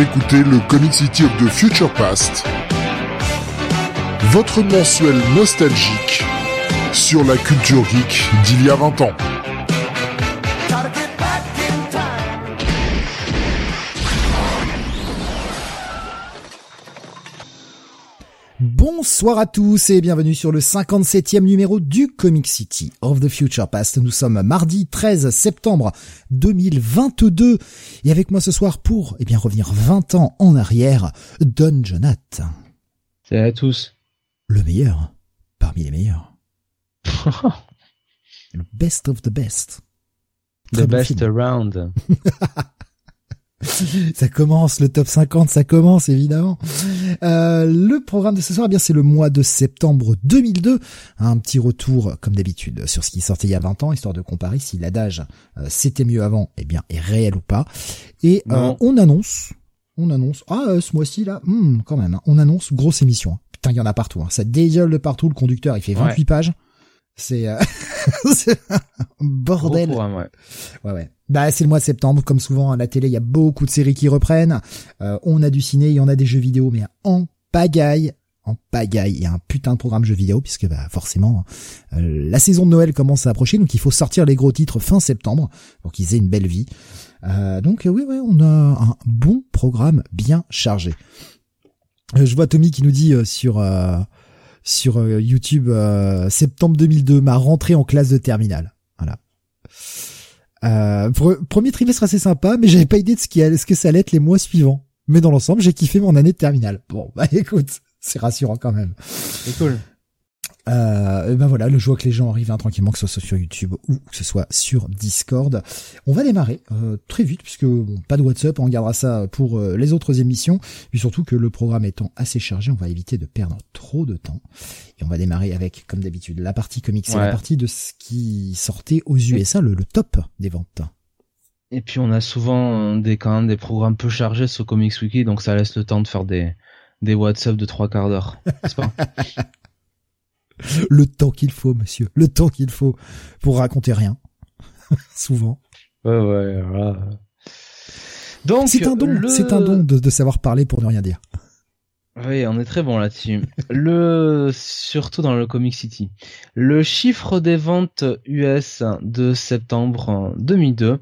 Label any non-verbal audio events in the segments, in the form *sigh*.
Écoutez le Comic City of the Future Past, votre mensuel nostalgique sur la culture geek d'il y a 20 ans. Bonsoir à tous et bienvenue sur le 57e numéro du Comic City of the Future Past. Nous sommes mardi 13 septembre 2022 et avec moi ce soir pour eh bien revenir 20 ans en arrière, Don Jonath. Salut à tous. Le meilleur parmi les meilleurs. *laughs* le best of the best. The best around. *laughs* *laughs* ça commence, le top 50, ça commence évidemment. Euh, le programme de ce soir, eh bien c'est le mois de septembre 2002. Un petit retour, comme d'habitude, sur ce qui sortait il y a 20 ans, histoire de comparer si l'adage euh, c'était mieux avant, eh bien est réel ou pas. Et euh, on annonce, on annonce, ah ce mois-ci là, hmm, quand même, hein, on annonce grosse émission. Hein. Putain, il y en a partout. Hein. Ça dégueule de partout. Le conducteur, il fait 28 pages. *laughs* C'est un bordel. ouais. ouais, ouais. Bah c'est le mois de septembre, comme souvent à la télé, il y a beaucoup de séries qui reprennent. Euh, on a du ciné, il y en a des jeux vidéo, mais en pagaille, en pagaille. Il y a un putain de programme jeux vidéo puisque bah forcément euh, la saison de Noël commence à approcher, donc il faut sortir les gros titres fin septembre pour qu'ils aient une belle vie. Euh, donc oui, oui, on a un bon programme bien chargé. je vois Tommy qui nous dit sur sur YouTube septembre 2002 ma rentrée en classe de terminale. Voilà. Euh, premier trimestre assez sympa, mais j'avais pas idée de ce, qui ce que ça allait être les mois suivants. Mais dans l'ensemble, j'ai kiffé mon année de terminale. Bon, bah *laughs* écoute, c'est rassurant quand même. C'est cool. Euh, ben voilà, le jour que les gens arrivent hein, tranquillement, que ce soit sur YouTube ou que ce soit sur Discord. On va démarrer euh, très vite, puisque bon, pas de WhatsApp, on gardera ça pour euh, les autres émissions. Puis surtout que le programme étant assez chargé, on va éviter de perdre trop de temps. Et on va démarrer avec, comme d'habitude, la partie comics, c'est la partie de ce qui sortait aux USA, le, le top des ventes. Et puis on a souvent des quand même des programmes peu chargés sur Comics Wiki, donc ça laisse le temps de faire des des WhatsApp de trois quarts d'heure, n'est-ce pas? *laughs* *laughs* le temps qu'il faut, monsieur, le temps qu'il faut pour raconter rien. *laughs* Souvent. Ouais, ouais, voilà. Donc, c'est un don, c'est un don de, savoir parler pour ne rien dire. Oui, on est très bon là-dessus. le, surtout dans le Comic City. Le chiffre des ventes US de septembre 2002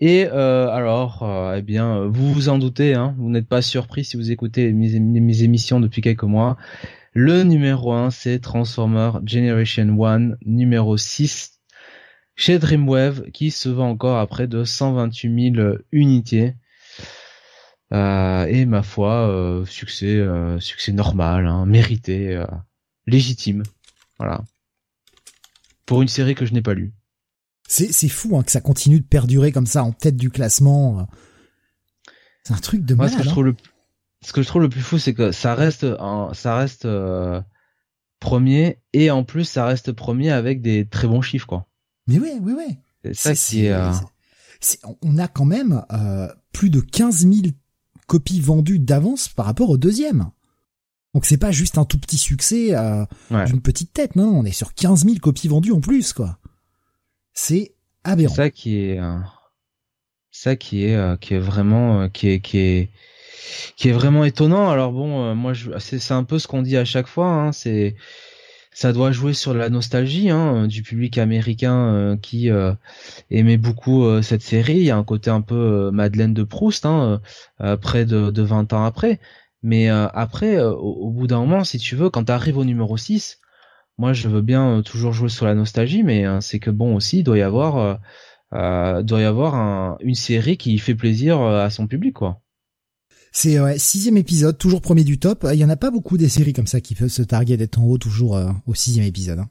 et euh, alors, euh, eh bien, vous vous en doutez, hein, vous n'êtes pas surpris si vous écoutez mes, mes, émissions depuis quelques mois. Le numéro 1, c'est Transformer Generation 1, numéro 6, chez Dreamwave, qui se vend encore à près de 128 000 unités. Euh, et ma foi, euh, succès, euh, succès normal, hein, mérité, légitime. Voilà. Pour une série que je n'ai pas lue. C'est, c'est fou hein, que ça continue de perdurer comme ça en tête du classement. C'est un truc de Moi, malade. Ce que je trouve le ce que je trouve le plus fou, c'est que ça reste, ça reste euh, premier et en plus ça reste premier avec des très bons chiffres, quoi. Mais oui, oui, oui. C'est ça qui est. Euh, on a quand même euh, plus de 15 000 copies vendues d'avance par rapport au deuxième. Donc c'est pas juste un tout petit succès d'une petite tête, non, on est sur 15 000 copies vendues en plus, quoi. C'est aberrant. Ça qui est, ça qui est, qui est vraiment, qui est, qui est qui est vraiment étonnant. Alors bon, euh, moi, c'est un peu ce qu'on dit à chaque fois. Hein, c'est ça doit jouer sur la nostalgie hein, du public américain euh, qui euh, aimait beaucoup cette série. Il y a un côté un peu Madeleine de Proust, hein, près de, de 20 ans après. Mais après, au, bout d'un moment, si tu veux, quand tu arrives au numéro 6, moi je veux bien toujours jouer sur la nostalgie, mais c'est que bon aussi, il doit y avoir, doit y avoir une série qui fait plaisir à son public, quoi. C'est ouais, sixième épisode, toujours premier du top. Il y en a pas beaucoup des séries comme ça qui peuvent se targuer d'être en haut toujours euh, au sixième épisode. Hein.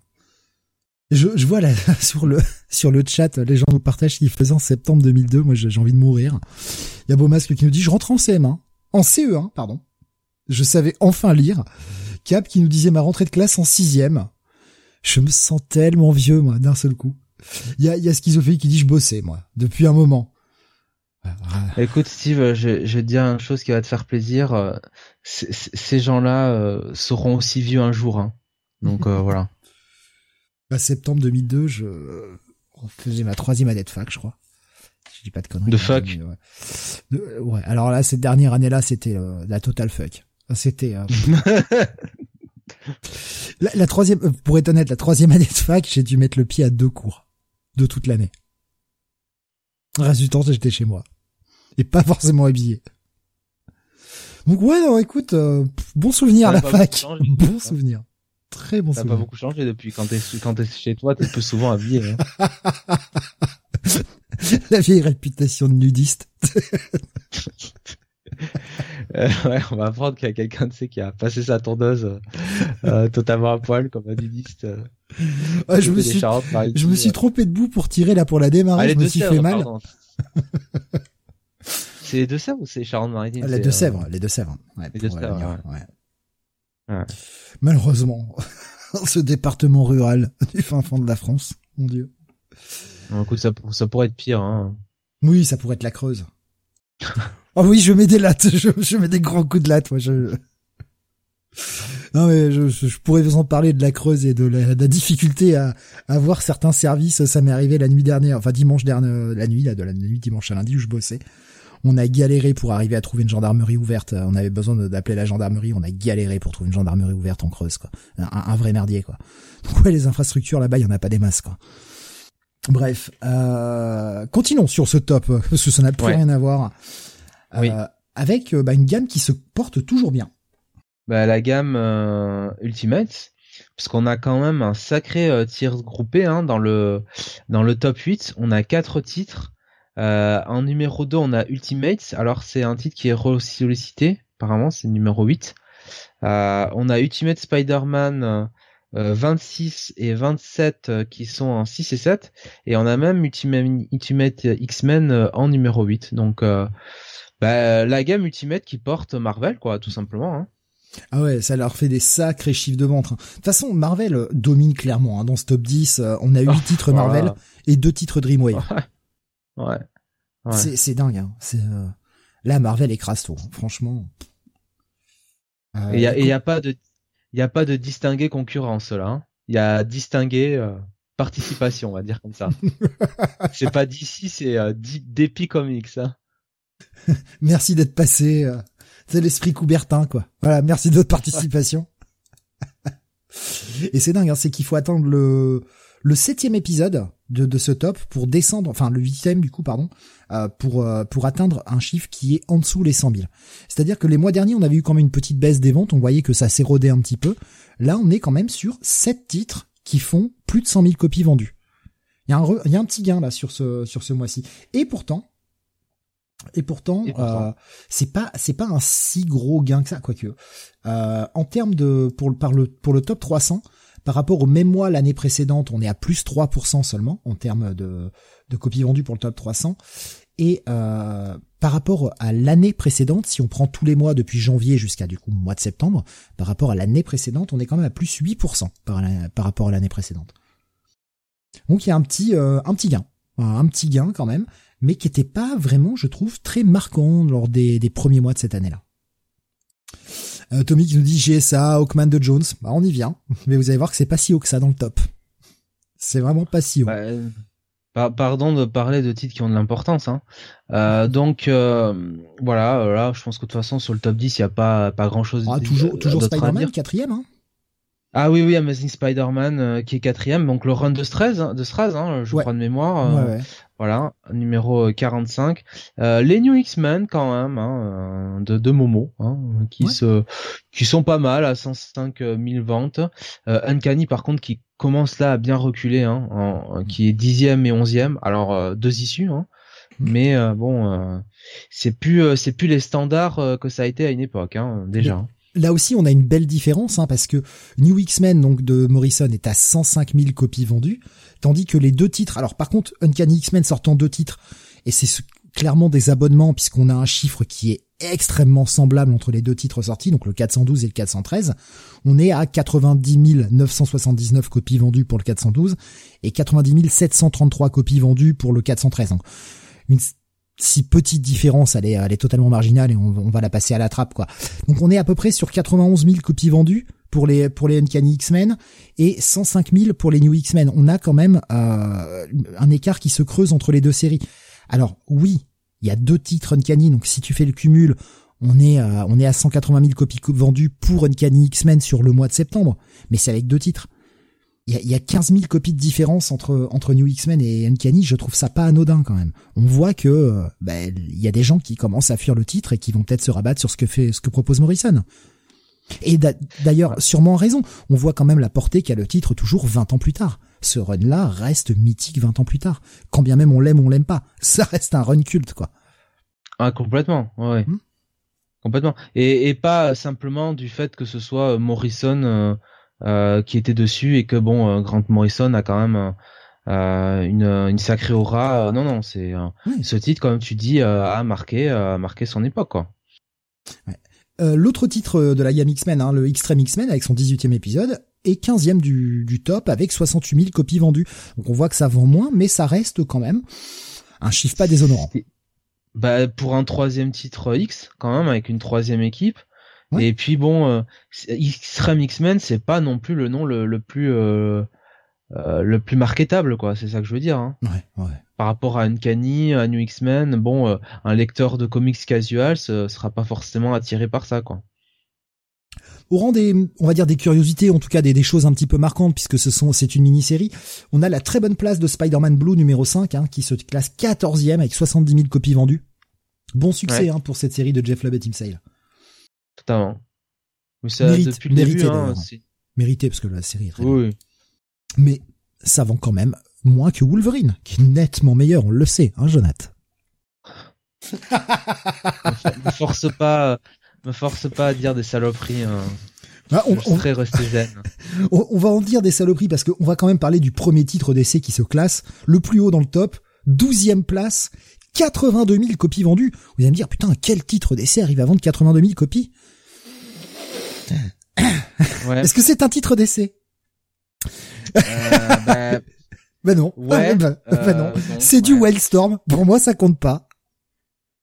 Je, je vois là *laughs* sur le sur le chat, les gens nous partagent ce qu'ils faisaient en septembre 2002. Moi, j'ai envie de mourir. Il y a Beaumasque qui nous dit je rentre en CM1, en CE1, pardon. Je savais enfin lire. Cap qui nous disait ma rentrée de classe en sixième. Je me sens tellement vieux moi d'un seul coup. Il y a, y a qui dit je bossais moi depuis un moment. Écoute Steve, je, je vais te dire une chose qui va te faire plaisir. Euh, ces gens-là euh, seront aussi vieux un jour. Hein. Donc euh, voilà. *laughs* Bah, septembre 2002, je faisais ma troisième année de fac, je crois. Je dis pas de conneries. De fuck. ouais. ouais. Alors là, cette dernière année-là, c'était euh, la total fuck. C'était. Euh, *laughs* la, la, troisième, euh, pour être honnête, la troisième année de fac, j'ai dû mettre le pied à deux cours de toute l'année. Résultat, j'étais chez moi *laughs* et pas forcément habillé. Donc ouais, non, écoute, euh, bon souvenir à la fac, *laughs* bon souvenir. Très bon ça souvenir. Ça pas beaucoup changé depuis quand t'es quand t'es chez toi, t'es plus souvent habillé. Hein. *laughs* la vieille réputation de nudiste. euh, ouais, on va apprendre qu'il y a quelqu'un, tu sais, qui a passé sa tondeuse euh, totalement à poil comme un nudiste. Ouais, je me suis, je me suis trompé de bout pour tirer là pour la démarrer, ah, je me suis fait mal. C'est les Deux-Sèvres ou c'est Charente-Maritime Les Deux-Sèvres, les Deux-Sèvres. Ouais, les Deux-Sèvres, ouais. Malheureusement, *laughs* ce département rural *laughs* du fin fond de la France, mon dieu. écoute, ça, ça pourrait être pire. Hein. Oui, ça pourrait être la Creuse. oh oui, je mets des lattes, *laughs* je, je mets des grands coups de latte, moi. Je... Non mais je, je, pourrais vous en parler de la Creuse et de la, de la difficulté à, à voir certains services. Ça m'est arrivé la nuit dernière, enfin dimanche dernier, la nuit là, de la nuit dimanche à lundi où je bossais. On a galéré pour arriver à trouver une gendarmerie ouverte. On avait besoin d'appeler la gendarmerie. On a galéré pour trouver une gendarmerie ouverte en Creuse, quoi. Un, un vrai merdier, quoi. Donc ouais, les infrastructures là-bas, il y en a pas des masses, quoi. Bref, euh, continuons sur ce top *laughs* parce que ça n'a plus rien à voir. Euh, Avec euh, bah, une gamme qui se porte toujours bien. Bah, la gamme euh, Ultimate, parce qu'on a quand même un sacré tir groupé hein, dans le dans le top 8. On a quatre titres. Euh, en numéro 2, on a Ultimate. Alors c'est un titre qui est sollicité. Apparemment, c'est numéro 8. Euh, on a Ultimate Spider-Man 26 et 27 qui sont en 6 et 7. Et on a même Ultimate, Ultimate X-Men en numéro 8. Donc bah, la gamme Ultimate qui porte Marvel, quoi, tout simplement. Hein. Ah ouais, ça leur fait des sacrés chiffres de vente. Hein. De toute façon, Marvel euh, domine clairement. Hein. Dans ce top 10, euh, on a 8 *laughs* titres Marvel et 2 titres Dreamwave. Ouais. ouais. C'est dingue. Hein. C'est euh... Là, Marvel écrase tout. Hein. Franchement. Euh, et il y, a, pas de, il a pas de distinguer concurrence là. Hein. Il y a distinguer participation, on va dire comme ça. *laughs* c'est pas d'ici, c'est euh, d'Epi Comics. Hein. *laughs* Merci d'être passé. C'est l'esprit Coubertin, quoi. Voilà, merci de votre participation. *laughs* Et c'est dingue, hein, c'est qu'il faut attendre le le septième épisode de, de ce top pour descendre, enfin le huitième du coup, pardon, euh, pour euh, pour atteindre un chiffre qui est en dessous les 100 000. C'est-à-dire que les mois derniers, on avait eu quand même une petite baisse des ventes, on voyait que ça s'érodait un petit peu. Là, on est quand même sur sept titres qui font plus de 100 000 copies vendues. Il y a un, il y a un petit gain là sur ce sur ce mois-ci. Et pourtant, et pourtant, euh, c'est pas c'est pas un si gros gain que ça, quoique. Euh, en termes de pour par le pour le top 300, par rapport au même mois l'année précédente, on est à plus 3% seulement en termes de copies vendues pour le top 300. Et euh, par rapport à l'année précédente, si on prend tous les mois depuis janvier jusqu'à du coup mois de septembre, par rapport à l'année précédente, on est quand même à plus 8% par, rapport à l'année précédente. Donc il y a un petit euh, gain, un petit gain quand même mais qui n'était pas vraiment, je trouve, très marquant lors des premiers mois de cette année-là. Euh, Tommy qui nous dit GSA, Hawkman de Jones. Bah, on y vient. Mais vous allez voir que c'est pas si haut que ça dans le top. C'est vraiment pas si haut. Bah, pardon de parler de titres qui ont de l'importance. Hein. Euh, donc euh, voilà, là, je pense que de toute façon sur le top 10, il y a pas pas grand chose. Ah, toujours toujours Spider-Man quatrième. Hein ah oui oui Amazing Spider-Man qui est quatrième. Donc le run de Straz, hein, de Straz, hein, je crois de mémoire. Ouais, ouais. Voilà, numéro 45. Euh, les New X-Men quand même, hein, euh, de, de Momo, hein, qui se, qui sont pas mal à 105 000 ventes. Euh, Uncanny par contre qui commence là à bien reculer, hein, en, qui est dixième et onzième. Alors euh, deux issues, hein, mmh. mais bon, c'est plus, c'est plus les standards que ça a été à une époque, hein, déjà. Là aussi, on a une belle différence, hein, parce que New X-Men donc de Morrison est à 105 000 copies vendues, Tandis que les deux titres, alors par contre, Uncanny X-Men sortant deux titres, et c'est clairement des abonnements puisqu'on a un chiffre qui est extrêmement semblable entre les deux titres sortis, donc le 412 et le 413. On est à 90 979 copies vendues pour le 412 et 90 733 copies vendues pour le 413. Donc, une si petite différence, elle est, totalement marginale et on, va la passer à la trappe, quoi. Donc on est à peu près sur 91 000 copies vendues pour les pour les Uncanny X-Men et 105 000 pour les New X-Men. On a quand même euh, un écart qui se creuse entre les deux séries. Alors oui, il y a deux titres Uncanny, donc si tu fais le cumul, on est à, on est à 180 000 copies vendues pour Uncanny X-Men sur le mois de septembre, mais c'est avec deux titres. Il y a, y a 15 000 copies de différence entre entre New X-Men et Uncanny, je trouve ça pas anodin quand même. On voit que euh, ben, il y a des gens qui commencent à fuir le titre et qui vont peut-être se rabattre sur ce que fait ce que propose Morrison. Et d'ailleurs, sûrement raison. On voit quand même la portée qu'a le titre toujours 20 ans plus tard. Ce run-là reste mythique 20 ans plus tard. Quand bien même on l'aime, on l'aime pas. *laughs* Ça reste un run culte, quoi. Ah, complètement. Ouais. Hmm. Complètement. Et, et pas simplement du fait que ce soit euh, Morrison euh, euh, qui était dessus et que bon, euh, Grant Morrison a quand même euh, une, une sacrée aura. non, non, c'est ce titre, comme tu dis, a marqué, marqué son époque, quoi. Ouais. L'autre titre de la gamme X-Men, hein, le Extreme X-Men avec son 18e épisode, est 15e du, du top avec 68 000 copies vendues. Donc on voit que ça vend moins, mais ça reste quand même un chiffre pas déshonorant. Bah pour un troisième titre X quand même avec une troisième équipe. Et puis bon, euh, Extreme X-Men c'est pas non plus le nom le, le plus euh, euh, le plus marketable quoi. C'est ça que je veux dire. Hein. Ouais, ouais. Par rapport à Uncanny, à New X-Men, bon, un lecteur de comics casual sera pas forcément attiré par ça quoi au rang des, on va dire des curiosités, en tout cas des, des choses un petit peu marquantes, puisque ce sont, c'est une mini-série. On a la très bonne place de Spider-Man Blue numéro 5, hein, qui se classe 14e avec 70 000 copies vendues. Bon succès hein, pour cette série de Jeff Lubb et Tim Sale. Totalement. Mais ça, mérité, depuis le mérité, début, hein, mérité parce que la série est très oui. Mais ça vend quand même moins que Wolverine, qui est nettement meilleur, on le sait, hein, Jonathan. ne force pas me force pas à dire des saloperies. Hein. Bah, on, on, zen. *laughs* on, va en dire des saloperies parce qu'on va quand même parler du premier titre d'essai qui se classe le plus haut dans le top, 12e place, 82 000 copies vendues. Vous allez me dire, putain, quel titre d'essai arrive à vendre 82 000 copies? Ouais. Est-ce que c'est un titre d'essai? Euh, bah... *laughs* bah non. Ouais, *laughs* bah, bah non. c'est du Wildstorm. Pour moi, ça compte pas.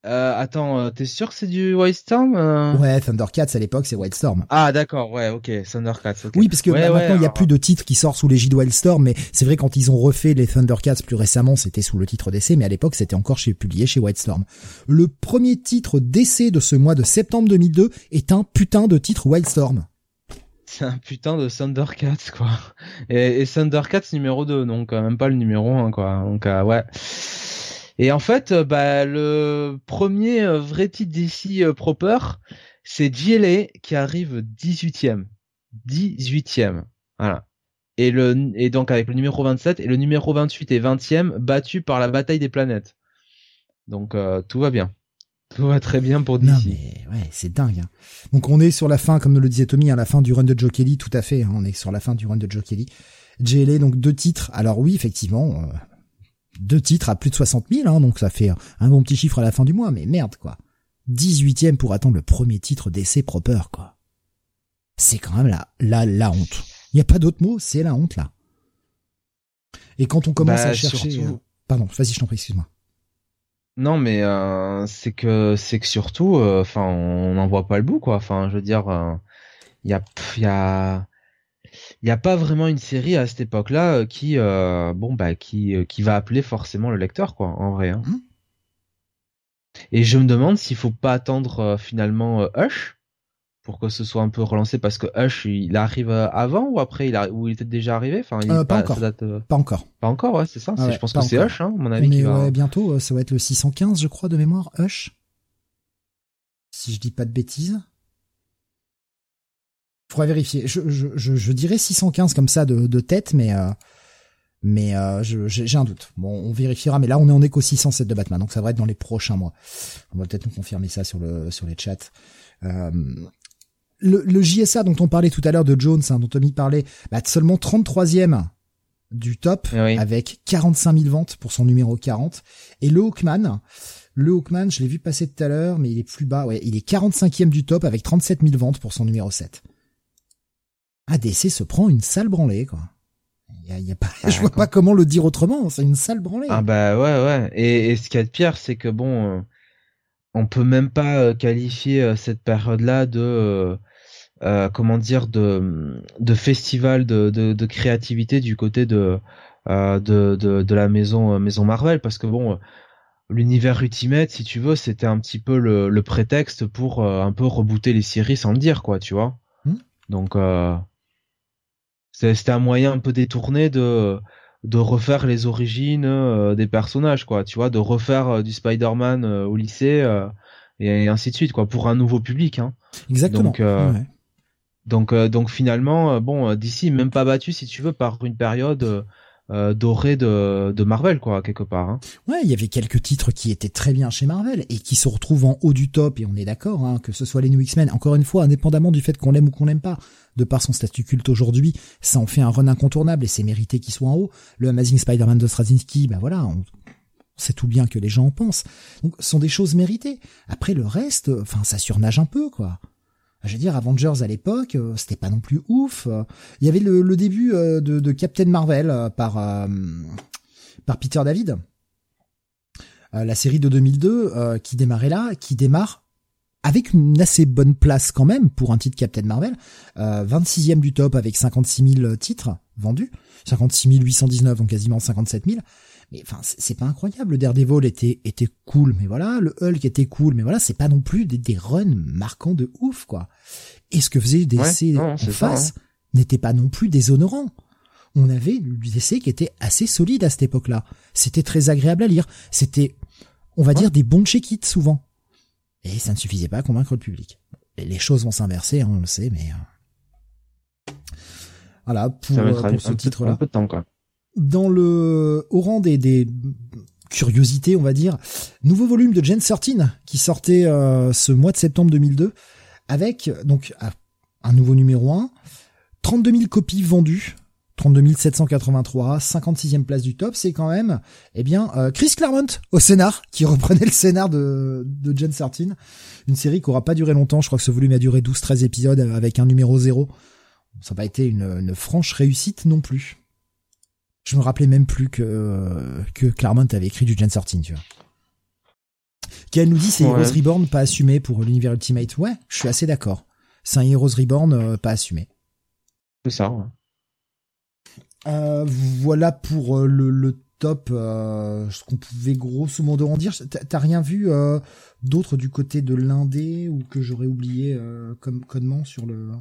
Euh, attends, euh, t'es sûr que c'est du Wildstorm euh? Ouais, Thundercats à l'époque c'est Wildstorm. Ah d'accord, ouais, ok, Thundercats. Okay. Oui, parce que maintenant il y a plus de titres qui sortent sous l'égide Wildstorm, mais c'est vrai quand ils ont refait les Thundercats plus récemment, c'était sous le titre d'essai, mais à l'époque c'était encore chez publié chez Wildstorm. Le premier titre d'essai de ce mois de septembre 2002 est un putain de titre Wildstorm. C'est un putain de Thundercats quoi. Et, et Thundercats numéro 2, donc même pas le numéro 1 quoi. Donc ouais. Et en fait, euh, bah, le premier euh, vrai titre d'ici euh, proper, c'est GLA qui arrive 18e. 18e. Voilà. Et le et donc avec le numéro 27 et le numéro 28 et 20e battu par la bataille des planètes. Donc tout va bien. Tout va très bien pour DC. Non mais ouais, c'est dingue. Hein. Donc on est sur la fin, comme nous le disait Tommy, à hein, la fin du run de Joe Kelly, tout à fait. Hein, on est sur la fin du run de Joe Kelly. GLA, donc deux titres. Alors oui, effectivement, deux titres à plus de 60 000, hein, donc ça fait un bon petit chiffre à la fin du mois, mais merde quoi. 18ème pour attendre le premier titre d'essai proper quoi. C'est quand même la, la, la honte. Il n'y a pas d'autre mot, c'est la honte là. Et quand on commence bah, à chercher... Euh, pardon, vas-y, je t'en prie, excuse-moi. Non, mais euh, c'est que c'est que surtout, euh, enfin, on n'en voit pas le bout, quoi. Enfin, je veux dire, il y a, y a, il n'y a pas vraiment une série à cette époque-là euh, qui, euh, bon bah, qui, euh, qui va appeler forcément le lecteur, quoi, en vrai. Hein. Mmh. Et je me demande s'il faut pas attendre finalement Hush pour que ce soit un peu relancé parce que Hush il arrive avant ou après il a, ou il était déjà arrivé? Enfin pas, encore pas encore pas encore ouais c'est ça je pense que c'est Hush hein, mon avis mais bientôt ça va être le 615 je crois de mémoire Hush si je dis pas de bêtises faudrait vérifier. Je, je, je, je, dirais 615 comme ça de, de tête, mais euh, mais euh, j'ai un doute. Bon, on vérifiera, mais là on est en éco 607 de Batman, donc ça va être dans les prochains mois. On va peut-être nous confirmer ça sur le sur les chats. Euh, le, le, JSA dont on parlait tout à l'heure de Jones, hein, dont Tommy parlait, bah, seulement 33e du top, eh avec 45 000 ventes pour son numéro 40. Et le Hawkman, le Hawkman, je l'ai vu passer tout à l'heure, mais il est plus bas. Ouais, il est 45e du top avec 37 000 ventes pour son numéro 7. ADC se prend une sale branlée, quoi. Y a, y a pas, *laughs* je vois pas comment le dire autrement, c'est une sale branlée. Ah bah ouais, ouais. Et, et ce qu'il y a de pire, c'est que bon, euh, on peut même pas euh, qualifier euh, cette période-là de, comment dire, de, de festival de, de, de créativité du côté de, de, de, de, la maison, maison Marvel, parce que bon, l'univers Ultimate, si tu veux, c'était un petit peu le, prétexte pour un peu rebooter les séries sans le dire, quoi, tu vois. Hmm. Donc, c'était un moyen un peu détourné de de refaire les origines des personnages, quoi, tu vois, de refaire du Spider-Man au lycée et ainsi de suite, quoi, pour un nouveau public. Hein. Exactement. Donc, donc, donc finalement, bon, d'ici même pas battu, si tu veux, par une période euh, doré de, de Marvel quoi quelque part. Hein. Ouais, il y avait quelques titres qui étaient très bien chez Marvel et qui se retrouvent en haut du top et on est d'accord hein, que ce soit les New X-Men. Encore une fois, indépendamment du fait qu'on l'aime ou qu'on l'aime pas, de par son statut culte aujourd'hui, ça en fait un run incontournable et c'est mérité qu'il soit en haut. Le Amazing Spider-Man de Straczynski, ben voilà, on, sait tout bien que les gens en pensent. Donc, ce sont des choses méritées. Après le reste, enfin, ça surnage un peu quoi je veux dire, Avengers à l'époque, euh, c'était pas non plus ouf. Il y avait le, début euh, de, Captain Marvel euh, par par Peter David, la série de 2002 qui démarrait là, qui démarre avec une assez bonne place quand même pour un titre Captain Marvel, 26e du top avec 56 000 titres vendus, 56 819 donc quasiment 57 000 mais enfin c'est pas incroyable. Le Daredevil était était cool mais voilà. Le Hulk était cool mais voilà c'est pas non plus des, des runs marquants de ouf quoi. Et ce que faisait DC en face n'était pas non plus déshonorant. On avait des essais qui étaient assez solides à cette époque-là. C'était très agréable à lire. C'était on va dire des bons check-it souvent. Et ça ne suffisait pas à convaincre le public. Et les choses vont s'inverser hein, on le sait mais euh, voilà pour, pour ce titre-là. Un peu de temps, quoi dans le au rang des, des curiosités, on va dire, nouveau volume de Gen 13 qui sortait euh, ce mois de septembre 2002 avec donc ah, un nouveau numéro 1, 32 000 copies vendues, 32 783, 56e place du top, c'est quand même, eh bien, euh, Chris Claremont au scénar, qui reprenait le scénar de, de Gen 13, une série qui aura pas duré longtemps, je crois que ce volume a duré 12-13 épisodes avec un numéro 0. Ça n'a pas été une, une franche réussite non plus. Je me rappelais même plus que euh, que Claremont avait écrit du Gen 13, tu vois. Qui nous dit c'est Heroes Reborn pas assumé pour l'univers Ultimate. Ouais, je suis assez d'accord. C'est un Heroes Reborn euh, pas assumé. C'est ça. Ouais. Euh, voilà pour euh, le, le top, ce qu'on pouvait grosso modo en dire. T'as rien vu d'autre du côté de l'indé ou que j'aurais oublié comme codement sur le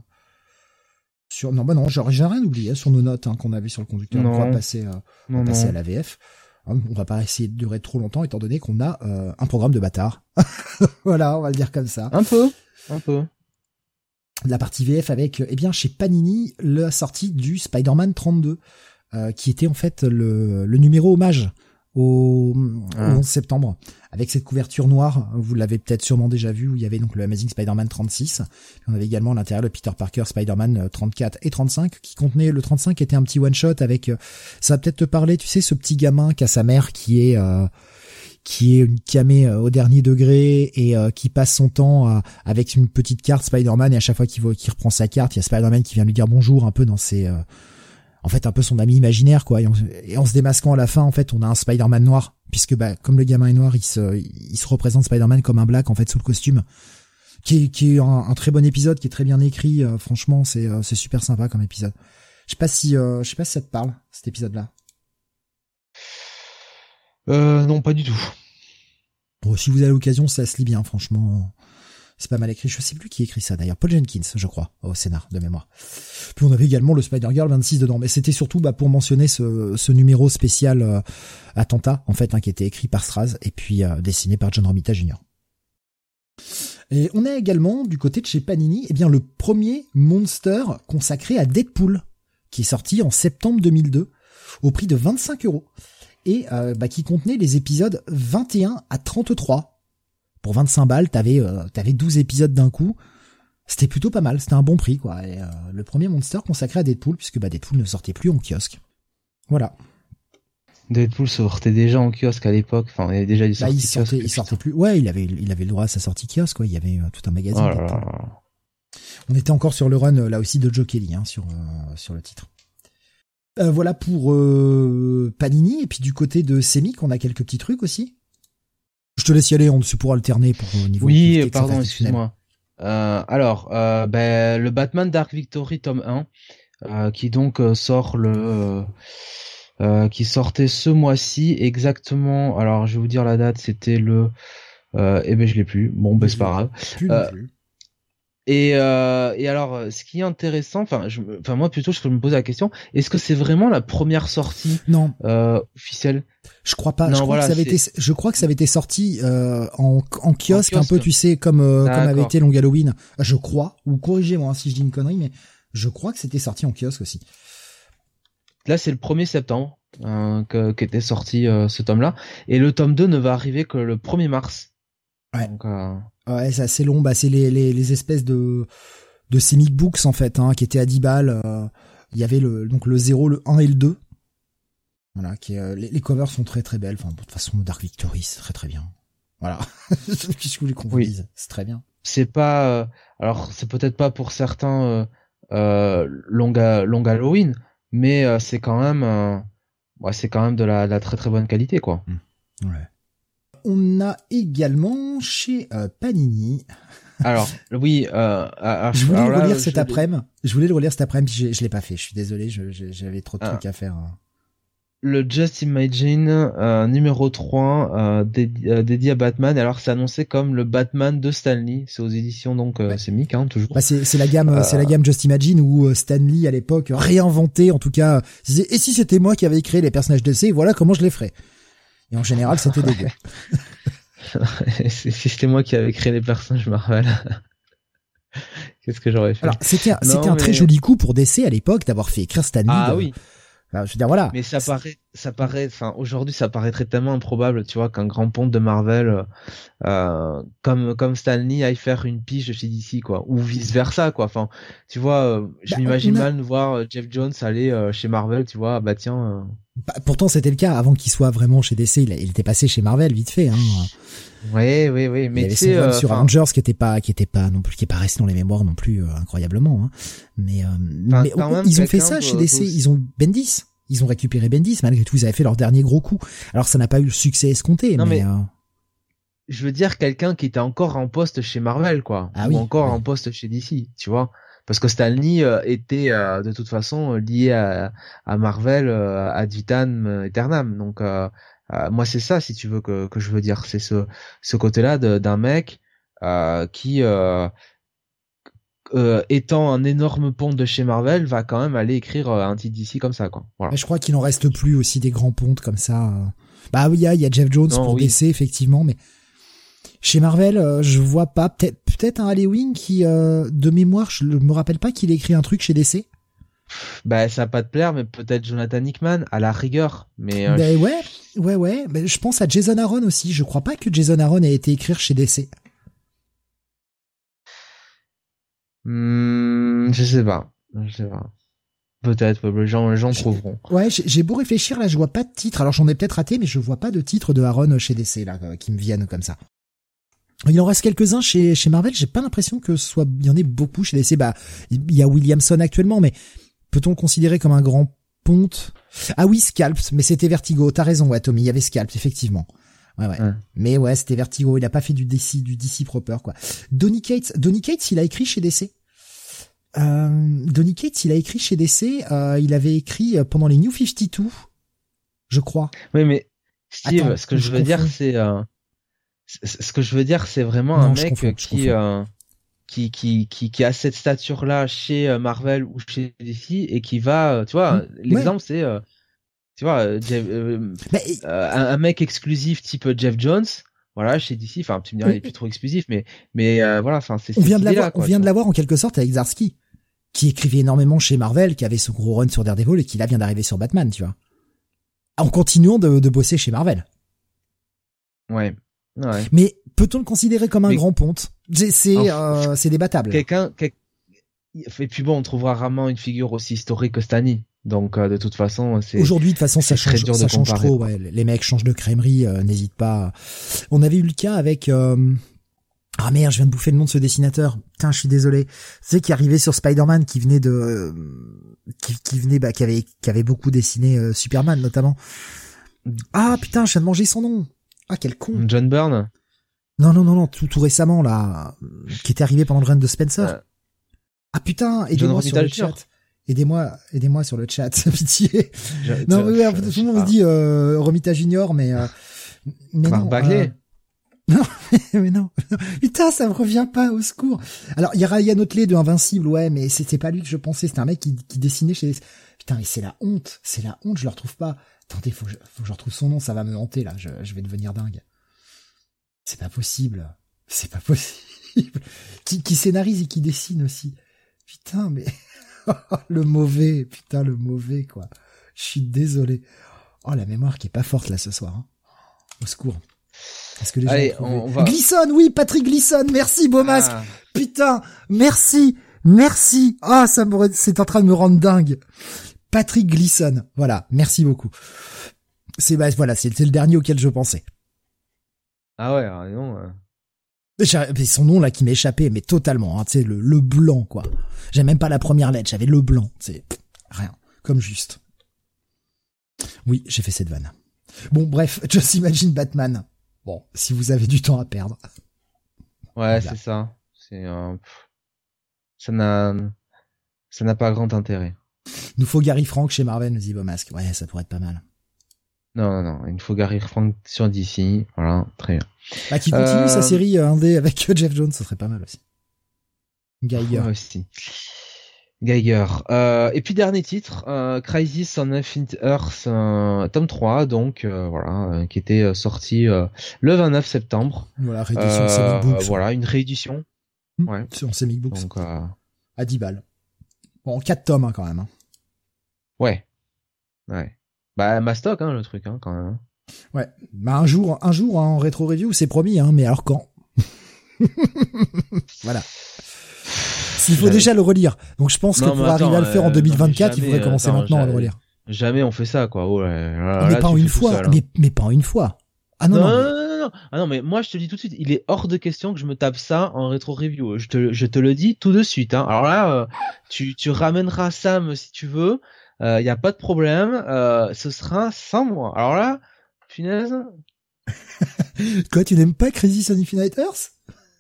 non, bah non, j'ai rien oublié hein, sur nos notes hein, qu'on avait sur le conducteur. On va passer, euh, passer à la VF. Hein, on va pas essayer de durer trop longtemps étant donné qu'on a euh, un programme de bâtard. *laughs* voilà, on va le dire comme ça. Un peu, un peu. La partie VF avec, eh bien, chez Panini, la sortie du Spider-Man 32, euh, qui était en fait le, le numéro hommage au, 11 ah. septembre avec cette couverture noire. Vous l'avez peut-être sûrement déjà vu où il y avait donc le Amazing Spider-Man 36. On avait également l'intérieur le Peter Parker Spider-Man 34 euh, et 35 qui contenait le 35 qui était un petit one shot avec euh, ça va peut-être te parler, tu sais ce petit gamin qui a sa mère qui est euh, qui est une camée au dernier degré et qui passe son temps avec une petite carte Spider-Man et à chaque fois qu'il qu'il reprend sa carte, il y a Spider-Man qui vient lui dire bonjour un peu dans ses en fait un peu son ami imaginaire quoi. Et en, se démasquant à la fin en fait on a un Spider-Man noir. Puisque bah comme le gamin est noir il se il se représente Spider-Man comme un black en fait sous le costume. Qui est, qui est un, très bon épisode qui est très bien écrit euh, franchement c'est euh, c'est super sympa comme épisode. Je sais pas si euh, je sais pas si ça te parle cet épisode là euh, non pas du tout. Bon si vous avez l'occasion ça se lit bien franchement c'est pas mal écrit. Je sais plus qui écrit ça d'ailleurs. Paul Jenkins, je crois, au scénar de mémoire. Puis on avait également le Spider-Girl 26 dedans. Mais c'était surtout bah, pour mentionner ce, ce numéro spécial euh, attentat, en fait, hein, qui était écrit par Straz et puis euh, dessiné par John Romita Jr. Et on a également, du côté de chez Panini, eh bien, le premier monster consacré à Deadpool, qui est sorti en septembre 2002, au prix de 25 euros. Et euh, bah, qui contenait les épisodes 21 à 33 pour 25 balles, t'avais euh, t'avais 12 épisodes d'un coup. C'était plutôt pas mal, c'était un bon prix quoi. Et, euh, le premier Monster consacré à Deadpool puisque bah Deadpool ne sortait plus en kiosque. Voilà. Deadpool sortait déjà en kiosque à l'époque, enfin il y avait déjà sorties il sortait, il sortait plus. Ouais, il avait il avait le droit à sa sortie kiosque quoi, il y avait euh, tout un magazine. Oh On était encore sur le run là aussi de Joe Kelly hein, sur sur le titre. voilà pour Panini et puis du côté de Semic, on a quelques petits trucs aussi. Je te laisse y aller, on se pourra alterner pour au niveau. Oui, pardon, excuse-moi. Euh, alors, euh, ben, le Batman Dark Victory tome 1, euh, qui donc sort le qui sortait ce mois-ci exactement. Alors je vais vous dire la date, c'était le. Eh ben je l'ai plus. Bon ben c'est pas grave. Plus non plus. Et, euh, et alors, euh, ce qui est intéressant, enfin, enfin moi plutôt, je me pose la question, est-ce que c'est vraiment la première sortie Non, euh, officielle? Je crois pas. Non, je, crois voilà, que ça avait été, je crois que ça avait été sorti euh, en, en kiosque, un kiosque. peu, tu sais, comme euh, comme avait été Long Halloween. Je crois, ou corrigez-moi hein, si je dis une connerie, mais je crois que c'était sorti en kiosque aussi. Là, c'est le 1er septembre euh, que- qu'était sorti euh, ce tome-là, et le tome 2 ne va arriver que le 1er mars. Ouais. Donc, euh, Ouais, c'est assez long. Bah, c'est les, les, les espèces de de comic books en fait, hein, qui étaient à 10 balles. euh, Il y avait le donc le 0, le 1 et le 2. Voilà, qui est, euh, les, les covers sont très très belles. Enfin, de toute façon, Dark Victory, c'est très très bien. Voilà. *laughs* Qu'est-ce que qu'on vous Oui. dise? C'est très bien. c'est pas, euh, alors c'est peut-être pas pour certains euh, euh, long, long Halloween, mais euh, c'est quand même, euh, ouais, c'est quand même de la, de la très très bonne qualité, quoi. Ouais. On a également chez euh, Panini. Alors, oui, euh, ah, ah, Je voulais alors le relire cet après-midi. Je voulais le relire cet après-midi, je, je l'ai pas fait. Je suis désolé, j'avais trop de Ah. trucs à faire. hein. le Just Imagine euh, numéro 3 euh, dédi- dédié à Batman. Alors c'est annoncé comme le Batman de Stanley. C'est aux éditions donc Ouais. c'est Mick hein, toujours. Bah, c'est la gamme, c'est la gamme Just Imagine où Stan Lee à l'époque réinventait, en tout cas, disait, et si c'était moi qui avais créé les personnages DC, voilà comment je les ferais. Et en général, c'était *laughs* dégueu. *laughs* C'est- si c'était moi qui avais créé les personnages Marvel. *laughs* Qu'est-ce que j'aurais fait Alors, c'était un, très joli coup pour DC à l'époque d'avoir fait écrire Stan Lee. Ah oui, Enfin, je veux dire, voilà. mais ça paraît, ça paraît, enfin aujourd'hui ça paraîtrait tellement improbable, tu vois, qu'un grand ponte de Marvel euh, comme comme Stanley aille faire une pige chez DC quoi, ou vice versa quoi. Enfin, tu vois, euh, je Bah, m'imagine mal nous voir euh, Jeff Jones aller euh, chez Marvel, tu vois, bah tiens. euh, Bah, pourtant, c'était le cas avant qu'il soit vraiment chez DC. Il, il était passé chez Marvel vite fait. Hein. Oui, oui, oui, il y mais avait son run euh, sur Avengers qui était pas, qui était pas non plus, qui est pas resté dans les mémoires non plus euh, incroyablement. Hein. Mais, euh, mais quand même, ils ont fait ça chez DC. Ils ont Bendis. Ils ont récupéré Bendis. Malgré tout, ils avaient fait leur dernier gros coup. Alors, ça n'a pas eu le succès escompté. Non, mais, mais- euh, je veux dire quelqu'un qui était encore en poste chez Marvel, quoi, Ah ou oui, encore en poste chez DC, tu vois. Parce que Stanley euh, était euh, de toute façon euh, lié à, à Marvel euh, ad vitam aeternam. Donc moi c'est ça, si tu veux que, que je veux dire, c'est ce ce côté-là de- d'un mec qui euh, étant un énorme pont de chez Marvel va quand même aller écrire euh, un titre d'ici comme ça, quoi. Voilà. mais je crois qu'il en reste plus aussi des grands pontes comme ça. euh. Bah oui, il y a, il y a Jeff Jones Non, pour oui. DC effectivement, mais chez Marvel, euh, je vois pas. Peut-être, peut-être un Halloween qui, euh, de mémoire, je me rappelle pas qu'il ait écrit un truc chez DC. Bah ça va pas te plaire, mais peut-être Jonathan Hickman à la rigueur. Mais Ben ouais, ouais, ouais. Ben, je pense à Jason Aaron aussi. Je crois pas que Jason Aaron ait été écrire chez DC. Hmm, je sais pas. Je sais pas. Peut-être, les gens, les gens trouveront. Ouais, j'ai beau réfléchir là, je vois pas de titre. Alors j'en ai peut-être raté, mais je vois pas de titre de Aaron chez DC là euh, qui me viennent comme ça. Il en reste quelques-uns chez chez Marvel. J'ai pas l'impression que ce soit il y en ait beaucoup chez DC. Bah il y a Williamson actuellement, mais peut-on le considérer comme un grand ponte? Ah oui, Scalps, mais c'était Vertigo. T'as raison, ouais, Tommy. Il y avait Scalps effectivement. Ouais, ouais. Ouais. Mais ouais, c'était Vertigo. Il a pas fait du DC, du DC proper quoi. Donny Cates, Donny Cates, il a écrit chez DC. Euh, Donny Cates, il a écrit chez DC. euh, il avait écrit euh, pendant les New 52, je crois. Oui, mais Steve, Attends, ce que je je veux dire, c'est euh, ce que je veux dire, c'est vraiment Non, un mec qui, euh, qui qui qui qui a cette stature-là chez Marvel ou chez DC et qui va, tu vois, Mm, l'exemple c'est, tu vois, euh, Jeff- euh, Mais euh, un, un mec exclusif type Jeff Jones. Voilà, chez DC, enfin, tu me diras, il est plus trop exclusif, mais, mais, euh, voilà, enfin, c'est, on vient de l'avoir, on vient de l'avoir en quelque sorte avec Zarsky, qui écrivait énormément chez Marvel, qui avait son gros run sur Daredevil et qui là vient d'arriver sur Batman, tu vois. En continuant de, de bosser chez Marvel. Ouais. Ouais. Mais peut-on le considérer comme un Mais- grand ponte? C'est c'est euh, débattable. quelqu'un, quel- et puis bon, on trouvera rarement une figure aussi historique que Stanley. Donc, euh, de toute façon, c'est, Aujourd'hui, de toute façon, ça c'est change, dur de ça change comparer, trop. Ouais. Les mecs changent de crèmerie, euh, n'hésite pas. On avait eu le cas avec. euh, Ah merde, je viens de bouffer le nom de ce dessinateur. Putain, je suis désolé. Sais qui arrivait sur Spider-Man, qui venait de, qui, qui venait, bah, qui avait, qui avait beaucoup dessiné euh, Superman notamment. Ah putain, je viens de manger son nom. Ah quel con. John Byrne? Non non non non, tout tout récemment là, qui était arrivé pendant le run de Spencer. Euh, ah putain, John aidez-moi sur le chat. Aidez-moi, aidez-moi sur le chat, *laughs* pitié. Je- Non, mais je- tout le monde me dit euh, Romita Junior, mais euh, mais non. Bagley. euh, *laughs* mais non. *laughs* Putain, ça me revient pas au secours. Alors, il y a Ryan Otley de Invincible, ouais, mais c'était pas lui que je pensais. C'était un mec qui, qui dessinait chez. Putain, mais c'est la honte. C'est la honte. Je le retrouve pas. Attendez, faut que je, faut que je retrouve son nom. Ça va me hanter là. Je, je vais devenir dingue. C'est pas possible. C'est pas possible. Qui, qui scénarise et qui dessine aussi. Putain, mais *laughs* le mauvais. Putain, le mauvais quoi. Je suis désolé. Oh, la mémoire qui est pas forte là ce soir. hein. Au secours. Est-ce que les gens Allez, on va- Glisson, oui, Patrick Glisson, merci beau masque. Ah. Putain, merci, merci. Ah, ça me, c'est en train de me rendre dingue. Patrick Glisson, voilà, merci beaucoup. C'est bah, voilà, c'est le dernier auquel je pensais. Ah ouais, alors, non. euh. Mais Son nom là qui m'échappait, mais totalement. Hein, tu sais le, le blanc quoi. J'avais même pas la première lettre, j'avais le blanc. C'est rien, comme juste. Oui, j'ai fait cette vanne. Bon, bref, *laughs* Just Imagine Batman. Bon, si vous avez du temps à perdre. Ouais, Voilà. c'est ça. C'est euh, ça n'a ça n'a pas grand intérêt. Nous faut Gary Frank chez Marvel, nous dit Beaumasque. Ouais, ça pourrait être pas mal. Non, non, non. Il faut Gary Frank sur DC. Voilà, très bien. Bah, qui continue Euh, sa série euh, indé avec euh, Jeff Jones, ça serait pas mal aussi. Geiger. Ouais, aussi. Geiger. Euh, et puis dernier titre, euh, Crisis on Infinite Earth, euh, tome 3, donc euh, voilà, qui était sorti le 29 septembre. Voilà, réédition Comic Books. voilà, une réédition. Hmm, ouais. En Comic Books. Donc euh, À 10 balles. Bon, en 4 tomes, hein, quand même. hein. ouais, ouais. Bah Mastoc, hein, le truc, hein, quand même. hein. Ouais. Bah, un jour, un jour, hein, en rétro review, c'est promis, hein, mais alors quand? *laughs* voilà. S'il faut J'avais- déjà le relire. Donc, je pense que Non, pour mais arriver à le faire en euh, non, mais 2024, il jamais, faudrait commencer attends, maintenant à le relire. Jamais on fait ça, quoi. Oh, là, là, mais là, pas en une fois. seul, hein. mais, mais pas en une fois. Ah non, non, non. non, mais- non. Ah non, mais moi je te dis tout de suite, il est hors de question que je me tape ça en rétro review. Je te, je te le dis tout de suite. Hein. Alors là, euh, tu, tu ramèneras Sam si tu veux. Il y a pas de problème. Euh, ce sera sans moi. Alors là, punaise. *laughs* Quoi, tu n'aimes pas Crisis on Infinite Earth?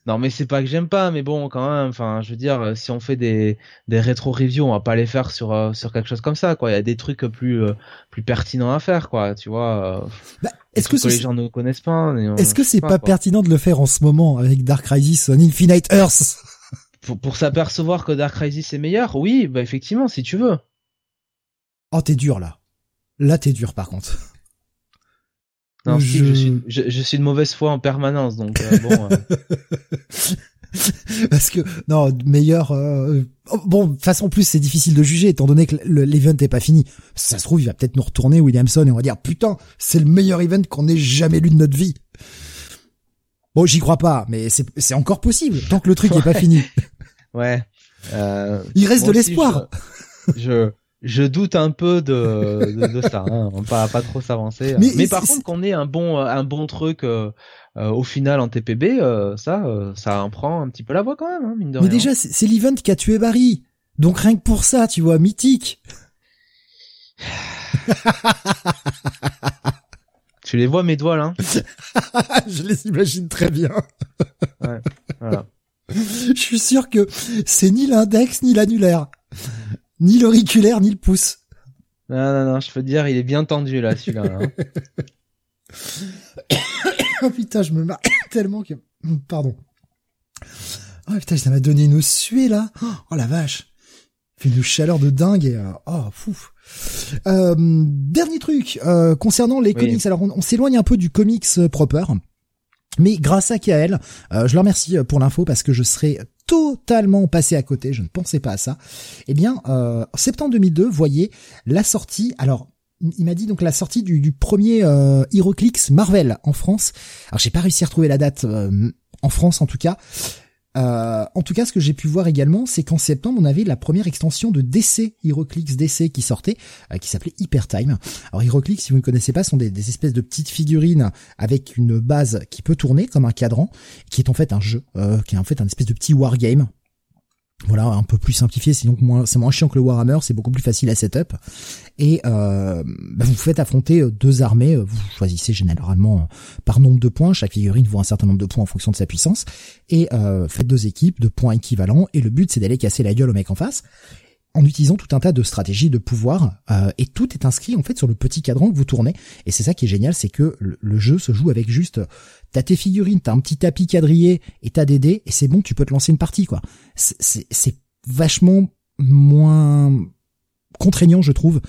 Non, mais c'est pas que j'aime pas, mais bon, quand même. Enfin, je veux dire, euh, si on fait des des rétro reviews, on va pas les faire sur euh, sur quelque chose comme ça, quoi. Il y a des trucs plus euh, plus pertinents à faire, quoi. Tu vois. euh, Bah, est-ce que ce- les gens ne connaissent pas. Est-ce que c'est pas quoi. pertinent de le faire en ce moment avec Dark Crisis on Infinite Earth pour, pour s'apercevoir que Dark Crisis est meilleur, oui, bah effectivement, si tu veux. Oh, t'es dur là. Là, t'es dur par contre. Non, Je- Steve, je... suis, je, je suis de mauvaise foi en permanence, donc euh, bon. euh, *laughs* Parce que non, meilleur. euh, oh, Bon, de toute façon, plus c'est difficile de juger étant donné que le- l'event est pas fini. Ça se trouve, il va peut-être nous retourner Williamson et on va dire putain, c'est le meilleur event qu'on ait jamais lu de notre vie. Bon, j'y crois pas, mais c'est c'est encore possible tant que le truc est pas fini. ouais. Euh, Il reste de l'espoir. Je, je, doute un peu de, de, de ça. Hein. On va pas, pas trop s'avancer. Mais Mais, par contre, qu'on ait un bon, un bon truc euh, euh, au final en TPB, euh, ça, euh, ça en prend un petit peu la voix quand même, hein, mine de Mais rien. déjà, c'est l'event qui a tué Barry. Donc rien que pour ça, tu vois, mythique. *laughs* Tu les vois mes doigts là *laughs* Je les imagine très bien. Voilà. *laughs* Je suis sûr que c'est ni l'index ni l'annulaire, ni l'auriculaire ni le pouce. Non, non, non, je peux te dire, il est bien tendu là, celui-là. hein. *coughs* Oh putain, je me marre *coughs* tellement que... *coughs* Pardon. Oh putain, ça m'a donné une suée là. Oh la vache. Fait une chaleur de dingue et... euh, oh, fou. Euh, dernier truc, euh, concernant les Oui. comics. Alors, on, on s'éloigne un peu du comics proper. Mais grâce à Kael, euh, je le remercie euh, pour l'info parce que je serais totalement passé à côté, je ne pensais pas à ça. Eh bien, euh, septembre 2002, voyez la sortie. Alors, il m'a dit donc la sortie du, premier euh, HeroClix Marvel en France. Alors, j'ai pas réussi à retrouver la date euh, en France en tout cas. Euh, en tout cas, ce que j'ai pu voir également, c'est qu'en septembre, on avait la première extension de DC, HeroClix DC qui sortait, euh, qui s'appelait Hyper Time. Alors HeroClix, si vous ne connaissez pas, sont des, des espèces de petites figurines avec une base qui peut tourner comme un cadran, qui est en fait un jeu, euh, qui est en fait un espèce de petit wargame. Voilà, un peu plus simplifié, c'est donc moins, c'est moins chiant que le Warhammer, c'est beaucoup plus facile à setup. Et euh, bah, vous faites affronter euh, deux armées, euh, vous choisissez généralement par nombre de points, chaque figurine vaut un certain nombre de points en fonction de sa puissance, et faites deux équipes de points équivalents, et le but c'est d'aller casser la gueule au mec en face. En utilisant tout un tas de stratégies de pouvoir euh, et tout est inscrit en fait sur le petit cadran que vous tournez. Et c'est ça qui est génial c'est que le, jeu se joue avec juste t'as tes figurines t'as un petit tapis quadrillé et t'as des dés et c'est bon tu peux te lancer une partie quoi. C'est vachement moins contraignant je trouve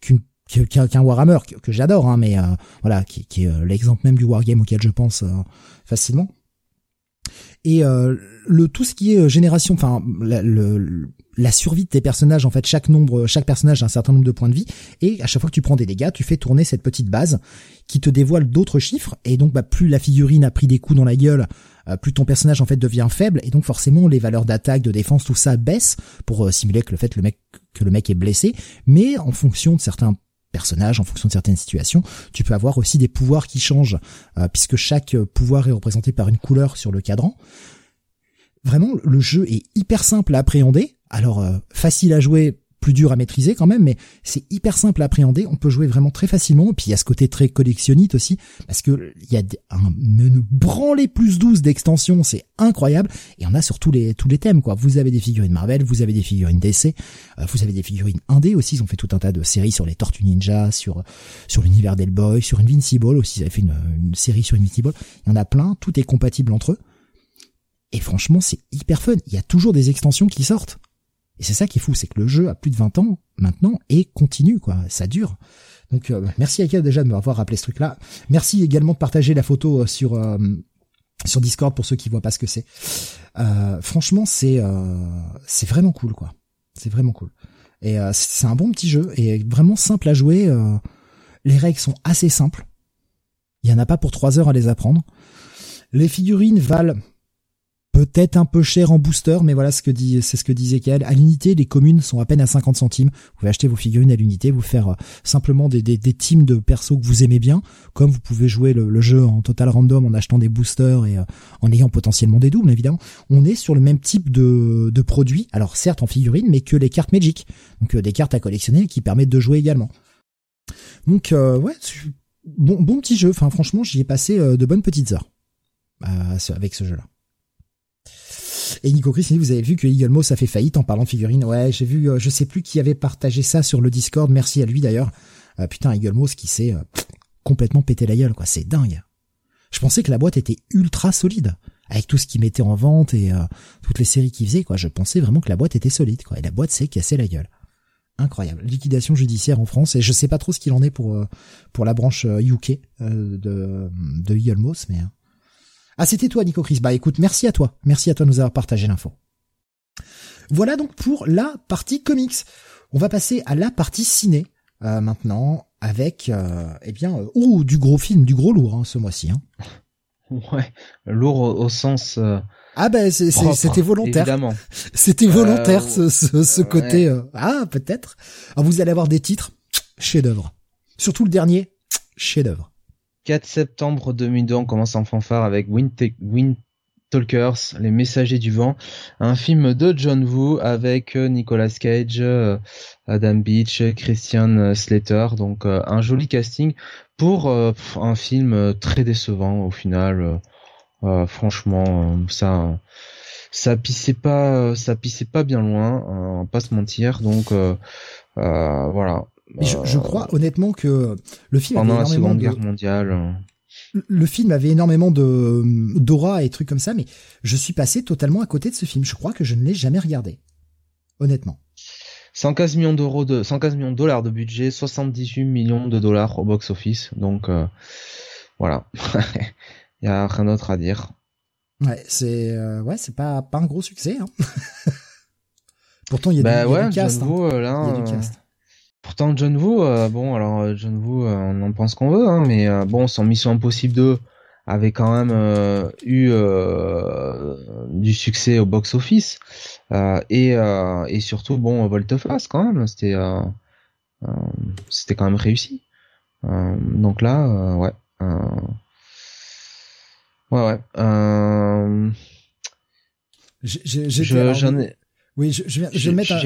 qu'une qu'un Warhammer que, j'adore hein, mais euh, voilà qui, qui est l'exemple même du wargame auquel je pense facilement. Et euh, le tout ce qui est euh, génération, enfin la, le, la survie de tes personnages, en fait, chaque nombre, chaque personnage a un certain nombre de points de vie, et à chaque fois que tu prends des dégâts, tu fais tourner cette petite base qui te dévoile d'autres chiffres, et donc bah, plus la figurine a pris des coups dans la gueule, euh, plus ton personnage en fait devient faible, et donc forcément les valeurs d'attaque, de défense, tout ça baisse pour simuler que le fait le mec que le mec est blessé, mais en fonction de certains personnage en fonction de certaines situations. Tu peux avoir aussi des pouvoirs qui changent, euh, puisque chaque pouvoir est représenté par une couleur sur le cadran. Vraiment, le jeu est hyper simple à appréhender. Alors, euh, facile à jouer plus dur à maîtriser quand même, mais c'est hyper simple à appréhender. On peut jouer vraiment très facilement. Et puis il y a ce côté très collectionnite aussi, parce que il y a un menu branlé plus 12 d'extensions, c'est incroyable. Et on a sur tous les tous les thèmes quoi. Vous avez des figurines Marvel, vous avez des figurines DC, euh, vous avez des figurines indé aussi. Ils ont fait tout un tas de séries sur les Tortues Ninja, sur sur l'univers d'Hellboy, sur Invincible aussi. Ils avaient fait une, une série sur Invincible. Il y en a plein. Tout est compatible entre eux. Et franchement, c'est hyper fun. Il y a toujours des extensions qui sortent. Et c'est ça qui est fou, c'est que le jeu a plus de 20 ans maintenant et continue, quoi. Ça dure. Donc euh, merci à déjà de m'avoir rappelé ce truc-là. Merci également de partager la photo euh, sur euh, sur Discord pour ceux qui voient pas ce que c'est. franchement, c'est c'est vraiment cool, quoi. C'est vraiment cool. Et c'est un bon petit jeu et vraiment simple à jouer. les règles sont assez simples. Il y en a pas pour trois heures à les apprendre. Les figurines valent peut-être un peu cher en booster, mais voilà ce que dit, c'est ce que disait Kael. À l'unité, les communes sont à peine à 50 centimes. Vous pouvez acheter vos figurines à l'unité, vous faire euh, simplement des, des, des, teams de persos que vous aimez bien, comme vous pouvez jouer le, jeu en total random en achetant des boosters et euh, en ayant potentiellement des doubles, évidemment. On est sur le même type de, de produit, alors certes en figurines, mais que les cartes Magic. Donc euh, des cartes à collectionner qui permettent de jouer également. Donc ouais, bon, bon petit jeu. Enfin franchement, j'y ai passé de bonnes petites heures avec ce jeu-là. Et Nico Chris, vous avez vu que Eagle Moss a fait faillite en parlant de figurines. Ouais, j'ai vu, euh, je sais plus qui avait partagé ça sur le Discord. Merci à lui d'ailleurs. Euh, putain, Eagle Moss qui s'est euh, complètement pété la gueule, quoi. C'est dingue. Je pensais que la boîte était ultra solide avec tout ce qu'il mettait en vente et toutes les séries qu'il faisait, quoi. Je pensais vraiment que la boîte était solide, quoi. Et la boîte s'est cassée la gueule. Incroyable. Liquidation judiciaire en France et je sais pas trop ce qu'il en est pour pour la branche UK de de Eagle Moss, mais ah, c'était toi, Nico Chris. Bah écoute, merci à toi. Merci à toi de nous avoir partagé l'info. Voilà donc pour la partie comics. On va passer à la partie ciné euh, maintenant avec euh, eh bien euh, du gros film, du gros lourd hein, ce mois-ci. Hein. *laughs* Ouais, lourd au, sens. Euh, ah ben c'était volontaire. Évidemment. *laughs* C'était volontaire ce, ce, côté. ah peut-être. vous allez avoir des titres chef-d'œuvre. Surtout le dernier chef-d'œuvre. 4 septembre 2002, on commence en fanfare avec Wind, Talkers, Les Messagers du Vent, un film de John Woo avec euh, Nicolas Cage, euh, Adam Beach, Christian Slater, donc euh, un joli casting pour un film très décevant au final. franchement, ça, ça pissait pas, ça pissait pas bien loin, on va pas se mentir. Donc voilà, je, crois honnêtement que le film pendant avait la Seconde Guerre mondiale. Le film avait énormément de d'aura et trucs comme ça, mais je suis passé totalement à côté de ce film. Je crois que je ne l'ai jamais regardé, honnêtement. 115 millions d'euros de 115 millions de dollars de budget, 78 millions de dollars au box office. Donc euh, voilà, il *laughs* y a rien d'autre à dire. Ouais, c'est euh, ouais, c'est pas pas un gros succès. Hein. *laughs* Pourtant il y a, bah du, ouais, cast. Hein. Euh, là, il y a du cast. Pourtant, John Woo, euh, bon, alors euh, John Woo, euh, on en pense qu'on veut, hein, mais bon, son Mission Impossible 2 avait quand même eu du succès au box-office et, et surtout, bon, Volteface quand même, c'était c'était quand même réussi. donc là, ouais, ouais, ouais. J'en ai. Oui, je, je, je vais mettre un,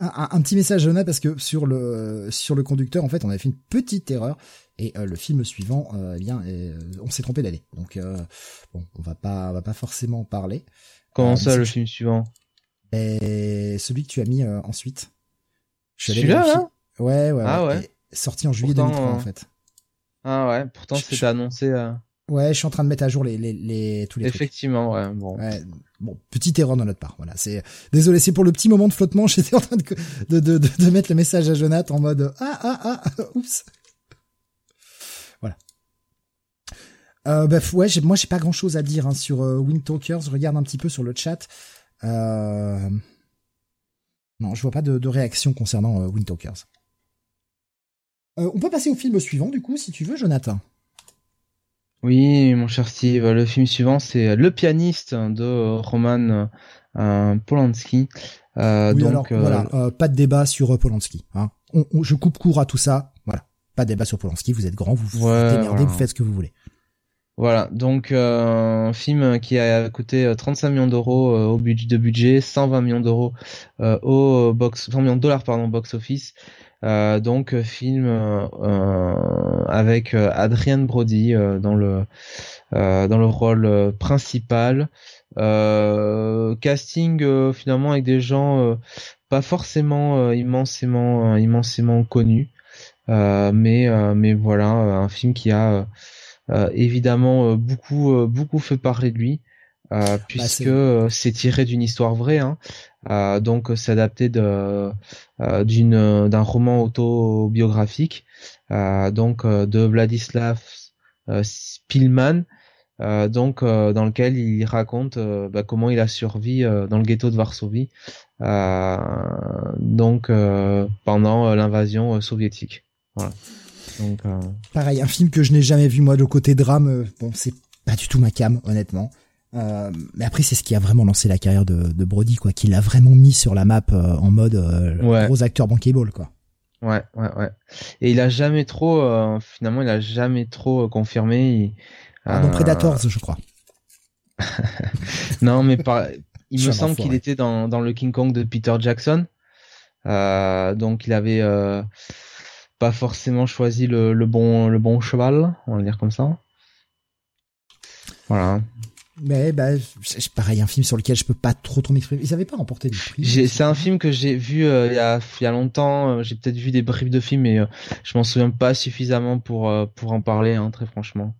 un, un, petit message Jonah parce que sur le sur le conducteur en fait on avait fait une petite erreur et euh, le film suivant euh, eh bien euh, on s'est trompé d'aller donc bon on va pas on va pas forcément en parler comment ça le film suivant Et celui que tu as mis ensuite. Celui-là, là Ouais, ouais. Ah ouais. Sorti en juillet 2003 en fait. Ah ouais, pourtant c'était annoncé. Ouais, je suis en train de mettre à jour les, les, les tous les Effectivement, ouais, bon. Ouais, bon, petite erreur de notre part. C'est désolé, c'est pour le petit moment de flottement. *laughs* J'étais en train de, mettre le message à Jonathan en mode ah ah ah, *laughs* oups. Voilà. Euh, ouais, moi j'ai pas grand chose à dire hein, sur euh, regarde un petit peu sur le chat. Euh... Non, je vois pas de, réaction concernant euh, Talkers. Euh, on peut passer au film suivant du coup, si tu veux, Jonathan. Oui, mon cher Steve, le film suivant c'est Le pianiste de Roman euh, Polanski. Euh, oui, donc alors, voilà, euh, pas de débat sur Polanski. Hein. je coupe court à tout ça. Voilà, pas de débat sur Polanski. Vous êtes grand, vous vous démerdez, vous faites ce que vous voulez. Voilà, donc un film qui a coûté 35 millions d'euros au budget de budget, 120 millions d'euros au box, 100 millions de dollars pardon box office, euh, donc euh, film euh, avec Adrien Brody dans le dans le rôle principal. casting finalement avec des gens pas forcément immensément immensément connus, mais mais voilà un film qui a évidemment beaucoup beaucoup fait parler de lui. Bah, puisque c'est tiré d'une histoire vraie. Hein. Euh, donc c'est adapté de euh, d'une d'un roman autobiographique euh, donc de Vladislav Spilman donc dans lequel il raconte bah, comment il a survécu dans le ghetto de Varsovie donc pendant l'invasion soviétique voilà. Donc, Pareil, un film que je n'ai jamais vu moi de côté drame. bon, c'est pas du tout ma cam, honnêtement. Euh, mais après, c'est ce qui a vraiment lancé la carrière de, de Brody, quoi. Qui l'a vraiment mis sur la map euh, en mode euh, gros acteur bankable, quoi. Ouais, ouais, ouais. Et il a jamais trop, finalement, il a jamais trop confirmé. Il, dans Predators, je crois. *laughs* non, mais par... il me semble qu'il était dans, dans le King Kong de Peter Jackson. donc, il avait pas forcément choisi le, le bon le bon cheval, on va dire comme ça. Voilà. Mais bah, c'est pareil, un film sur lequel je peux pas trop trop m'exprimer. Ils avaient pas remporté des prix. C'est un film que j'ai vu euh, il, y a, il y a longtemps. Euh, j'ai peut-être vu des bribes de films, mais euh, je m'en souviens pas suffisamment pour pour en parler, hein, très franchement.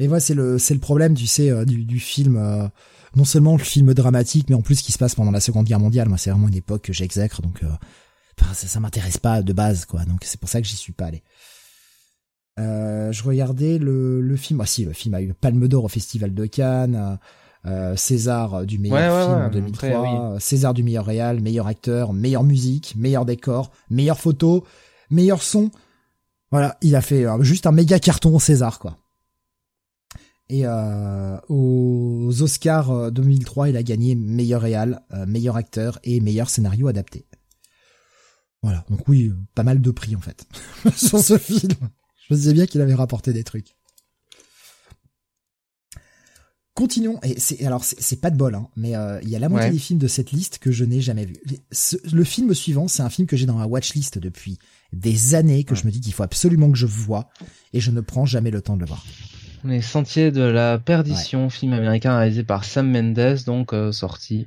Et voilà, c'est le c'est le problème, tu sais, du, du film. non seulement le film dramatique, mais en plus qui se passe pendant la Seconde Guerre mondiale. Moi, c'est vraiment une époque que j'exècre, donc ça, ça m'intéresse pas de base, quoi. Donc c'est pour ça que j'y suis pas allé. Euh, je regardais le, le film. Ah si, le film a eu Palme d'Or au Festival de Cannes, euh, César du meilleur film en 2003, César du meilleur réal, meilleur acteur, meilleure musique, meilleur décor, meilleure photo, meilleur son. Voilà, il a fait euh, juste un méga carton au César quoi. Et euh, aux Oscars 2003, il a gagné meilleur réal, meilleur acteur et meilleur scénario adapté. Voilà, donc oui, pas mal de prix en fait *laughs* sur ce film. Je me disais bien qu'il avait rapporté des trucs. Continuons. Et c'est alors c'est pas de bol, hein, mais euh, il y a la moitié des films de cette liste que je n'ai jamais vu. le film suivant, c'est un film que j'ai dans ma watchlist depuis des années, que je me dis qu'il faut absolument que je vois, et je ne prends jamais le temps de le voir. Les Sentiers de la Perdition, film américain réalisé par Sam Mendes, donc euh, sorti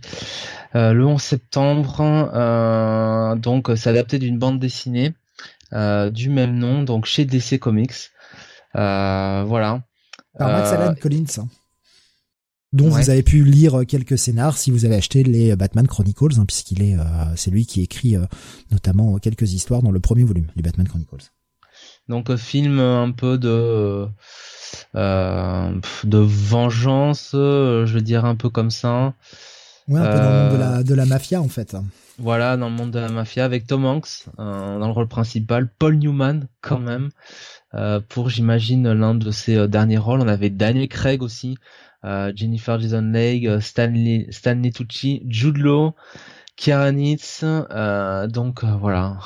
euh, le 11 septembre. donc c'est adapté d'une bande dessinée du même nom, donc chez DC Comics. Euh, voilà. Alors Max euh, Allan Collins, hein. dont vous avez pu lire quelques scénars si vous avez acheté les Batman Chronicles, hein, puisqu'il est, c'est lui qui écrit notamment quelques histoires dans le premier volume du Batman Chronicles. Donc film un peu de de vengeance, je veux dire un peu comme ça. Ouais, un peu dans le monde de la, de la mafia en fait. Voilà, dans le monde de la mafia, avec Tom Hanks euh, dans le rôle principal, Paul Newman quand même, euh, pour j'imagine l'un de ses euh, derniers rôles. On avait Daniel Craig aussi, Jennifer Jason Leigh, Stanley, Stanley Tucci, Jude Law, Kiara donc voilà,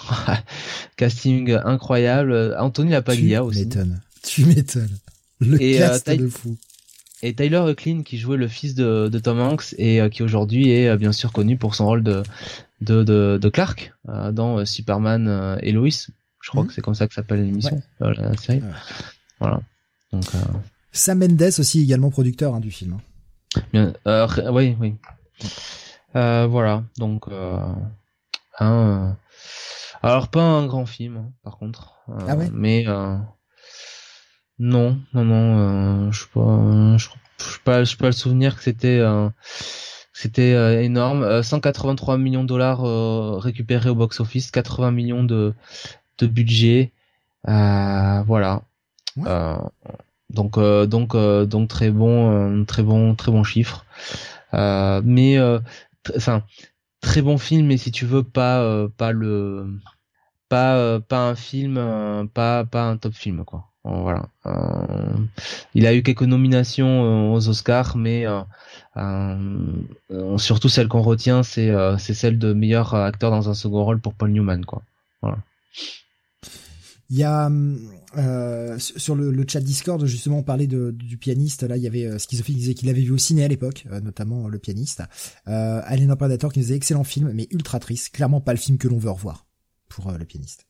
*laughs* casting incroyable. Anthony Lapaglia aussi. Tu m'étonnes, tu m'étonnes. Le cast de fou et Tyler Hoechlin qui jouait le fils de, de Tom Hanks et qui aujourd'hui est bien sûr connu pour son rôle de de, de, de Clark euh, dans euh, Superman euh, et Lois. Je crois mhm. que c'est comme ça que s'appelle l'émission, la série. Voilà. Donc, Sam Mendes aussi également producteur hein, du film. Hein. Bien, oui, oui. voilà, donc un, alors pas un grand film, hein, par contre. ah ouais? Mais non, non, non, je sais pas, je, pas, je pas le souvenir que c'était c'était euh, énorme. 183 euh, millions de dollars euh, récupérés au box-office, 80 millions de, de budget. voilà. donc donc donc très bon très bon très bon chiffre. mais enfin très bon film mais si tu veux pas pas le pas pas un film pas pas un top film quoi voilà. Euh, il a eu quelques nominations euh, aux Oscars, mais euh, surtout celle qu'on retient, c'est celle de meilleur acteur dans un second rôle pour Paul Newman, quoi. Voilà. Il y a sur le, chat Discord justement on parlait de, du pianiste. Là il y avait euh, Schizophile qui disait qu'il avait vu au ciné à l'époque, notamment le pianiste. Euh, Alien Predator qui disait excellent film mais ultra triste. Clairement pas le film que l'on veut revoir pour le pianiste.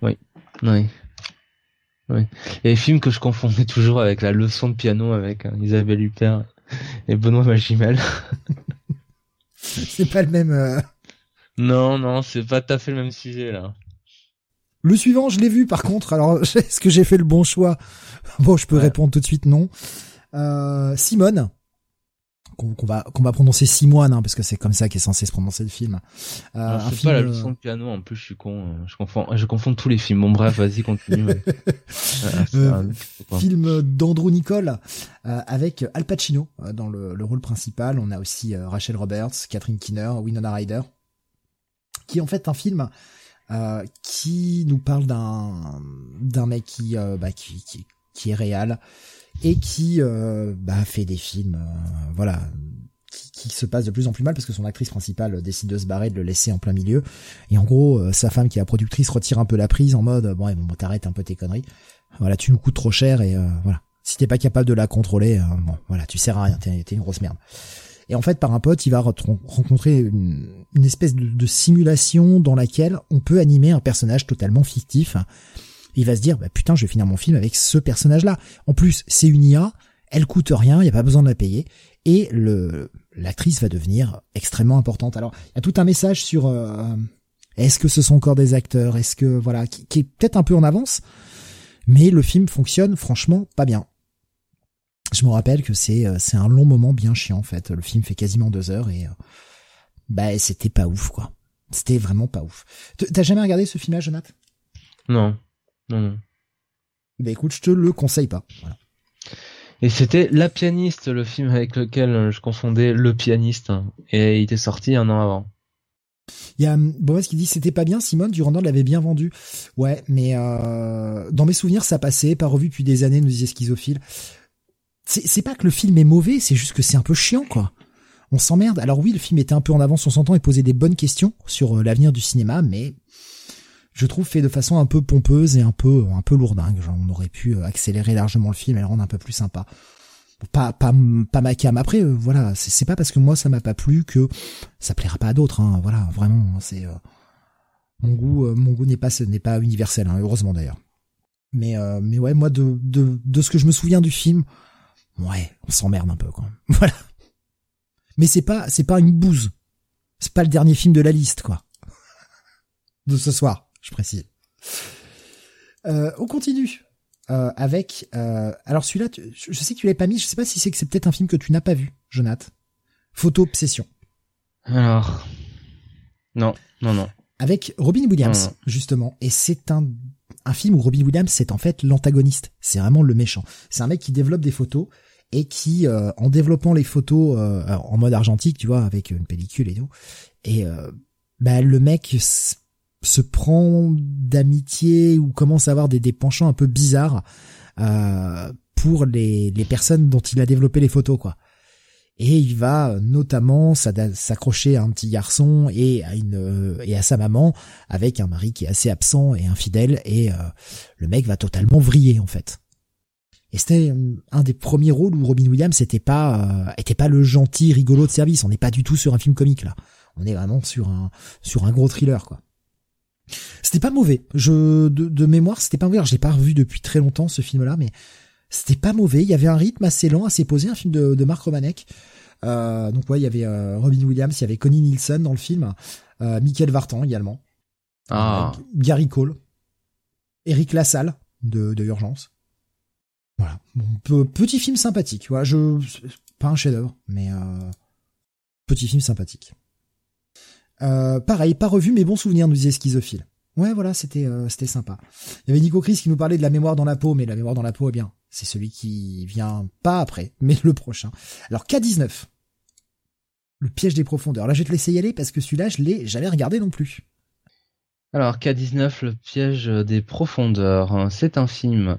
Oui, oui. Oui. Films que je confondais toujours avec la leçon de piano avec hein, Isabelle Huppert et Benoît Magimel. *laughs* c'est pas le même. Euh, non, non, c'est pas tout à fait le même sujet là. Le suivant, je l'ai vu par contre. Alors, *laughs* est-ce que j'ai fait le bon choix? Bon, je peux répondre tout de suite non. Euh, Simone, qu'on va qu'on va prononcer Simoine hein, parce que c'est comme ça qu'est censé se prononcer le film. Euh, un film, pas la euh, leçon de piano en plus je suis con euh, je confonds je confonds tous les films. Bon bref vas-y continue. *laughs* euh, film d'Andrew Nicole avec Al Pacino dans le, le, rôle principal. On a aussi Rachel Roberts, Catherine Keener, Winona Ryder, qui est en fait un film qui nous parle d'un d'un mec qui, bah, qui, qui qui est réel et qui euh, bah, fait des films, euh, voilà, qui, se passe de plus en plus mal parce que son actrice principale décide de se barrer, de le laisser en plein milieu. Et en gros, euh, sa femme qui est la productrice retire un peu la prise en mode bon, bon t'arrêtes un peu tes conneries. Voilà, tu nous coûtes trop cher et voilà. Si t'es pas capable de la contrôler, bon, voilà, tu sers à rien, t'es, une grosse merde. Et en fait, par un pote, il va rencontrer une, espèce de, de, simulation dans laquelle on peut animer un personnage totalement fictif il va se dire, bah, putain, je vais finir mon film avec ce personnage-là. En plus, c'est une IA, elle coûte rien, il n'y a pas besoin de la payer. Et le l'actrice va devenir extrêmement importante. Alors, il y a tout un message sur euh, est-ce que ce sont encore des acteurs, est-ce que voilà, qui, est peut-être un peu en avance, mais le film fonctionne franchement pas bien. Je me rappelle que c'est euh, c'est un long moment bien chiant en fait. Le film fait quasiment deux heures et euh, bah c'était pas ouf quoi. C'était vraiment pas ouf. T'as jamais regardé ce film-là, Jonathan? Non. Non, non. Bah écoute, je te le conseille pas. Voilà. Et c'était La Pianiste, le film avec lequel je confondais Le Pianiste. Et il était sorti un an avant. Il y a Boris qui dit c'était pas bien, Simone Durandon l'avait bien vendu. Ouais, mais euh, dans mes souvenirs ça passait, pas revu depuis des années, nous disait Schizophile. C'est pas que le film est mauvais, c'est juste que c'est un peu chiant quoi. On s'emmerde. Alors oui, le film était un peu en avance on s'entend et posait des bonnes questions sur euh, l'avenir du cinéma, mais je trouve fait de façon un peu pompeuse et un peu un peu lourdingue. Genre, on aurait pu euh, accélérer largement le film et le rendre un peu plus sympa. Pas pas pas ma cam. Après, euh, voilà, c'est pas parce que moi ça m'a pas plu que ça plaira pas à d'autres. Hein. Voilà, vraiment, c'est euh, mon goût. mon goût n'est pas n'est pas universel. Hein, heureusement d'ailleurs. Mais mais ouais, moi de, de de ce que je me souviens du film, ouais, on s'emmerde un peu quoi. *laughs* Voilà. Mais c'est pas c'est pas une bouse. C'est pas le dernier film de la liste quoi. *laughs* De ce soir je précise. Euh, on continue euh, avec. Euh, alors celui-là, je sais que tu l'avais pas mis. Je sais pas si c'est que c'est peut-être un film que tu n'as pas vu, Jonath. Photo obsession. Alors, non, non, non. Avec Robin Williams justement, et c'est un un film où Robin Williams c'est en fait l'antagoniste. C'est vraiment le méchant. C'est un mec qui développe des photos et qui, en développant les photos en mode argentique, tu vois, avec une pellicule et tout, et bah le mec se prend d'amitié ou commence à avoir des, des penchants un peu bizarres euh, pour les, personnes dont il a développé les photos quoi. Et il va notamment s'accrocher à un petit garçon et à une euh, et à sa maman avec un mari qui est assez absent et infidèle et euh, le mec va totalement vriller en fait. Et c'était un des premiers rôles où Robin Williams était pas euh, était pas le gentil rigolo de service. On n'est pas du tout sur un film comique là. On est vraiment sur un sur un gros thriller quoi. C'était pas mauvais. Je de, mémoire, c'était pas mauvais. Je l'ai pas revu depuis très longtemps ce film-là, mais c'était pas mauvais. Il y avait un rythme assez lent, assez posé, un film de, de Marc Romanek. donc ouais, il y avait Robin Williams, il y avait Connie Nielsen dans le film, Michael Vartan également, ah. Gary Cole, Eric Lassalle de, de Urgence. Voilà, bon, petit film sympathique. Je pas un chef-d'œuvre, mais petit film sympathique. Pareil, pas revu, mais bon souvenir, nous disait Schizophile. Ouais, voilà, c'était euh, c'était sympa. Il y avait Nico Chris qui nous parlait de la mémoire dans la peau, mais la mémoire dans la peau, eh bien, c'est celui qui vient pas après, *laughs* mais le prochain. Alors K19, le piège des profondeurs. Là, je vais te laisser y aller parce que celui-là, je l'ai jamais regardé non plus. Alors K19, le piège des profondeurs, hein, c'est un film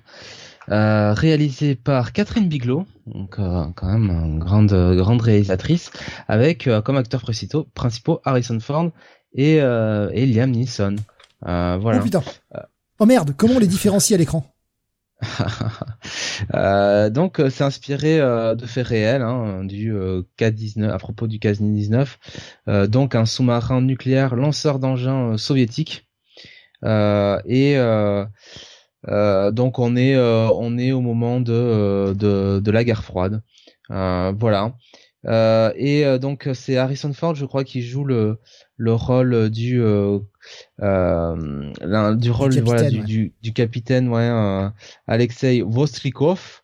euh, réalisé par Catherine Bigelow, donc euh, quand même une grande grande réalisatrice, avec comme acteurs principaux, principaux Harrison Ford et, et Liam Neeson. Euh, voilà. Oh putain. Oh merde, comment on les différencie à l'écran? *laughs* Euh, donc euh, c'est inspiré euh, de faits réels hein, du K-19 à propos du K-19 donc un sous-marin nucléaire lanceur d'engins soviétique et donc on est on est au moment de de, de la guerre froide. Voilà. Et donc c'est Harrison Ford je crois qui joue le le rôle du euh, euh, du rôle du capitaine, voilà, du, du, du, capitaine ouais euh, Alexei Vostrikov.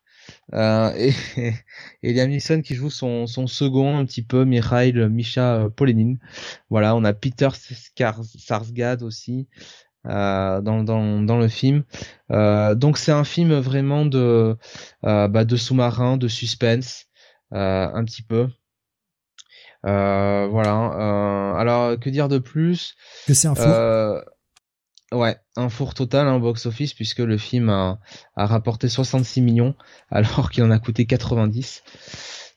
Euh, et, *laughs* et Liam Neeson qui joue son, son second un petit peu Mikhail Misha Polenin. Voilà on a Peter Sarsgaard aussi euh, dans, dans, dans le film euh, donc c'est un film vraiment de bah, de sous-marin de suspense un petit peu euh, voilà. Euh, alors que dire de plus? Que c'est un four? Euh, ouais, un four total en hein, box office puisque le film a, a rapporté 66 millions alors *laughs* qu'il en a coûté 90.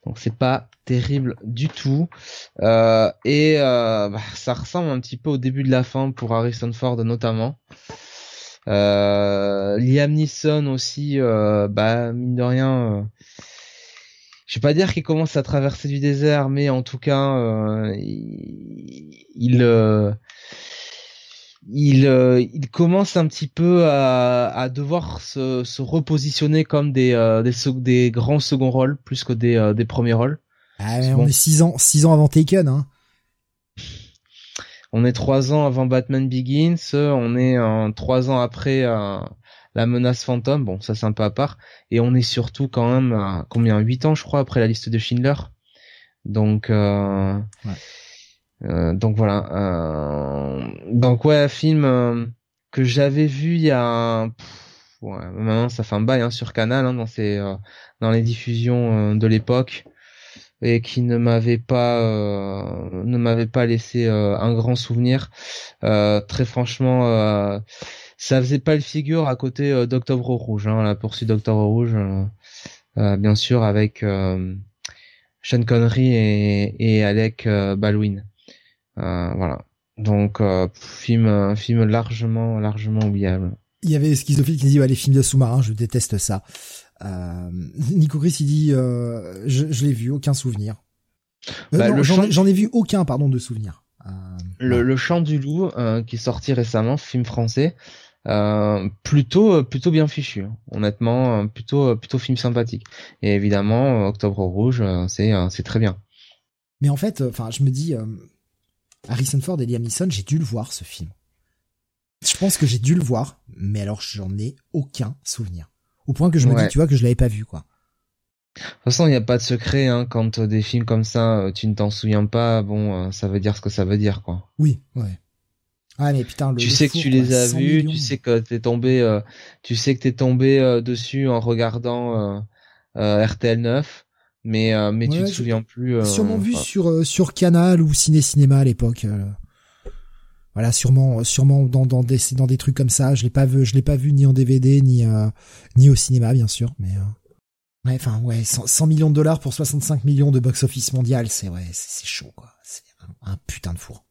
Donc c'est pas terrible du tout. Euh, et euh, bah, ça ressemble un petit peu au début de la fin pour Harrison Ford notamment. Euh, Liam Neeson aussi, euh, bah mine de rien, je vais pas dire qu'il commence à traverser du désert, mais en tout cas, il il, euh, il, commence un petit peu à, à devoir se, se, repositionner comme des, des, des, grands second rôles plus que des, des premiers rôles. Ah, on est six ans, six ans avant Taken, hein. On est trois ans avant Batman Begins, on est trois ans après la menace fantôme, bon ça c'est un peu à part, et on est surtout quand même à combien? 8 ans je crois après la liste de Schindler. Donc euh, euh, donc voilà. Euh, donc ouais, un film euh, que j'avais vu il y a maintenant ça fait un bail hein, sur Canal hein, dans euh, dans les diffusions de l'époque et qui ne m'avait pas ne m'avait pas laissé un grand souvenir. très franchement ça faisait pas le figure à côté euh, d'Octobre Rouge, hein, la poursuite d'Octobre Rouge, euh, euh, bien sûr avec Sean Connery et, et Alec Baldwin. Voilà. Donc film film largement largement oubliable. Il y avait Schizophile qui dit ouais, les films de sous-marins, je déteste ça. Euh, Nico il dit je, je l'ai vu, aucun souvenir. Bah, J'en ai vu aucun pardon de souvenir. le, le Chant du loup qui est sorti récemment, film français, euh, plutôt euh, plutôt bien fichu hein. honnêtement euh, plutôt plutôt film sympathique et évidemment Octobre Rouge c'est c'est très bien mais en fait enfin je me dis Harrison Ford et Liam Neeson j'ai dû le voir ce film. Je pense que j'ai dû le voir mais alors j'en ai aucun souvenir. Au point que je me dis tu vois que je l'avais pas vu quoi. De toute façon, il n'y a pas de secret, hein, quand des films comme ça, tu ne t'en souviens pas, bon, ça veut dire ce que ça veut dire, quoi. Oui, ouais. Ah mais putain, tu sais que tu les as vus, tu sais que t'es tombé, euh, tu sais que t'es tombé euh, dessus en regardant euh, RTL 9, mais mais tu te souviens plus. sûrement vu sur sur Canal ou Ciné Cinéma à l'époque. voilà, sûrement sûrement dans dans des dans des trucs comme ça. Je l'ai pas vu, je l'ai pas vu ni en DVD ni ni au cinéma bien sûr, mais. Ouais, enfin ouais, 100, millions de dollars pour 65 millions de box office mondial, c'est ouais, c'est chaud quoi. C'est un, un putain de four.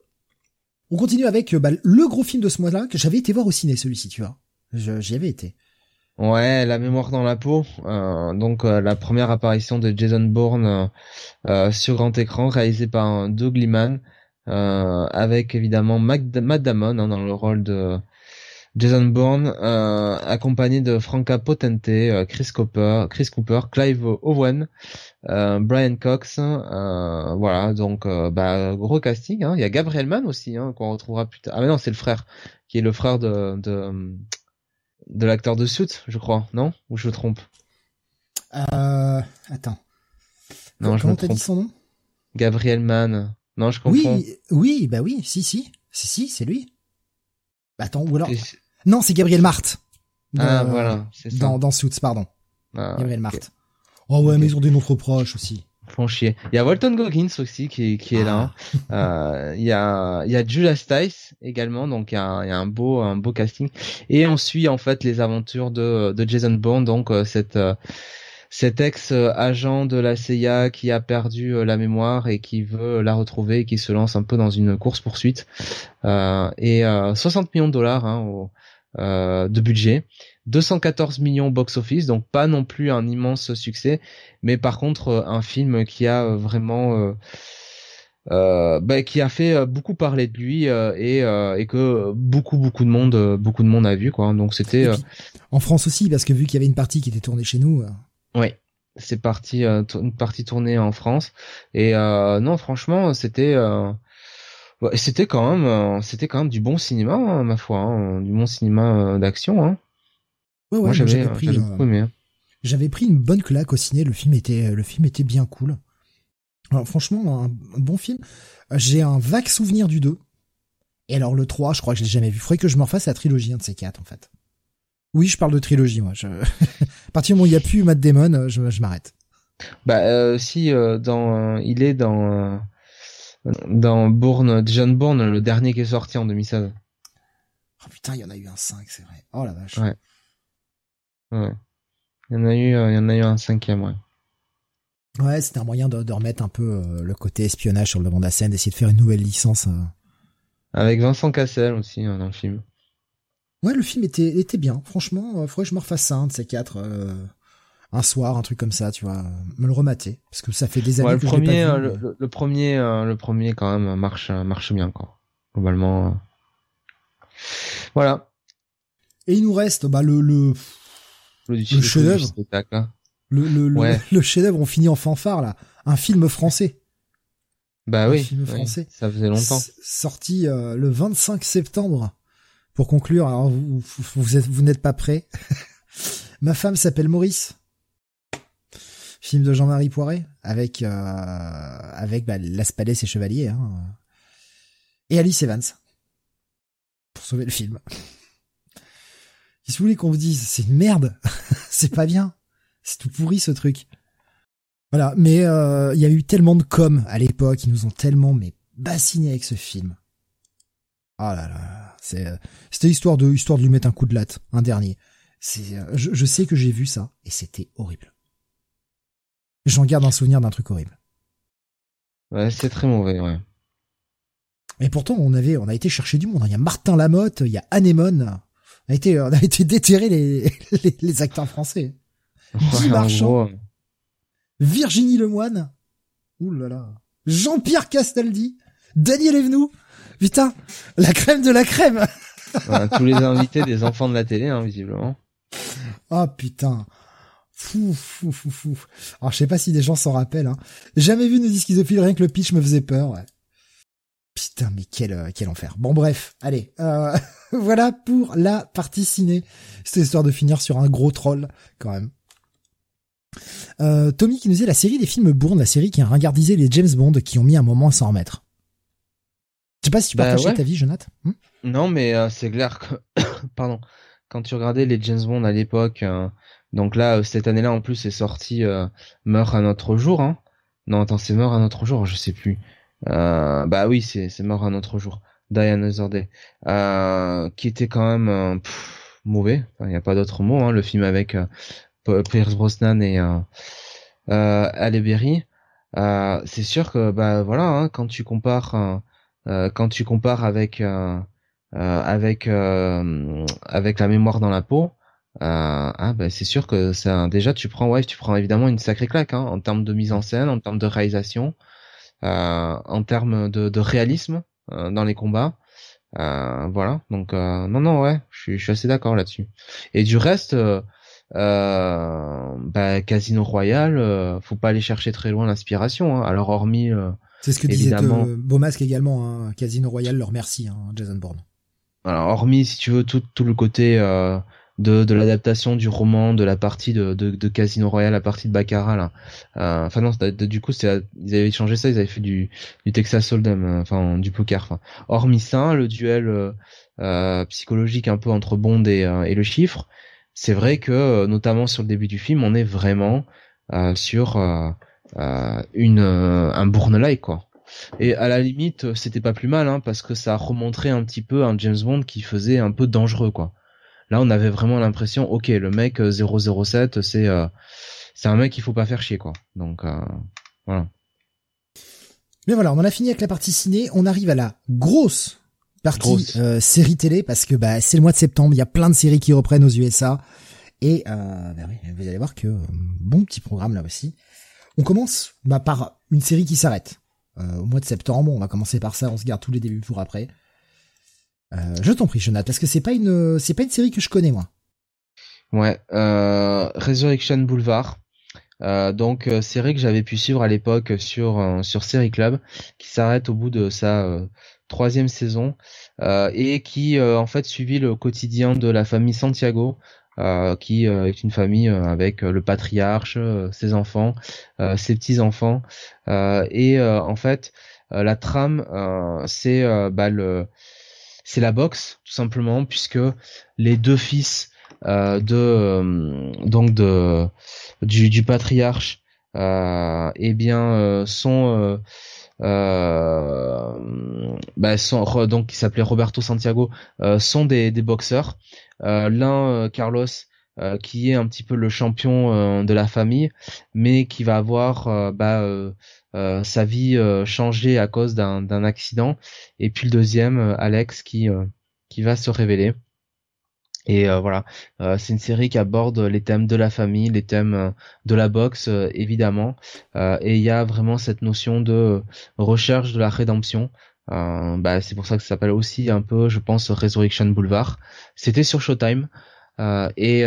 On continue avec euh, bah, le gros film de ce mois-là que j'avais été voir au ciné, celui-ci, tu vois. J'y avais été. Ouais, La mémoire dans la peau. Euh, donc euh, la première apparition de Jason Bourne sur grand écran, réalisé par Doug Liman, avec évidemment Matt Damon hein, dans le rôle de Jason Bourne, accompagné de Franca Potente, Chris Cooper, Chris Cooper, Clive Owen, Brian Cox, voilà, donc bah gros casting. Hein. Il y a Gabriel Mann aussi, hein, qu'on retrouvera plus tard. Ah mais non, c'est le frère, qui est le frère de de, de l'acteur de Suit, je crois, non? Ou je me trompe? Euh, attends. Non, Comment t'as dit son nom? Gabriel Mann. Non, je comprends. Oui, oui, bah oui, si, si, si, si, c'est lui. Bah, attends, ou alors. Non, c'est Gabriel Marthe. ah, voilà, c'est ça. Dans, dans Suits, pardon. Ah, Gabriel Marthe. Oh ouais, mais ils ont des noms trop proches aussi. Font chier. Il y a Walton Goggins aussi qui, qui est là. Ah. Euh, il y a il y a Julia Stice également, donc il y a, il y a un beau un beau casting. Et on suit en fait les aventures de de Jason Bourne, donc euh, cette euh, cet ex-agent de la CIA qui a perdu euh, la mémoire et qui veut la retrouver et qui se lance un peu dans une course-poursuite. Euh, et 60 euh, millions de dollars hein, de budget. 214 millions box-office, donc pas non plus un immense succès, mais par contre un film qui a vraiment... Euh, bah, qui a fait beaucoup parler de lui et, et que beaucoup beaucoup de monde beaucoup de monde a vu quoi. Donc c'était en France aussi parce que vu qu'il y avait une partie qui était tournée chez nous oui, c'est parti euh, une partie tournée en France. Et euh, non franchement c'était euh, c'était quand même c'était quand même du bon cinéma hein, ma foi hein, du bon cinéma d'action hein. Ouais, ouais, j'avais pris j'avais pris une bonne claque au ciné le film était le film était bien cool alors franchement un, bon film j'ai un vague souvenir du 2 et alors le 3 je crois que je l'ai jamais vu faudrait que je me refasse la trilogie un de ces quatre en fait oui, je parle de trilogie, moi. Je... *laughs* à partir du moment où il n'y a plus Matt Damon, euh, je, je m'arrête. Bah euh, si euh, dans il est dans dans Bourne, John Bourne, le dernier qui est sorti en 2016. Oh putain, il y en a eu un 5, c'est vrai. Oh la vache. Ouais. Ouais. Il y en a eu, il y en a eu un cinquième, ouais. Ouais, c'était un moyen de, de, remettre un peu le côté espionnage sur le devant de la scène, d'essayer de faire une nouvelle licence. Avec Vincent Cassel aussi hein, dans le film. Ouais, le film était, était bien. Franchement, il euh, faudrait que je me refasse un de ces quatre. Euh, un soir, un truc comme ça, tu vois, me le remater, parce que ça fait des années ouais, le que premier, pas vu, le, le, premier, euh, le premier quand même marche, marche bien, quoi. Globalement. Voilà. Et il nous reste, bah le le le, chef-d'œuvre. Le le, ouais. le, le chef-d'œuvre, on finit en fanfare là, un film français. Bah oui. Un film français. ça faisait longtemps. sorti le 25 septembre pour conclure, alors vous, vous, êtes, vous n'êtes pas prêts. *laughs* Ma femme s'appelle Maurice. Film de Jean-Marie Poiret avec euh, avec bah, Las Palais et Chevaliers hein. et Alice Evans pour sauver le film. Si vous voulez qu'on vous dise, c'est une merde, *laughs* c'est pas bien, c'est tout pourri ce truc. Voilà, mais euh, il y a eu tellement de com à l'époque, ils nous ont tellement mais bassiné avec ce film. Oh là là. C'est, euh, c'était histoire de, histoire de lui mettre un coup de latte, un dernier. C'est, euh, je, je sais que j'ai vu ça et c'était horrible. J'en garde un souvenir d'un truc horrible. Ouais, c'est très mauvais, ouais. Et pourtant, on avait, on a été chercher du monde. Il y a Martin Lamotte, il y a Anémone. On a été, on a été déterrer les, *laughs* les, les acteurs français. Guy Marchand. Virginie Lemoine. Ouh là là. Jean-Pierre Castaldi. Daniel Evenou. Putain, la crème de la crème. *laughs* tous les invités des enfants de la télé, hein, visiblement. Oh putain. Fou, fou, fou, fou. Alors je sais pas si des gens s'en rappellent. Hein. Jamais vu une schizophile, rien que le pitch me faisait peur. Ouais. Putain, mais quel euh, quel enfer. Bon bref, allez. Euh, *laughs* *laughs* voilà pour la partie ciné. C'était histoire de finir sur un gros troll quand même. Euh, Tommy qui nous disait la série des films Bourne, la série qui a ringardisé les James Bond qui ont mis un moment à s'en remettre. Je sais pas si tu bah, partages ta vie, Jonathan. Hmm non, mais euh, c'est clair que, *coughs* pardon, quand tu regardais les James Bond à l'époque, euh, donc là, cette année-là, en plus, c'est sorti Meurt un autre jour. Hein. Non, attends, c'est Meurt un autre jour, je sais plus. bah oui, c'est c'est Meurt un autre jour. Die Another Day, qui était quand même mauvais. Il n'y a pas d'autre mot. Hein, le film avec Pierce Brosnan et euh, Halle Berry. c'est sûr que bah voilà, hein, quand tu compares euh, quand tu compares avec euh, euh, avec avec la mémoire dans la peau, ah ben c'est sûr que ça déjà tu prends ouais tu prends évidemment une sacrée claque hein, en termes de mise en scène, en termes de réalisation, en termes de, de réalisme dans les combats. voilà. Donc non non ouais, je suis, assez d'accord là-dessus. Et du reste, bah, Casino Royale, faut pas aller chercher très loin l'inspiration. Hein. Alors hormis c'est ce que disait euh, Beaumasque également. Hein. Casino Royale leur merci, hein, Jason Bourne. Alors, hormis, si tu veux, tout, tout le côté euh, de, de l'adaptation du roman, de la partie de, de, de, Casino Royale, la partie de Baccarat, là. Euh, enfin non, du coup, ils avaient changé ça, ils avaient fait du, du Texas Hold'em, euh, enfin du poker. Enfin, hormis ça, le duel euh, psychologique un peu entre Bond et, et le chiffre, c'est vrai que, notamment sur le début du film, on est vraiment sur une un Bourne-like, quoi. Et à la limite, c'était pas plus mal, hein, parce que ça remontrait un petit peu un James Bond qui faisait un peu dangereux, quoi. Là, on avait vraiment l'impression, ok, le mec 007, euh, c'est euh, c'est un mec qu'il faut pas faire chier, quoi. Donc euh, voilà. Mais voilà, on en a fini avec la partie ciné. On arrive à la grosse partie série télé parce que bah c'est le mois de septembre. Il y a plein de séries qui reprennent aux USA et bah vous allez voir que bon petit programme là aussi. On commence bah, par une série qui s'arrête. Au mois de septembre. On va commencer par ça, on se garde tous les débuts pour après. Euh, je t'en prie, Jonathan, parce que c'est pas une c'est pas une série que je connais moi. Ouais, euh, Resurrection Boulevard. Euh, donc euh, série que j'avais pu suivre à l'époque sur sur Série Club, qui s'arrête au bout de sa troisième saison et qui en fait suivit le quotidien de la famille Santiago, euh, qui euh, est une famille euh, avec le patriarche, ses enfants, ses petits enfants, et en fait la trame c'est bah, le c'est la boxe tout simplement puisque les deux fils de donc de du, patriarche eh bien sont euh, bah, sont, donc qui s'appelait Roberto Santiago, euh, sont des, boxeurs. Euh, l'un, Carlos, qui est un petit peu le champion de la famille, mais qui va avoir bah, sa vie changée à cause d'un accident. Et puis le deuxième, Alex, qui qui va se révéler. Et euh, voilà, euh, c'est une série qui aborde les thèmes de la famille, les thèmes euh, de la boxe évidemment, et il y a vraiment cette notion de recherche de la rédemption. bah, c'est pour ça que ça s'appelle aussi un peu, je pense, Resurrection Boulevard. C'était sur Showtime. Et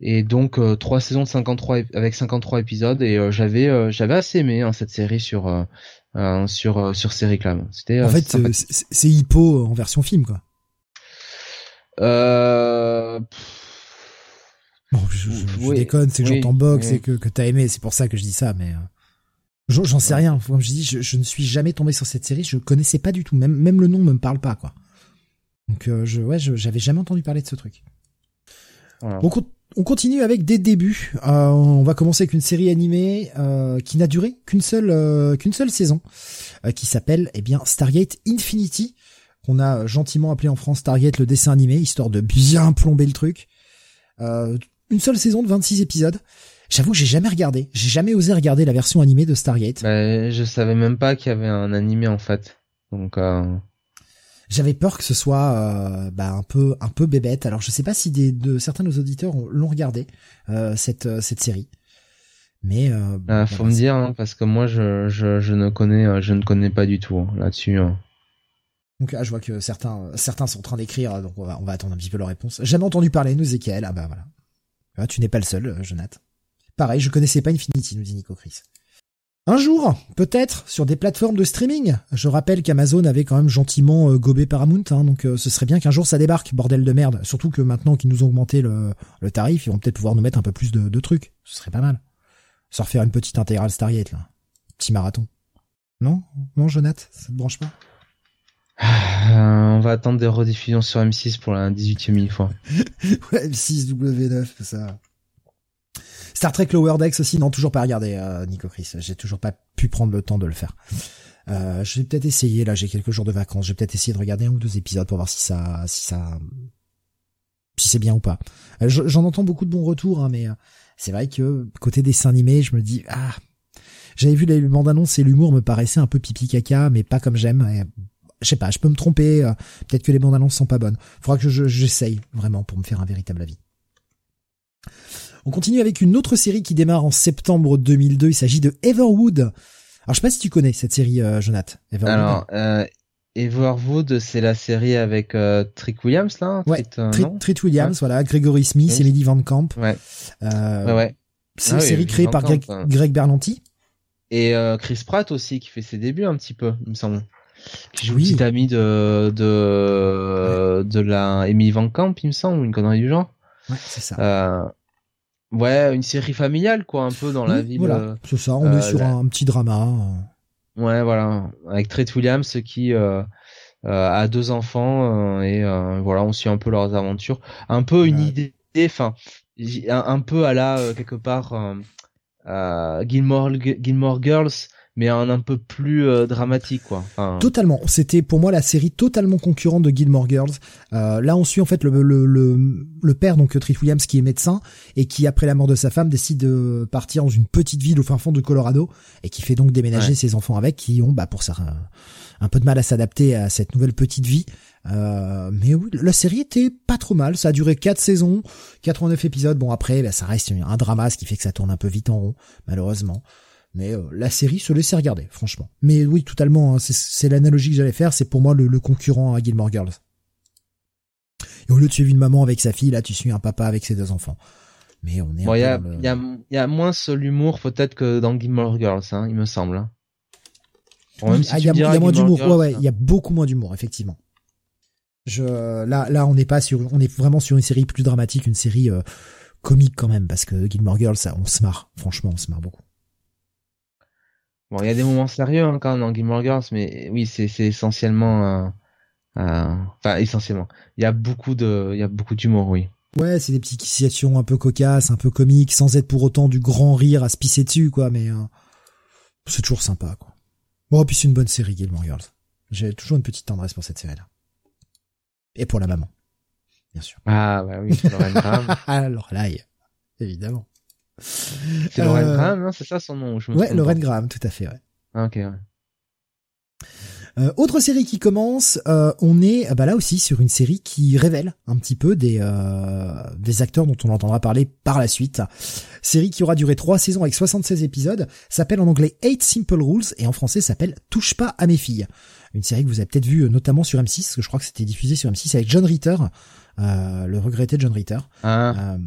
et donc trois saisons de 53 avec 53 épisodes et j'avais j'avais assez aimé hein, cette série sur sur sur série réclames. C'était en fait c'est Hippo en version film quoi. Euh... Bon, je, déconne, c'est que j'entends box et que, que t'as aimé, c'est pour ça que je dis ça, mais euh, j'en sais rien. Comme je dis, je, ne suis jamais tombé sur cette série, je connaissais pas du tout, même même le nom me parle pas quoi. Donc euh, je ouais, j'avais jamais entendu parler de ce truc. On, on, continue avec des débuts. Euh, on va commencer avec une série animée qui n'a duré qu'une seule qu'une seule saison, qui s'appelle eh bien Stargate Infinity qu'on a gentiment appelé en France Target le dessin animé, histoire de bien plomber le truc. Euh, une seule saison de 26 épisodes. J'avoue que j'ai jamais regardé, j'ai jamais osé regarder la version animée de Stargate. Bah, je savais même pas qu'il y avait un animé en fait. Donc euh... j'avais peur que ce soit euh, bah, un peu un peu bébête. Alors je sais pas si des, de certains de nos auditeurs l'ont regardé euh, cette euh, cette série. Mais euh, bah, faut me dire hein, parce que moi je, je, je ne connais je ne connais pas du tout hein, là-dessus. Hein. Donc ah, je vois que certains certains sont en train d'écrire, donc on va, on va attendre un petit peu leur réponse. Jamais entendu parler, nous Ezekiel. Ah bah voilà. Ah, tu n'es pas le seul, Jonathan. Pareil, je connaissais pas Infinity, nous dit Nico Chris. Un jour, peut-être, sur des plateformes de streaming. Je rappelle qu'Amazon avait quand même gentiment euh, gobé Paramount, hein, donc euh, ce serait bien qu'un jour ça débarque, bordel de merde. Surtout que maintenant qu'ils nous ont augmenté le, le, tarif, ils vont peut-être pouvoir nous mettre un peu plus de, de trucs. Ce serait pas mal. Sans refaire une petite intégrale Stargate, là. Petit marathon. Non? Non, Jonathan, ça te branche pas? Euh, on va attendre des rediffusions sur M6 pour la 18e fois. *laughs* ouais, M6, W9, ça. Star Trek Lower Decks aussi, non, toujours pas regardé, euh, Nico Chris. J'ai toujours pas pu prendre le temps de le faire. Euh, je vais peut-être essayer, là, j'ai quelques jours de vacances, je vais peut-être essayer de regarder un ou deux épisodes pour voir si ça, si ça, si c'est bien ou pas. Euh, j'en entends beaucoup de bons retours, hein, mais c'est vrai que côté dessin animé, je me dis, ah, j'avais vu les bandes annonces et l'humour me paraissait un peu pipi caca, mais pas comme j'aime je sais pas, je peux me tromper, euh, peut-être que les bandes annonces sont pas bonnes. Faudra que j'essaye vraiment pour me faire un véritable avis. On continue avec une autre série qui démarre en septembre 2002. Il s'agit de Everwood. Alors je sais pas si tu connais cette série, euh, Jonathan. Alors, euh, Everwood, c'est la série avec euh, Trick Williams là. Ouais. Trick, Williams, voilà, Gregory Smith, et Lady Van Camp. Ouais. Euh, ouais. C'est une ah série créée par Greg, Greg Berlanti. Et euh, Chris Pratt aussi qui fait ses débuts un petit peu, il me semble. Qui joue oui. petit ami de de de la Emily Van Camp, il me semble, une connerie du genre. Ouais, c'est ça. Euh, ouais, une série familiale quoi, un peu dans la ville. Voilà, euh, c'est ça. On est sur un petit drama. Ouais, voilà, avec Treat Williams qui euh, a deux enfants et voilà, on suit un peu leurs aventures, un peu une idée, enfin, un, un, peu à la quelque part euh, Gilmore, Gilmore Girls, mais un un peu plus euh, dramatique quoi. Enfin... Totalement. C'était pour moi la série totalement concurrente de Gilmore Girls. Euh, là, on suit en fait le, le, le, le père donc Triff Williams qui est médecin et qui après la mort de sa femme décide de partir dans une petite ville au fin fond de Colorado et qui fait donc déménager ses enfants avec qui ont bah pour ça un peu de mal à s'adapter à cette nouvelle petite vie. Euh, mais oui, la série était pas trop mal. Ça a duré 4 saisons, 89 épisodes. Bon après, bah, ça reste un drama, ce qui fait que ça tourne un peu vite en rond, malheureusement. Mais euh, la série se laissait regarder, franchement. Mais oui, totalement. Hein, c'est l'analogie que j'allais faire. C'est pour moi le, concurrent à Gilmore Girls. Et au lieu de suivre une maman avec sa fille, là, tu suis un papa avec ses deux enfants. Mais on est. Bon, il y a, y, a, y a moins l'humour peut-être que dans Gilmore Girls, hein, il me semble. Hein. Ah, il y, a moins d'humour. Ouais, ouais, il y a beaucoup moins d'humour, effectivement. Je, là, là, on n'est pas sur, on est vraiment sur une série plus dramatique, une série euh, comique quand même, parce que Gilmore Girls, ça, on se marre. Franchement, on se marre beaucoup. Bon, il y a des moments sérieux hein, quand même dans Gilmore Girls, mais oui, c'est, essentiellement, enfin, essentiellement. Il y a beaucoup de, il y a beaucoup d'humour, oui. Ouais, c'est des petites situations un peu cocasses, un peu comiques, sans être pour autant du grand rire à se pisser dessus, quoi. Mais euh, c'est toujours sympa, quoi. Bon, puis c'est une bonne série, Gilmore Girls. J'ai toujours une petite tendresse pour cette série-là. Et pour la maman, bien sûr. Ah, bah oui, Lorraine Graham. *laughs* Alors là, évidemment. C'est Lorraine euh... Graham, non C'est ça son nom je Ouais, Lorraine Graham, tout à fait, ouais. Ah, ok, ouais. Euh, autre série qui commence, euh, on est bah là aussi sur une série qui révèle un petit peu des euh, des acteurs dont on entendra parler par la suite. Série qui aura duré trois saisons avec 76 épisodes, s'appelle en anglais Eight Simple Rules et en français s'appelle Touche pas à mes filles. Une série que vous avez peut-être vue notamment sur M6, parce que je crois que c'était diffusé sur M6 avec John Ritter, le regretté John Ritter. Ah.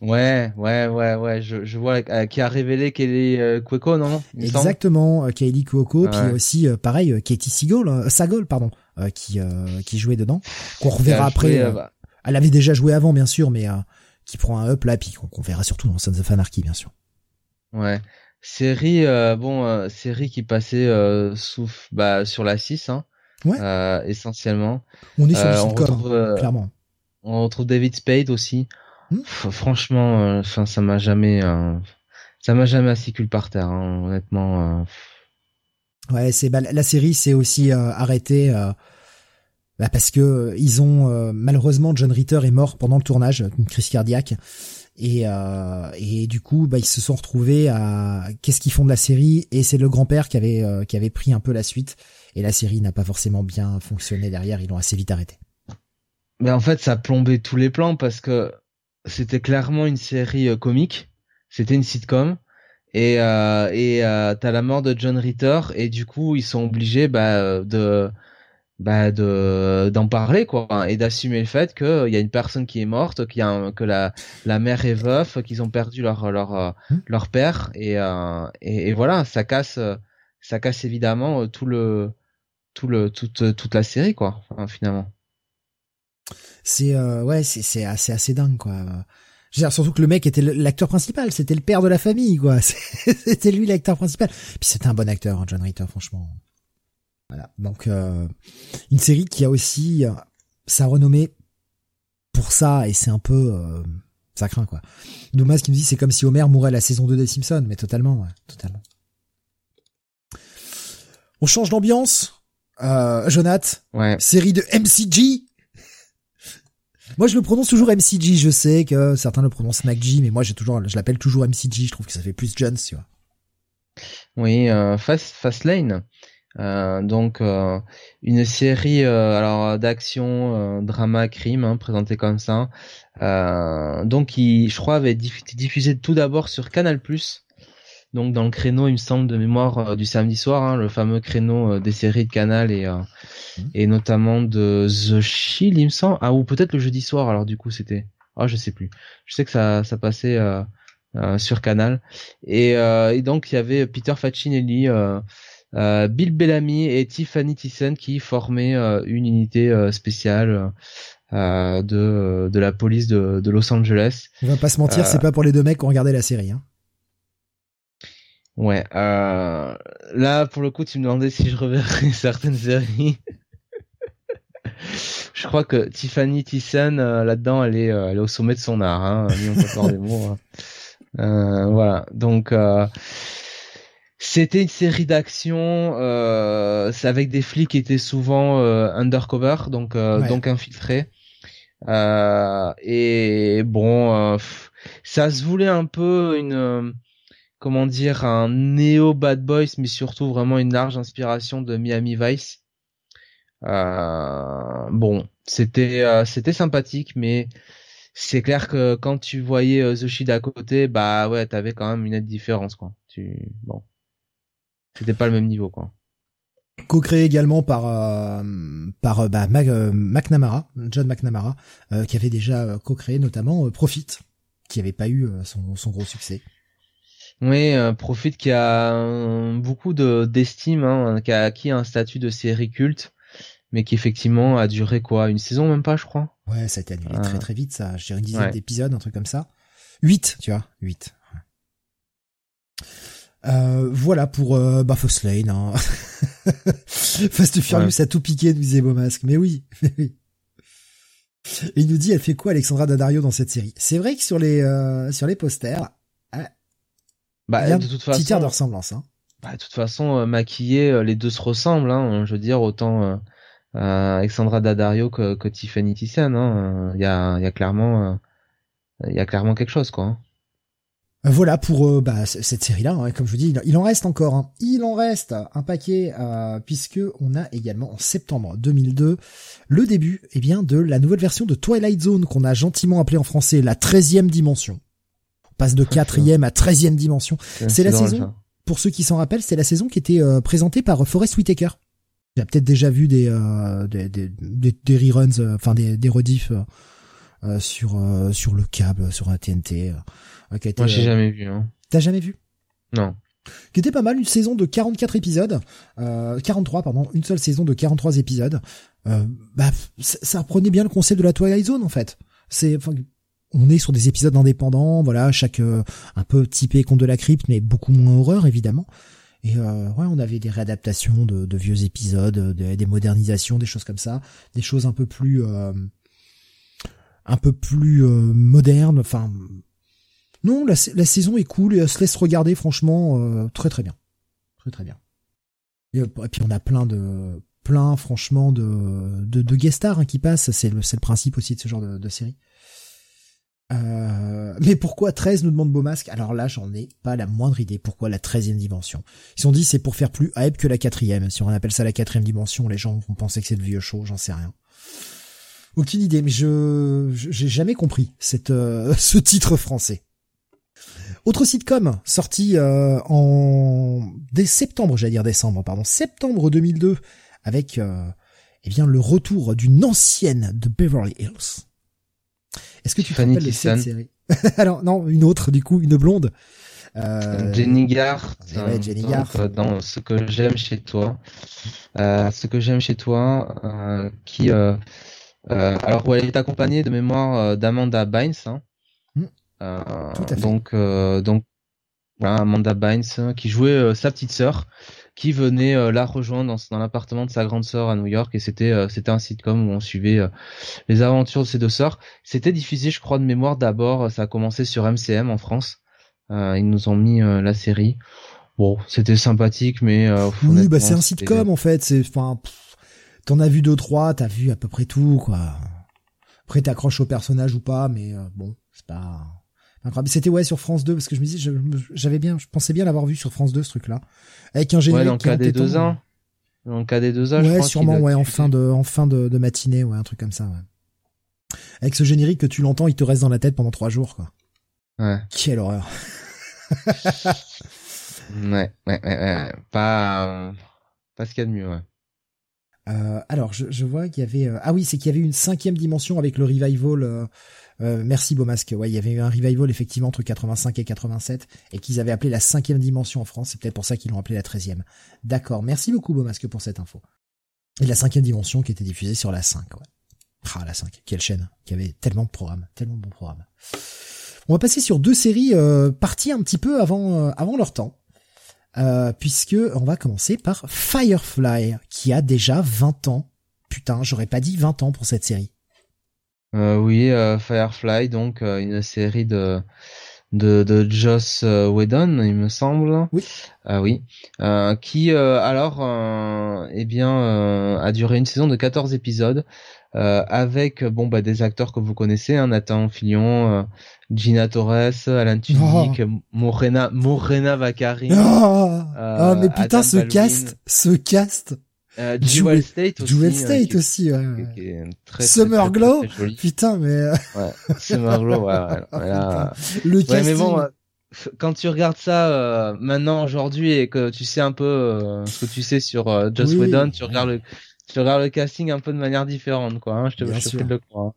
Ouais, ouais, ouais, ouais, je, je vois euh, qui a révélé Kelly euh, Cuoco, non Exactement, euh, Kelly Cuoco, puis aussi pareil Katie Seagal, Sagal, pardon, qui qui jouait dedans, qu'on reverra après. Bah. Elle avait déjà joué avant, bien sûr, mais qui prend un up là, puis qu'on verra surtout dans Sons of Anarchy, bien sûr. Ouais, série, bon, série qui passait sous, bah, sur la 6, hein, ouais. essentiellement. On est sur le sitcom, clairement. On retrouve David Spade aussi. Franchement, euh, enfin, ça m'a jamais, euh, ça m'a jamais assis par terre, hein, honnêtement. Euh. Ouais, c'est bah, la série s'est aussi arrêtée bah, parce que ils ont malheureusement John Ritter est mort pendant le tournage, une crise cardiaque. Et, et du coup, bah, ils se sont retrouvés à qu'est-ce qu'ils font de la série? Et c'est le grand-père qui avait qui avait pris un peu la suite. Et la série n'a pas forcément bien fonctionné derrière. Ils l'ont assez vite arrêté. Mais en fait, ça a plombé tous les plans parce que c'était clairement une série euh, comique. C'était une sitcom. Et euh, et euh, t'as la mort de John Ritter et du coup ils sont obligés bah, de bah de d'en parler quoi et d'assumer le fait qu'il y a une personne qui est morte, qu'il y a que la la mère est veuf, qu'ils ont perdu leur leur mmh. leur père et, euh, et, et voilà ça casse ça casse évidemment tout le tout le toute toute la série quoi finalement c'est euh, ouais, c'est c'est assez assez dingue quoi. Je veux dire, surtout que le mec était l'acteur principal, c'était le père de la famille quoi. *laughs* C'était lui l'acteur principal. Puis c'était un bon acteur, hein, John Ritter, franchement. Voilà. Donc euh, une série qui a aussi euh, sa renommée pour ça et c'est un peu euh, ça craint quoi. Domas qui nous dit c'est comme si Homer mourait la saison 2 des Simpsons, mais totalement, ouais, totalement. On change d'ambiance. Euh, Jonath, ouais. série de MCG, moi, je le prononce toujours MCG. Je sais que certains le prononcent MacG, mais moi, j'ai toujours, je l'appelle toujours MCG. Je trouve que ça fait plus Jones, tu vois. Oui, euh, Fast, Lane. Euh, donc euh, une série euh, alors d'action, drama, crime, hein, présentée comme ça. donc qui, je crois, avait été diffusé tout d'abord sur Canal+. Donc dans le créneau, il me semble de mémoire du samedi soir, hein, le fameux créneau des séries de Canal et mmh. et notamment de The Shield, il me semble. Ah ou peut-être le jeudi soir. Alors du coup, c'était ah je sais plus. Je sais que ça ça passait sur Canal et, et donc il y avait Peter Facinelli. Euh, Bill Bellamy et Tiffany Thyssen qui formaient euh, une unité euh, spéciale de, de la police de, de Los Angeles. On va pas se mentir, c'est pas pour les deux mecs qui ont regardé la série. Hein. Ouais, là pour le coup, tu me demandais si je reverrais *laughs* certaines séries. je crois que Tiffany Thyssen là-dedans, elle est, elle est au sommet de son art. Hein, on peut des mots. Hein. voilà, donc c'était une série d'action euh, avec des flics qui étaient souvent euh, undercover, donc euh, donc infiltrés. Euh, et bon, euh, ça se voulait un peu une comment dire un néo Bad Boys, mais surtout vraiment une large inspiration de Miami Vice. bon, c'était c'était sympathique, mais c'est clair que quand tu voyais The Shield à côté, bah ouais, t'avais quand même une nette différence quoi. Tu bon. C'était pas le même niveau, quoi. Co-créé également par euh, par euh, bah, euh, McNamara, John McNamara, qui avait déjà co-créé notamment Profit, qui avait pas eu son, son gros succès. Oui, Profit qui a beaucoup de d'estime, hein, qui a acquis un statut de série culte, mais qui effectivement a duré quoi, une saison même pas, je crois. Ouais, ça a été annulé très très vite, ça. J'ai une dizaine d'épisodes, un truc comme ça. Huit, tu vois, huit. Euh, voilà pour euh, bah, Lane. Hein. *laughs* Fast Furious a tout piqué, nous disait Beaumasque. Mais oui, *laughs* mais oui. Et il nous dit, elle fait quoi Alexandra Daddario dans cette série? C'est vrai que sur les euh, sur les posters, euh, bah, il y a de toute façon, petit de ressemblance. Hein. Bah, de toute façon, euh, maquillés, les deux se ressemblent. Hein, je veux dire, autant Alexandra Daddario que, que Tiffany Thyssen. Hein. Il y a il y a clairement il y a clairement quelque chose quoi. Hein. Voilà pour euh, bah, cette série-là. Hein, comme je vous dis, il en reste encore. Hein. Il en reste un paquet euh, puisque on a également en septembre 2002 le début, eh bien, de la nouvelle version de Twilight Zone qu'on a gentiment appelé en français la 13e dimension. Passe de quatrième à 13e dimension. C'est la saison. Pour ceux qui s'en rappellent, c'est la saison qui était euh, présentée par Forest Whitaker. Tu as peut-être déjà vu des des, des, des, reruns, enfin des, des rediffs sur sur le câble, sur un TNT. Moi, j'ai euh, jamais vu. Hein. T'as jamais vu? Non. Qui était pas mal, une saison de 44 épisodes, euh, 43 pardon, une seule saison de 43 épisodes. Euh, bah, ça reprenait bien le concept de la Twilight Zone en fait. C'est, on est sur des épisodes indépendants, voilà, chaque euh, un peu typé conte de la crypte, mais beaucoup moins horreur évidemment. Et euh, ouais, on avait des réadaptations de, de vieux épisodes, des modernisations, des choses comme ça, des choses un peu plus, euh, un peu plus modernes. Enfin, non, la, saison est cool et elle se laisse regarder franchement euh, très très bien. Très très bien. Et, puis on a plein de plein franchement de de, de guest stars hein, qui passent, c'est le c'est le principe aussi de ce genre de, de série. Euh, mais pourquoi 13 nous demande Beaumasque? Alors là, j'en ai pas la moindre idée. Pourquoi la 13e dimension Ils ont dit c'est pour faire plus hype que la quatrième. Si on appelle ça la quatrième dimension, les gens vont penser que c'est le vieux show, j'en sais rien. Aucune idée, mais je j'ai jamais compris cette euh, *laughs* ce titre français. Autre sitcom sorti euh, en dès septembre, j'allais dire décembre, pardon, septembre 2002, avec euh, eh bien le retour d'une ancienne de Beverly Hills. Est-ce que tu te rappelles de cette série *laughs* Alors non, une autre du coup, une blonde. Euh... Jenny Gart. Ouais, Jenny Gart. Dans ce que j'aime chez toi, euh, ce que j'aime chez toi, euh, qui alors elle est accompagnée de mémoire d'Amanda Bynes. Hein, euh, donc, euh, donc voilà, Amanda Bynes hein, qui jouait sa petite sœur qui venait la rejoindre dans, dans l'appartement de sa grande sœur à New York et c'était c'était un sitcom où on suivait les aventures de ces deux sœurs. C'était diffusé, je crois, de mémoire d'abord. Ça a commencé sur MCM en France. ils nous ont mis la série. Bon, c'était sympathique, mais oui, bah c'est un sitcom en fait. C'est enfin, t'en as vu deux trois, t'as vu à peu près tout quoi. Après t'accroches au personnage ou pas, mais bon, c'est pas c'était ouais sur France 2 parce que je me disais j'avais bien je pensais bien l'avoir vu sur France 2 ce truc là avec un générique ouais, dans le KD2 ans. Dans le KD2 ans ouais je crois sûrement ouais en fin de en fin de, de, matinée ouais un truc comme ça ouais. Avec ce générique que tu l'entends il te reste dans la tête pendant trois jours quoi. Ouais. Quelle horreur. *laughs* Ouais, ouais, ouais, pas, pas ce qu'il y a de mieux, ouais. Euh, alors, je, je vois qu'il y avait... ah oui, c'est qu'il y avait une cinquième dimension avec le revival... Euh, merci Beaumasque. Ouais, il y avait eu un revival effectivement entre 85 et 87 et qu'ils avaient appelé la cinquième dimension en France. C'est peut-être pour ça qu'ils l'ont appelé la treizième. D'accord. Merci beaucoup Beaumasque pour cette info. Et la cinquième dimension qui était diffusée sur la 5. Ouais. Ah la 5, quelle chaîne qui avait tellement de programmes, tellement de bons programmes. On va passer sur deux séries euh, parties un petit peu avant euh, avant leur temps. Euh, puisque on va commencer par Firefly qui a déjà 20 ans. Putain, j'aurais pas dit 20 ans pour cette série. Euh, oui, euh, Firefly, donc euh, une série de de, de Joss Whedon, il me semble. Oui. oui. qui alors, eh bien, a duré une saison de 14 épisodes. avec bon bah des acteurs que vous connaissez, hein, Nathan Fillion, Gina Torres, Alan Tudyk, oh. Morena Morena Vacari. Oh, oh mais putain ce cast, ce cast. Euh, Jewel State aussi. Jewel hein, State aussi, ouais. Summer Glow. Putain, mais. Euh, *laughs* ouais. Summer Glow, ouais. ouais, *laughs* Le casting. mais bon, euh, quand tu regardes ça euh, maintenant aujourd'hui et que tu sais un peu euh, ce que tu sais sur euh, Joss Whedon, tu regardes le, tu regardes le casting un peu de manière différente, quoi. Hein, je te, je te le croire.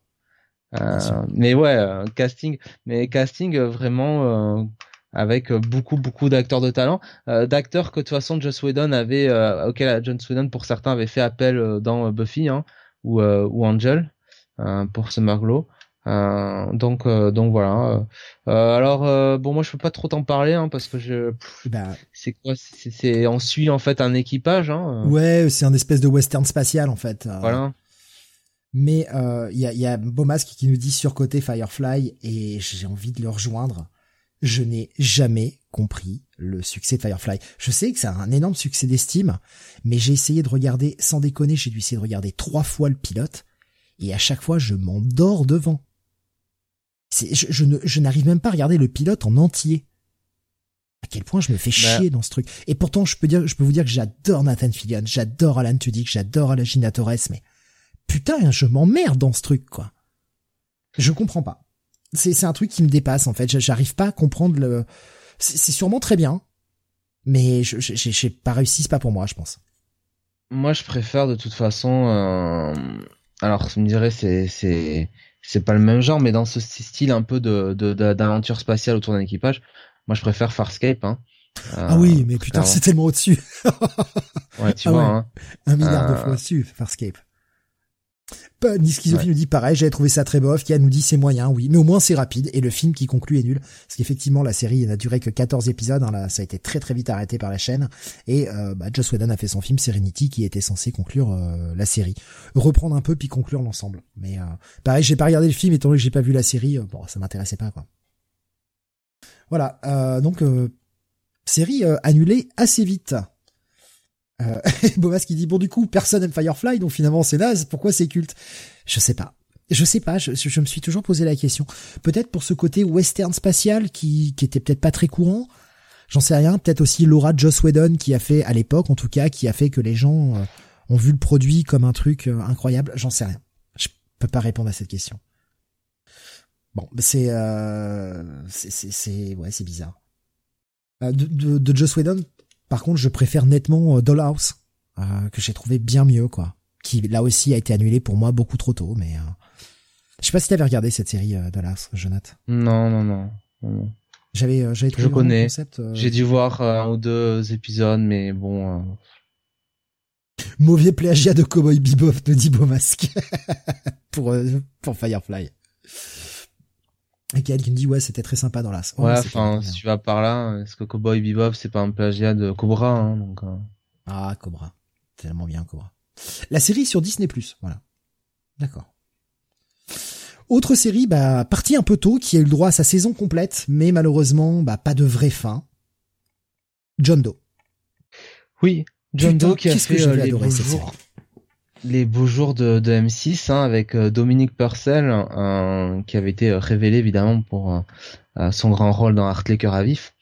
Hein. mais ouais, casting, mais casting vraiment avec euh, beaucoup beaucoup d'acteurs de talent, euh, d'acteurs que de toute façon Joss Whedon avait, euh, auquel John Whedon pour certains avait fait appel dans Buffy hein, ou ou Angel pour ce Marglo. donc donc voilà. alors bon moi je peux pas trop t'en parler hein, parce que je bah, c'est quoi c'est on suit en fait un équipage. Hein, ouais c'est un espèce de western spatial en fait. Voilà. Mais il y a, y a Beaumasque qui nous dit sur côté Firefly et j'ai envie de le rejoindre je n'ai jamais compris le succès de Firefly. Je sais que c'est un énorme succès d'estime, mais j'ai essayé de regarder, sans déconner, j'ai dû essayer de regarder trois fois le pilote, et à chaque fois je m'endors devant. Je, je, n'arrive même pas à regarder le pilote en entier. À quel point je me fais bah. chier dans ce truc. Et pourtant, je peux dire, je peux vous dire que j'adore Nathan Fillion, j'adore Alan Tudyk, j'adore Alagina Torres, mais putain, je m'emmerde dans ce truc, quoi. Je comprends pas c'est un truc qui me dépasse en fait. J'arrive pas à comprendre le. C'est sûrement très bien, mais je j'ai pas réussi. C'est pas pour moi, je pense. Moi, je préfère de toute façon. Euh... Alors, je me dirais c'est c'est c'est pas le même genre, mais dans ce style un peu de d'aventure spatiale autour d'un équipage, moi je préfère Farscape. Hein. ah oui, mais putain, c'est tellement au-dessus. ouais, tu ah vois. Hein. Un milliard de euh, fois au-dessus, Farscape. Ni nous dit pareil, j'avais trouvé ça très bof. Kia nous dit c'est moyen, oui, mais au moins c'est rapide. Et le film qui conclut est nul. Parce qu'effectivement, la série n'a duré que 14 épisodes. Hein, là, ça a été très très vite arrêté par la chaîne. Et euh, bah, Joss Whedon a fait son film Serenity qui était censé conclure euh, la série. Reprendre un peu puis conclure l'ensemble. Mais euh, pareil, j'ai pas regardé le film étant donné que j'ai pas vu la série. Euh, bon, ça m'intéressait pas quoi. Voilà, donc série annulée assez vite. Euh, *laughs* Bomas qui dit bon du coup personne aime Firefly donc finalement c'est naze. Pourquoi c'est culte? Je sais pas. Je sais pas. Je, je, me suis toujours posé la question. Peut-être pour ce côté western spatial qui qui était peut-être pas très courant. J'en sais rien. Peut-être aussi Laura Joss Whedon qui a fait à l'époque en tout cas qui a fait que les gens euh, ont vu le produit comme un truc euh, incroyable. J'en sais rien. Je peux pas répondre à cette question. Bon c'est euh, c'est c'est ouais c'est bizarre. De, de, de Joss Whedon par contre, je préfère nettement euh, Dollhouse, euh, que j'ai trouvé bien mieux, quoi. Qui, là aussi, a été annulé pour moi beaucoup trop tôt, mais... Euh... Je sais pas si t'avais regardé cette série Dollhouse, Jonathan. Non, non, non. non. J'avais, j'avais trouvé je connais. J'ai dû voir un ou deux épisodes, mais bon... Mauvais plagiat de Cowboy Bebop, de dit Masque. *laughs* pour, pour Firefly. Et qui me dit ouais c'était très sympa dans l'as. ouais, enfin si tu vas par là, est-ce que Cowboy Bebop c'est pas un plagiat de Cobra hein, donc. Euh. Ah Cobra, tellement bien Cobra. La série sur Disney voilà. D'accord. Autre série, bah partie un peu tôt, qui a eu le droit à sa saison complète, mais malheureusement bah pas de vraie fin. John Doe. Oui, John Doe qui a fait euh, les beaux jours les beaux jours de, de M6 hein, avec euh, Dominique Purcell qui avait été révélé évidemment pour euh, euh, son grand rôle dans Art Cœur à vif.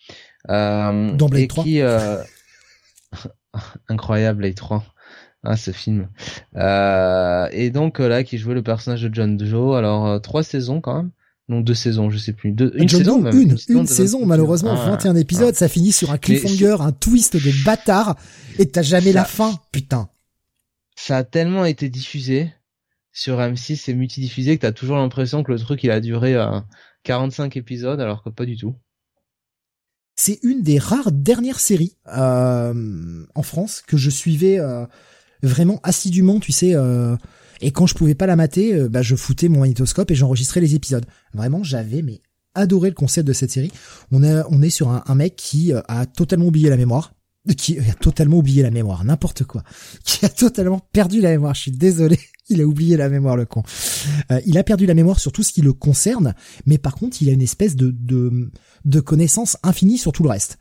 Euh, dans Blade 3 qui, *laughs* incroyable Blade 3 ah, ce film. Et donc là qui jouait le personnage de John Joe alors trois saisons quand même. Donc deux saisons, je sais plus. Deux, une John saison même. une, saison une de saison, 28 malheureusement, Ah, 21 épisodes, ça finit sur un cliffhanger, un twist de bâtard, et t'as jamais Ça- la fin, putain. Ça a tellement été diffusé sur M6 et multidiffusé que t'as toujours l'impression que le truc il a duré euh, 45 épisodes alors que pas du tout. C'est une des rares dernières séries euh, en France que je suivais euh, vraiment assidûment, tu sais. euh, et quand je pouvais pas la mater, euh, bah, je foutais mon magnétoscope et j'enregistrais les épisodes. Vraiment, j'avais mais adoré le concept de cette série. On est on est sur un, mec qui euh, a totalement oublié la mémoire, qui a totalement oublié la mémoire, n'importe quoi, qui a totalement perdu la mémoire. Je suis désolé, *laughs* il a oublié la mémoire le con. Euh, il a perdu la mémoire sur tout ce qui le concerne, mais par contre, il a une espèce de de, de connaissance infinie sur tout le reste.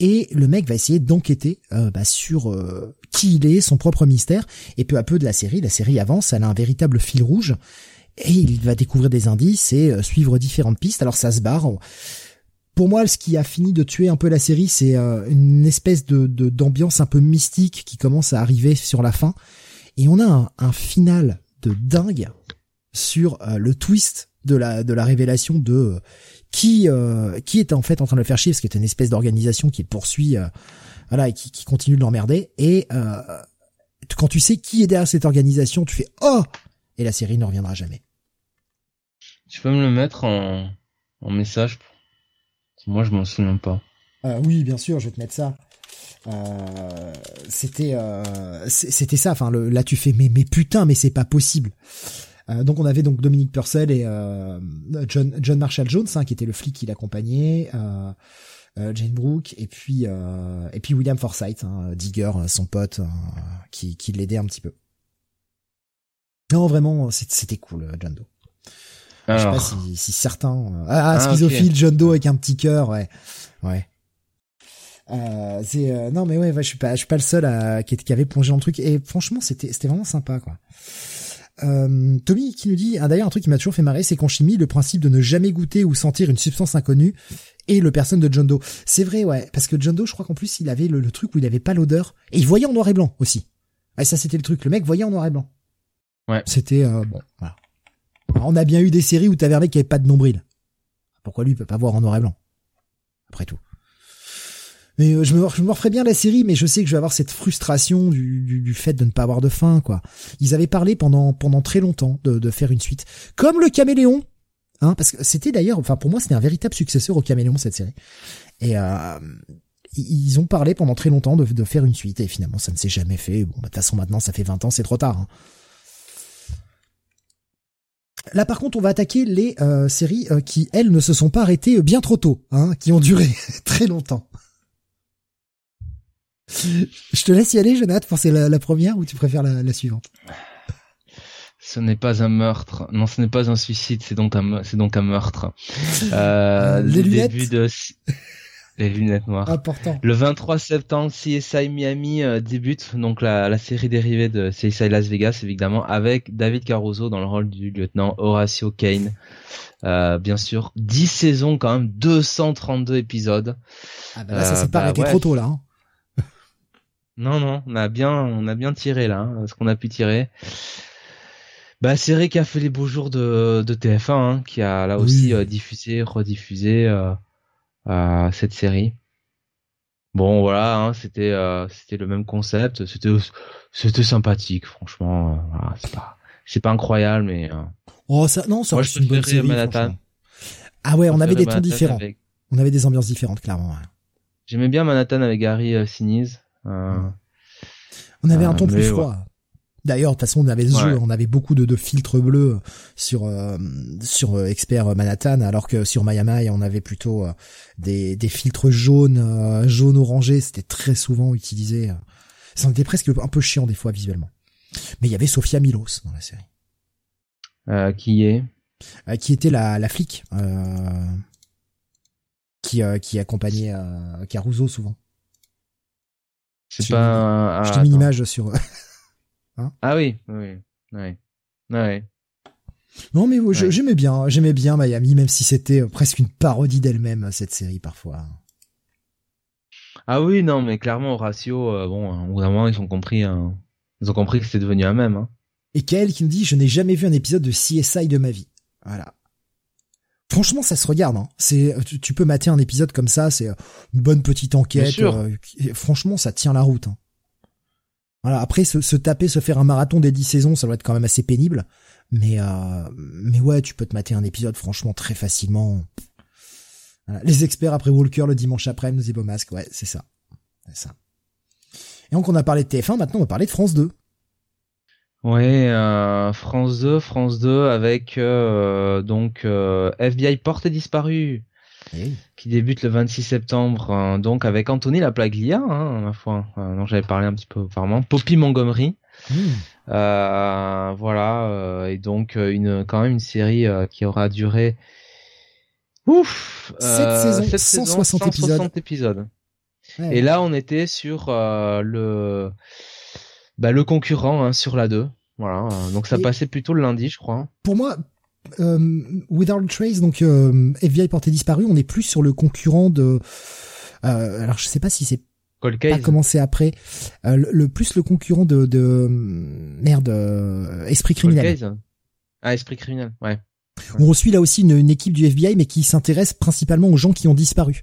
Et le mec va essayer d'enquêter euh, bah, sur euh, qui il est, son propre mystère. Et peu à peu de la série, la série avance, elle a un véritable fil rouge. Et il va découvrir des indices et euh, suivre différentes pistes. Alors ça se barre. Pour moi, ce qui a fini de tuer un peu la série, c'est euh, une espèce de d'ambiance un peu mystique qui commence à arriver sur la fin. Et on a un, un final de dingue sur euh, le twist de la de la révélation de euh, qui euh, qui est en fait en train de le faire chier parce que c'est une espèce d'organisation qui poursuit euh, voilà et qui, qui continue de l'emmerder. Et euh, quand tu sais qui est derrière cette organisation tu fais oh! Et la série ne reviendra jamais. Tu peux me le mettre en, en message Moi je m'en souviens pas. Euh, oui bien sûr je vais te mettre ça. Euh, c'était euh, c'était ça. Enfin le, là tu fais mais mais putain mais c'est pas possible. Euh, donc on avait donc Dominique Purcell et euh, John John Marshall Jones hein, qui était le flic qui l'accompagnait euh, Jane Brooke et puis et puis William Forsythe hein, Digger son pote qui qui l'aidait un petit peu. Non vraiment c'était cool John Doe je sais Alors, pas si, si certains euh, ah, ah, Ah, schizophile John Doe avec un petit cœur ouais. Ouais. Euh, c'est euh, non mais ouais, ouais je suis pas je suis pas le seul à qui, qui avait plongé dans le truc. Et franchement c'était c'était vraiment sympa quoi. Euh, Tommy qui nous dit ah, d'ailleurs un truc qui m'a toujours fait marrer c'est qu'en chimie le principe de ne jamais goûter ou sentir une substance inconnue est le personne de John Doe. C'est vrai ouais parce que John Doe je crois qu'en plus il avait le, le truc où il avait pas l'odeur. Et il voyait en noir et blanc aussi. Ouais ça c'était le truc. Le mec voyait en noir et blanc. Ouais. c'était euh, bon voilà. Alors, on a bien eu des séries où t'avais un mec qui avait pas de nombril pourquoi lui il peut pas voir en noir et blanc après tout mais euh, je me, je me referais bien la série, mais je sais que je vais avoir cette frustration du, du, du fait de ne pas avoir de fin, quoi. Ils avaient parlé pendant pendant très longtemps de, de faire une suite, comme le Caméléon, hein, parce que c'était d'ailleurs, enfin pour moi c'était un véritable successeur au Caméléon cette série. Et euh, ils ont parlé pendant très longtemps de, de faire une suite, et finalement ça ne s'est jamais fait. Bon, de toute façon maintenant ça fait 20 ans, c'est trop tard. hein. Là, par contre, on va attaquer les euh, séries euh, qui, elles, ne se sont pas arrêtées bien trop tôt, hein, qui ont duré *laughs* très longtemps. Je te laisse y aller, Jonathan, pour c'est la, la première ou tu préfères la, la suivante? Ce n'est pas un meurtre. Non, ce n'est pas un suicide, c'est donc un, me- c'est donc un meurtre. Euh, Les lunettes? début de les lunettes noires. Important. Le 23 septembre, CSI Miami euh, débute donc la, la série dérivée de CSI Las Vegas évidemment avec David Caruso dans le rôle du lieutenant Horatio Kane. Euh, bien sûr, 10 saisons quand même, 232 épisodes. Ah bah là, ça Euh, s'est pas bah arrêté ouais. trop tôt, là. Hein. Non non, on a bien on a bien tiré là, hein, ce qu'on a pu tirer. Bah série qui a fait les beaux jours de, de TF1 hein, qui a là Oui. aussi euh, diffusé, rediffusé euh, euh, cette série. Bon voilà, hein, c'était euh, c'était le même concept, c'était c'était sympathique franchement, euh, voilà, c'est pas c'est pas incroyable mais euh, Oh, ça, non, ça Moi, je une bonne série, Manhattan. Ah ouais, on avait des tons différents. avec- On avait des ambiances différentes, clairement. ouais. J'aimais bien Manhattan avec Gary Sinise. On avait un ton plus froid. D'ailleurs, de toute façon, on avait ce Ouais. jeu, on avait beaucoup de, de filtres bleus sur euh, sur euh, Expert Manhattan, alors que sur Miami, on avait plutôt euh, des, des filtres jaunes, euh, jaune orangé. C'était très souvent utilisé. Ça en était presque un peu chiant des fois visuellement. Mais il y avait Sophia Milos dans la série, euh, qui est? Euh, qui était la, la flic, euh, qui euh, qui accompagnait euh, Caruso souvent. Je pas un- Je ah, t'ai mis attends. l'image sur. Ah oui, oui, oui. Ouais. Non mais ouais, j'aimais bien, j'aimais bien Miami, même si c'était euh, presque une parodie d'elle-même cette série parfois. Ah oui, non, mais clairement, Horatio, euh, bon, hein, au bout d'un moment, ils ont compris, hein, ils ont compris que c'était devenu un même. Hein. Et Kael qui nous dit je n'ai jamais vu un épisode de CSI de ma vie. Voilà. Franchement, ça se regarde. Hein. C'est, tu, peux mater un épisode comme ça. C'est une bonne petite enquête. franchement, ça tient la route. Hein. Voilà. Après, se, taper, se faire un marathon des 10 saisons, ça doit être quand même assez pénible. Mais, mais ouais, tu peux te mater un épisode franchement très facilement. Les experts après Walker le dimanche après, nous dit Masque. Ouais, c'est ça. C'est ça. Et donc on a parlé de TF1, maintenant on va parler de France 2. Ouais, euh, France 2, France 2 avec euh, donc euh, FBI porté disparu qui débute le 26 septembre, hein, donc avec Anthony Laplaglia, hein, ma foi, dont j'avais parlé un petit peu auparavant, Poppy Montgomery. Hmm. voilà, et donc une quand même une série qui aura duré ouf, 7 saisons, 160, épisodes. Et là, on était sur euh, le bah, le concurrent hein, sur la 2. Voilà. Donc ça passait plutôt le lundi, je crois. Pour moi, euh, Without Trace, donc euh, FBI porté disparu, on est plus sur le concurrent de. Euh, alors je sais pas si c'est pas commencé après. Euh, le, plus le concurrent de, de merde, Esprit criminel. Ah, Esprit criminel, ouais. On suit là aussi une, une, équipe du FBI, mais qui s'intéresse principalement aux gens qui ont disparu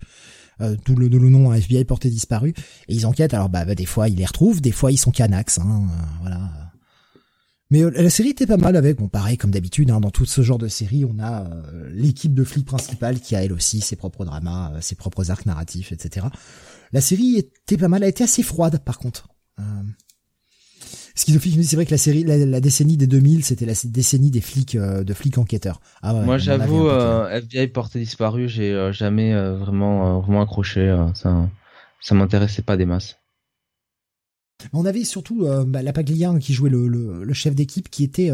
euh, tout le, le nom FBI porté disparu, et ils enquêtent. Alors bah, bah, des fois ils les retrouvent, des fois ils sont canax, hein, euh, voilà. Mais euh, la série était pas mal avec, bon pareil comme d'habitude, hein, dans tout ce genre de série, on a euh, l'équipe de flics principale qui a elle aussi ses propres dramas, ses propres arcs narratifs, etc. La série était pas mal, elle était assez froide par contre. Schizophile, c'est vrai que la série, la, décennie des 2000, c'était la décennie des flics, euh, de flics enquêteurs. Ah Moi, j'avoue, euh, FBI porté disparu, j'ai euh, jamais vraiment, vraiment accroché. ça, ça m'intéressait pas des masses. On avait surtout bah, la qui jouait le, le, chef d'équipe, qui était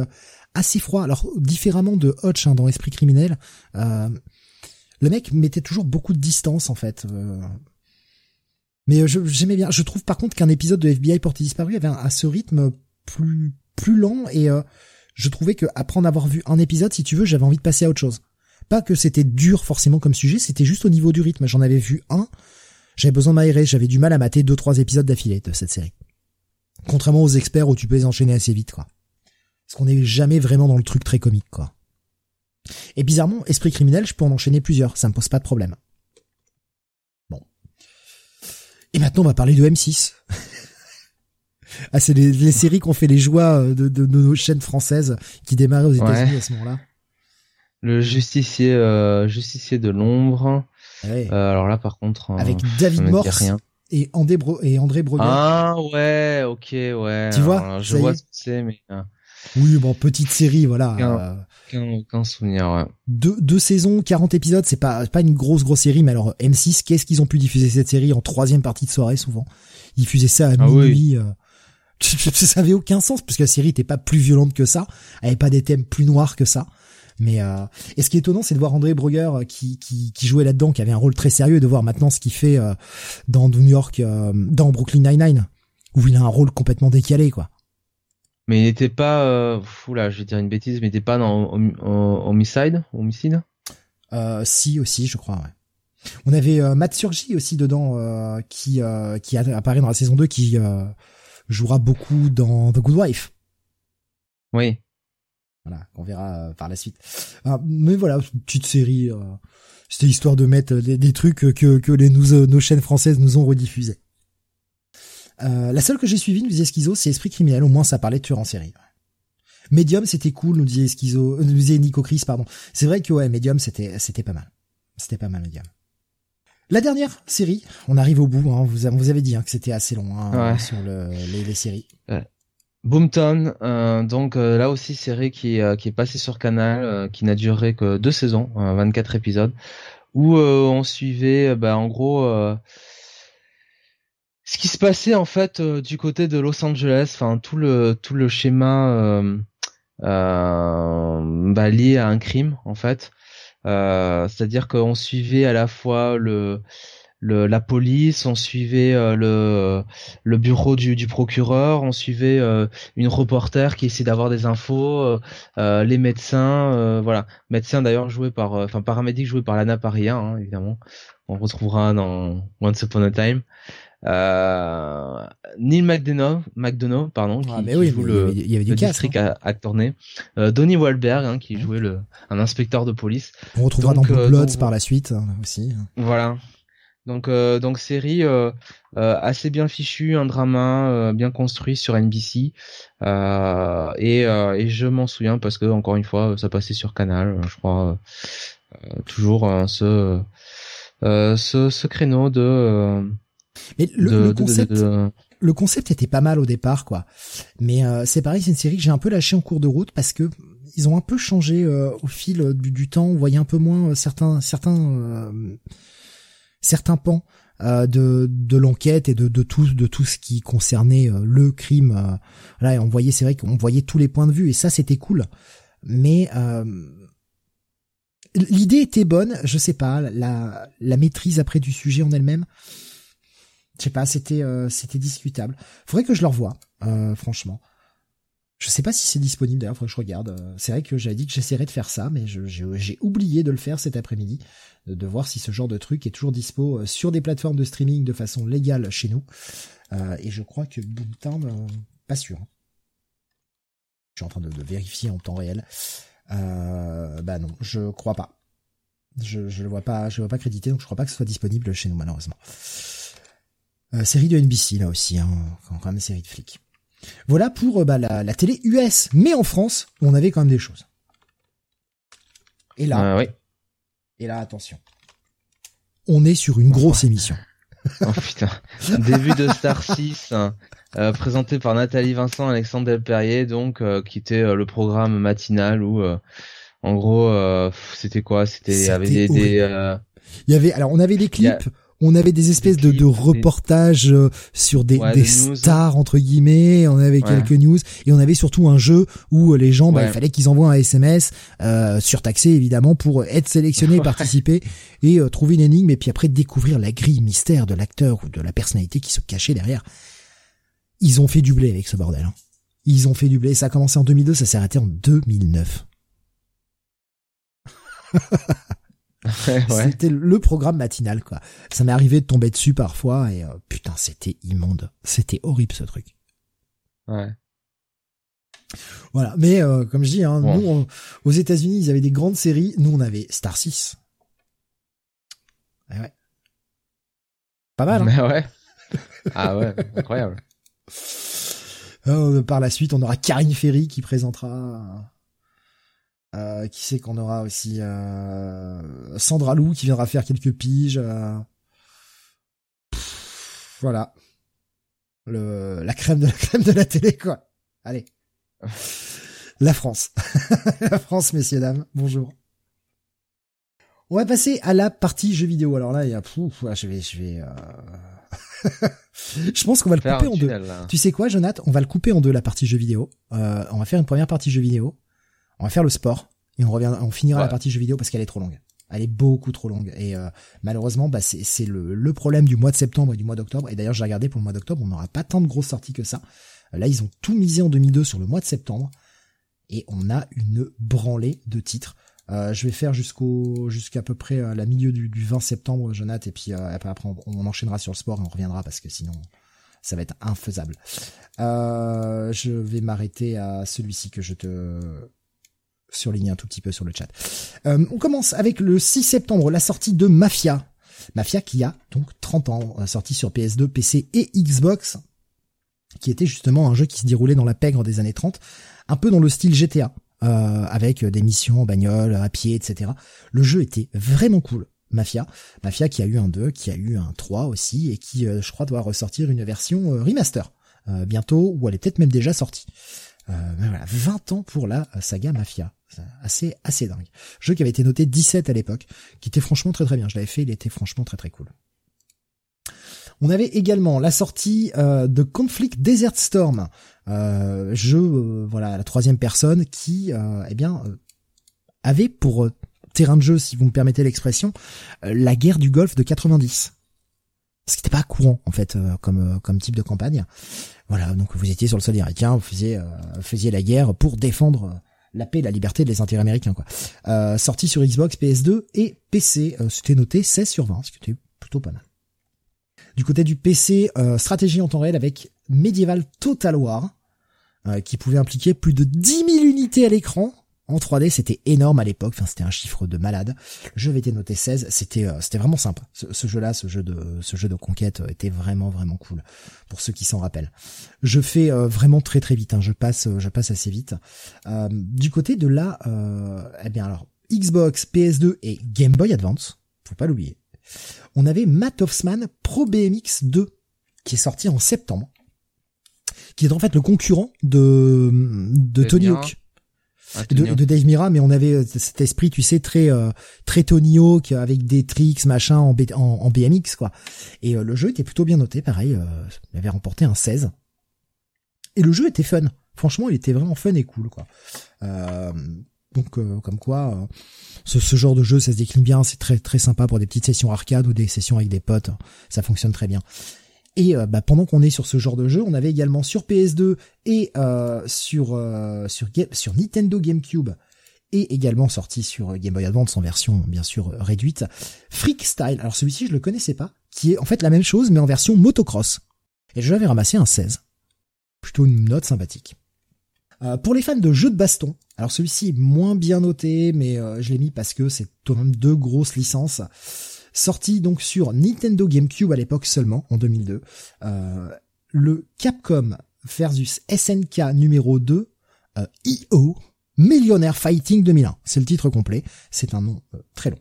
assez froid. Alors différemment de Hutch hein, dans Esprit criminel, le mec mettait toujours beaucoup de distance en fait. Mais euh, j'aimais bien. Je trouve par contre qu'un épisode de FBI porté disparu avait un, ce rythme plus plus lent et euh, je trouvais que après en avoir vu un épisode, si tu veux, j'avais envie de passer à autre chose. Pas que c'était dur forcément comme sujet, c'était juste au niveau du rythme. J'en avais vu un, j'avais besoin de m'aérer, j'avais du mal à mater deux trois épisodes d'affilée de cette série. Contrairement aux experts où tu peux les enchaîner assez vite, quoi. Parce qu'on n'est jamais vraiment dans le truc très comique, quoi. Et bizarrement, Esprit criminel, je peux en enchaîner plusieurs, ça me pose pas de problème. Et maintenant, on va parler de M6. *laughs* ah, c'est les, les séries qu'on fait les joies euh, de, de, nos chaînes françaises qui démarraient aux États-Unis à ce moment-là. Le justicier, euh, justicier de l'ombre. Euh, alors là, par contre, euh, avec David Morse et André Bro et André Ah ouais, ok, ouais. Tu vois, je vois ce que c'est, mais. Oui, bon, petite série, voilà. Aucun, souvenir, ouais. Deux, deux saisons, 40 épisodes, c'est pas, pas une grosse, grosse série, mais alors, M6, qu'est-ce qu'ils ont pu diffuser cette série en troisième partie de soirée, souvent? Ils diffusaient ça à ah minuit, euh. *laughs* ça avait aucun sens, parce que la série était pas plus violente que ça, elle avait pas des thèmes plus noirs que ça. Mais euh, et ce qui est étonnant, c'est de voir André Brugger euh, qui, qui, qui jouait là-dedans, qui avait un rôle très sérieux, et de voir maintenant ce qu'il fait euh, dans New York, dans Brooklyn Nine-Nine, où il a un rôle complètement décalé, quoi. Mais il n'était pas, euh, là, je vais dire une bêtise, mais il n'était pas dans Homicide, Homicide? Euh, si aussi, je crois. Ouais. On avait euh, Matt Surgy aussi dedans, euh, qui euh, qui apparaît dans la saison 2, qui euh, jouera beaucoup dans The Good Wife. Oui. Voilà, on verra par la suite. Ah, mais voilà, une petite série. C'était histoire de mettre des, trucs que que les nous, nos chaînes françaises nous ont rediffusés. Euh, la seule que j'ai suivie, nous disait Schizo, c'est Esprit criminel. Au moins, ça parlait de tueur en série. Medium, c'était cool, nous disait Schizo, euh, nous disait Nico Chris, pardon. C'est vrai que ouais, Medium, c'était, c'était pas mal. C'était pas mal, Medium. La dernière série, on arrive au bout. Hein, vous, vous avez dit hein, que c'était assez long hein, sur le, les, les, séries. Ouais. Boomtown, euh, donc là aussi série qui, qui est passée sur Canal, qui n'a duré que deux saisons, 24 épisodes, où on suivait, bah, en gros ce qui se passait en fait euh, du côté de Los Angeles, enfin tout le tout le schéma euh, euh, bah, lié à un crime en fait. Euh, c'est-à-dire qu'on suivait à la fois le le, la police, on suivait euh, le, le bureau du, du procureur, on suivait euh, une reporter qui essaie d'avoir des infos, euh, les médecins, voilà, médecin d'ailleurs joué par, enfin paramédic joué par Lana Paria, hein, évidemment, on retrouvera dans Once Upon a Time. Neil McDonough, McDonough, pardon, qui, ah, oui, joue le, il y avait du district hein. à, tourner. Donnie Wahlberg, hein, qui jouait le un inspecteur de police. On retrouvera dans Blue Bloods par la suite hein, aussi. Voilà, donc euh, donc série euh, euh, assez bien fichue, un drama bien construit sur NBC et, et je m'en souviens parce que encore une fois ça passait sur Canal, je crois toujours ce, ce ce créneau de mais le, concept le concept était pas mal au départ quoi. Mais c'est pareil, c'est une série que j'ai un peu lâché en cours de route parce que ils ont un peu changé au fil du, du, temps, on voyait un peu moins certains certains certains pans euh, de, de l'enquête et de, de tout de tout ce qui concernait euh, le crime. Euh, là, on voyait, c'est vrai qu'on voyait tous les points de vue et ça, c'était cool. Mais l'idée était bonne, je sais pas, la, la maîtrise après du sujet en elle-même, je sais pas, c'était c'était discutable. Faudrait que je le revoie, franchement. Je sais pas si c'est disponible d'ailleurs, faudrait que je regarde. Euh, c'est vrai que j'avais dit que j'essaierais de faire ça, mais j'ai oublié de le faire cet après-midi, de, voir si ce genre de truc est toujours dispo euh, sur des plateformes de streaming de façon légale chez nous. Euh, et je crois que Boomtown, pas sûr. Hein. Je suis en train de, vérifier en temps réel. bah non, je crois pas. Je, je le vois pas, je le vois pas crédité, donc je crois pas que ce soit disponible chez nous malheureusement. série de NBC là aussi, hein, quand même série de flics. Voilà pour euh, bah, la, télé US. Mais en France, on avait quand même des choses. Et là, ah oui. et là, attention. On est sur une grosse émission. *laughs* oh putain. Début de Star 6, hein. euh, présenté par Nathalie Vincent, Alexandre Delperrier, donc euh, qui était le programme matinal où, en gros, c'était quoi? C'était il y avait des, il y avait alors on avait des clips on avait des espèces de, de, reportages euh, sur des, des stars entre guillemets, on avait quelques news et on avait surtout un jeu où les gens, bah, il fallait qu'ils envoient un SMS euh, surtaxé évidemment pour être sélectionnés, *laughs* participer et euh, trouver une énigme et puis après découvrir la grille mystère de l'acteur ou de la personnalité qui se cachait derrière. Ils ont fait du blé avec ce bordel. Hein. Ils ont fait du blé. Ça a commencé en 2002, ça s'est arrêté en 2009. *laughs* C'était le programme matinal, quoi. Ça m'est arrivé de tomber dessus parfois et euh, putain, c'était immonde. C'était horrible ce truc. Ouais. Voilà, mais euh, comme je dis, hein, nous, aux États-Unis, ils avaient des grandes séries. Nous, on avait Star 6. ouais. Pas mal. Hein mais ouais. Ah ouais, incroyable. Euh, par la suite, on aura Karine Ferry qui présentera euh, qui sait qu'on aura aussi euh, Sandra Lou qui viendra faire quelques piges. Euh. voilà. Le, la crème de la *laughs* crème de la télé, quoi. Allez. La France. *laughs* la France, messieurs, dames. Bonjour. On va passer à la partie jeux vidéo. Alors là, il y a, je vais, je vais, *laughs* je pense qu'on va le couper en deux. Tu sais quoi, Jonathan? On va le couper en deux, la partie jeux vidéo. on va faire une première partie jeux vidéo on va faire le sport et on revient, on finira la partie jeux vidéo parce qu'elle est trop longue. Elle est beaucoup trop longue et euh, malheureusement, bah c'est le, le problème du mois de septembre et du mois d'octobre. Et d'ailleurs, j'ai regardé pour le mois d'octobre, on n'aura pas tant de grosses sorties que ça. Là, ils ont tout misé en 2002 sur le mois de septembre et on a une branlée de titres. Euh, je vais faire jusqu'au jusqu'à peu près euh, la milieu du, du 20 septembre, Jonathan, et puis après, après on, enchaînera sur le sport et on reviendra parce que sinon ça va être infaisable. je vais m'arrêter à celui-ci que je te surligner un tout petit peu sur le chat. Euh, on commence avec le 6 septembre, la sortie de Mafia. Mafia qui a donc 30 ans, euh, sorti sur PS2, PC et Xbox, qui était justement un jeu qui se déroulait dans la pègre des années 30, un peu dans le style GTA, euh, avec des missions en bagnole, à pied, etc. Le jeu était vraiment cool. Mafia, Mafia qui a eu un 2, qui a eu un 3 aussi, et qui, je crois, doit ressortir une version remaster bientôt, ou elle est peut-être même déjà sortie. Euh, voilà, 20 ans pour la saga Mafia. Assez, assez dingue. Jeu qui avait été noté 17 à l'époque, qui était franchement très très bien. Je l'avais fait, il était franchement très très cool. On avait également la sortie euh, de Conflict Desert Storm, euh, jeu euh, voilà la troisième personne qui eh bien avait pour terrain de jeu, si vous me permettez l'expression, la guerre du Golfe de 90. Ce qui n'était pas courant en fait comme type de campagne. Voilà, donc vous étiez sur le sol irakien, vous faisiez faisiez la guerre pour défendre la paix, la liberté des intérêts américains quoi. sorti sur Xbox, PS2 et PC, c'était noté 16 sur 20, ce qui était plutôt pas mal. Du côté du PC, stratégie en temps réel avec Medieval Total War, qui pouvait impliquer plus de 10 000 unités à l'écran, en 3D, c'était énorme à l'époque. Enfin, c'était un chiffre de malade. Le jeu avait été noté 16. C'était, euh, c'était vraiment sympa. Ce, jeu-là, ce jeu de, ce jeu de conquête euh, était vraiment, vraiment cool. Pour ceux qui s'en rappellent. Je fais euh, vraiment très, très vite. Hein. Je passe, je passe assez vite. du côté de la, eh bien alors, Xbox, PS2 et Game Boy Advance. Faut pas l'oublier. On avait Matt Hoffman Pro BMX 2 qui est sorti en septembre. Qui est en fait le concurrent de, de Tony Hawk de, de, Dave Mira, mais on avait euh, cet esprit, tu sais, très euh, très Tony Hawk avec des tricks, machin en, en, BMX quoi. Et euh, le jeu était plutôt bien noté, pareil, il avait remporté un 16. Et le jeu était fun. Franchement, il était vraiment fun et cool quoi. donc comme quoi, ce, ce, genre de jeu, ça se décline bien, c'est très très sympa pour des petites sessions arcade ou des sessions avec des potes, ça fonctionne très bien. Et euh, bah, pendant qu'on est sur ce genre de jeu, on avait également sur PS2 et euh, sur euh, sur Nintendo GameCube et également sorti sur Game Boy Advance en version bien sûr réduite, Freak Style. Alors celui-ci je le connaissais pas, qui est en fait la même chose mais en version motocross. Et je l'avais ramassé un 16. Plutôt une note sympathique. pour les fans de jeux de baston, alors celui-ci est moins bien noté, mais je l'ai mis parce que c'est tout de même deux grosses licences sorti donc sur Nintendo GameCube à l'époque seulement, en 2002. Euh, le Capcom versus SNK numéro 2, euh, EO, Millionaire Fighting 2001. C'est le titre complet. C'est un nom euh, très long.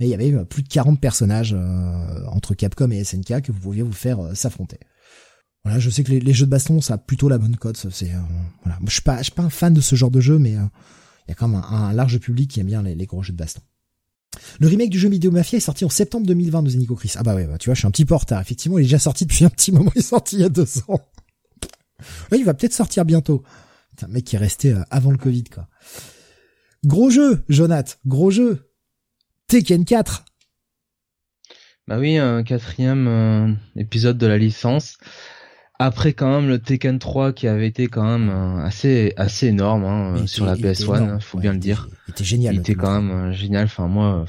Mais il y avait plus de 40 personnages entre Capcom et SNK que vous pouviez vous faire s'affronter. Voilà, je sais que les, jeux de baston, ça a plutôt la bonne cote. C'est voilà. je suis pas, suis pas un fan de ce genre de jeu, mais il y a quand même un, large public qui aime bien les gros jeux de baston. Le remake du jeu vidéo Mafia est sorti en septembre 2020, nous Nico Chris. Ah bah ouais, bah, tu vois, je suis un petit peu. Effectivement, il est déjà sorti depuis un petit moment. *laughs* Il est sorti il y a deux ans. Oui, il va peut-être sortir bientôt. C'est un mec qui est resté euh, avant le Covid, quoi. Gros jeu, Jonath. Gros jeu. Tekken 4. Bah oui, un quatrième euh, épisode de la licence. Après quand même le Tekken 3 qui avait été quand même euh, assez assez énorme hein, sur la PS1, faut bien le dire. Il était génial. Il était quand même euh, génial. Enfin moi,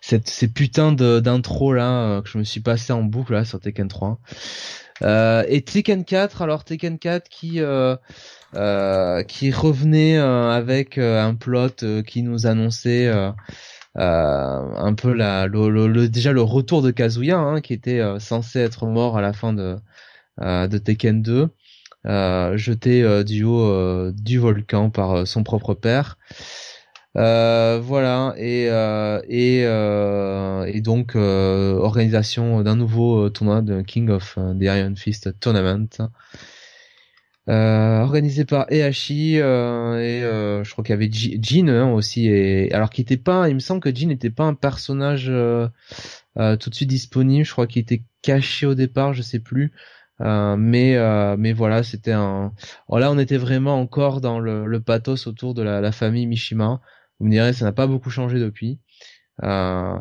cette ces putains d'intro là euh, que je me suis passé en boucle là sur Tekken 3. Euh, et Tekken 4, alors Tekken 4 qui euh, qui revenait avec un plot qui nous annonçait un peu la le, déjà le retour de Kazuya hein, qui était censé être mort à la fin de euh, de Tekken 2, euh, jeté euh, du haut du volcan par son propre père. voilà et et, et donc organisation d'un nouveau tournoi de King of the Iron Fist Tournament. Organisé par Ehashi euh, et je crois qu'il y avait Jin hein, aussi et alors qu'il était pas il me semble que Jin n'était pas un personnage tout de suite disponible. Je crois qu'il était caché au départ je sais plus euh, mais euh, mais voilà, c'était un. Oh, là, on était vraiment encore dans le, le pathos autour de la, la, famille Mishima. Vous me direz, ça n'a pas beaucoup changé depuis. Euh,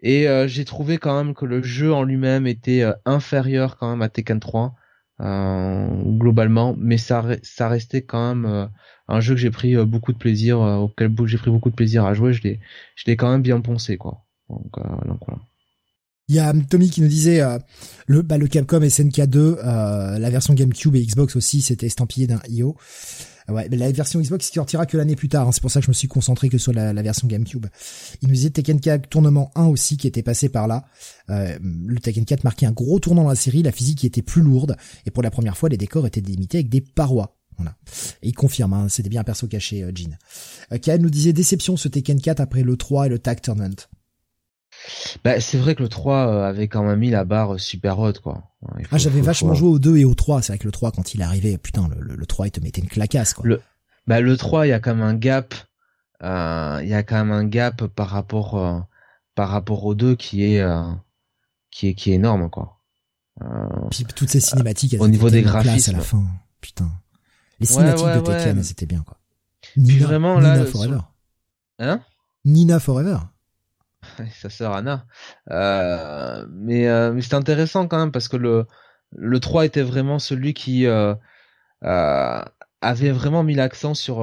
et euh, j'ai trouvé quand même que le jeu en lui-même était inférieur quand même à Tekken 3 globalement, mais ça ça restait quand même un jeu que j'ai pris beaucoup de plaisir, auquel j'ai pris beaucoup de plaisir à jouer. Je l'ai je l'ai quand même bien poncé quoi. Donc, donc voilà. Il y a Tommy qui nous disait euh, le bah, le Capcom SNK2, euh, la version GameCube et Xbox aussi, c'était estampillé d'un IO. Euh, ouais, mais la version Xbox qui sortira que l'année plus tard. Hein, c'est pour ça que je me suis concentré que sur la, version GameCube. Il nous disait Tekken 4 tournement 1 aussi qui était passé par là. le Tekken 4 marquait un gros tournant dans la série. La physique était plus lourde et pour la première fois les décors étaient délimités avec des parois. Voilà. Et il confirme, hein, c'était bien un perso caché, euh, Jean. Euh, nous disait déception ce Tekken 4 après le 3 et le Tag Tournament. Bah, c'est vrai que le 3 euh, avait quand même mis la barre super haute, quoi. ah, j'avais vachement joué au 2 et au 3. C'est vrai que le 3, quand il arrivait, putain, le, le, 3, il te mettait une clacasse, quoi. Le, bah, le 3, il y a quand même un gap, euh, il y a quand même un gap par rapport, euh, par rapport au 2 qui est, euh, qui est, qui est énorme, quoi. Puis toutes ces cinématiques, au niveau des graphismes. à la fin. Putain. Les cinématiques de Tekken, c'était bien, quoi. Nina, vraiment, là. Nina Forever. Hein? Nina Forever. Sa sœur Anna. Euh, mais euh, mais c'est intéressant quand même parce que le le 3 était vraiment celui qui euh, avait vraiment mis l'accent sur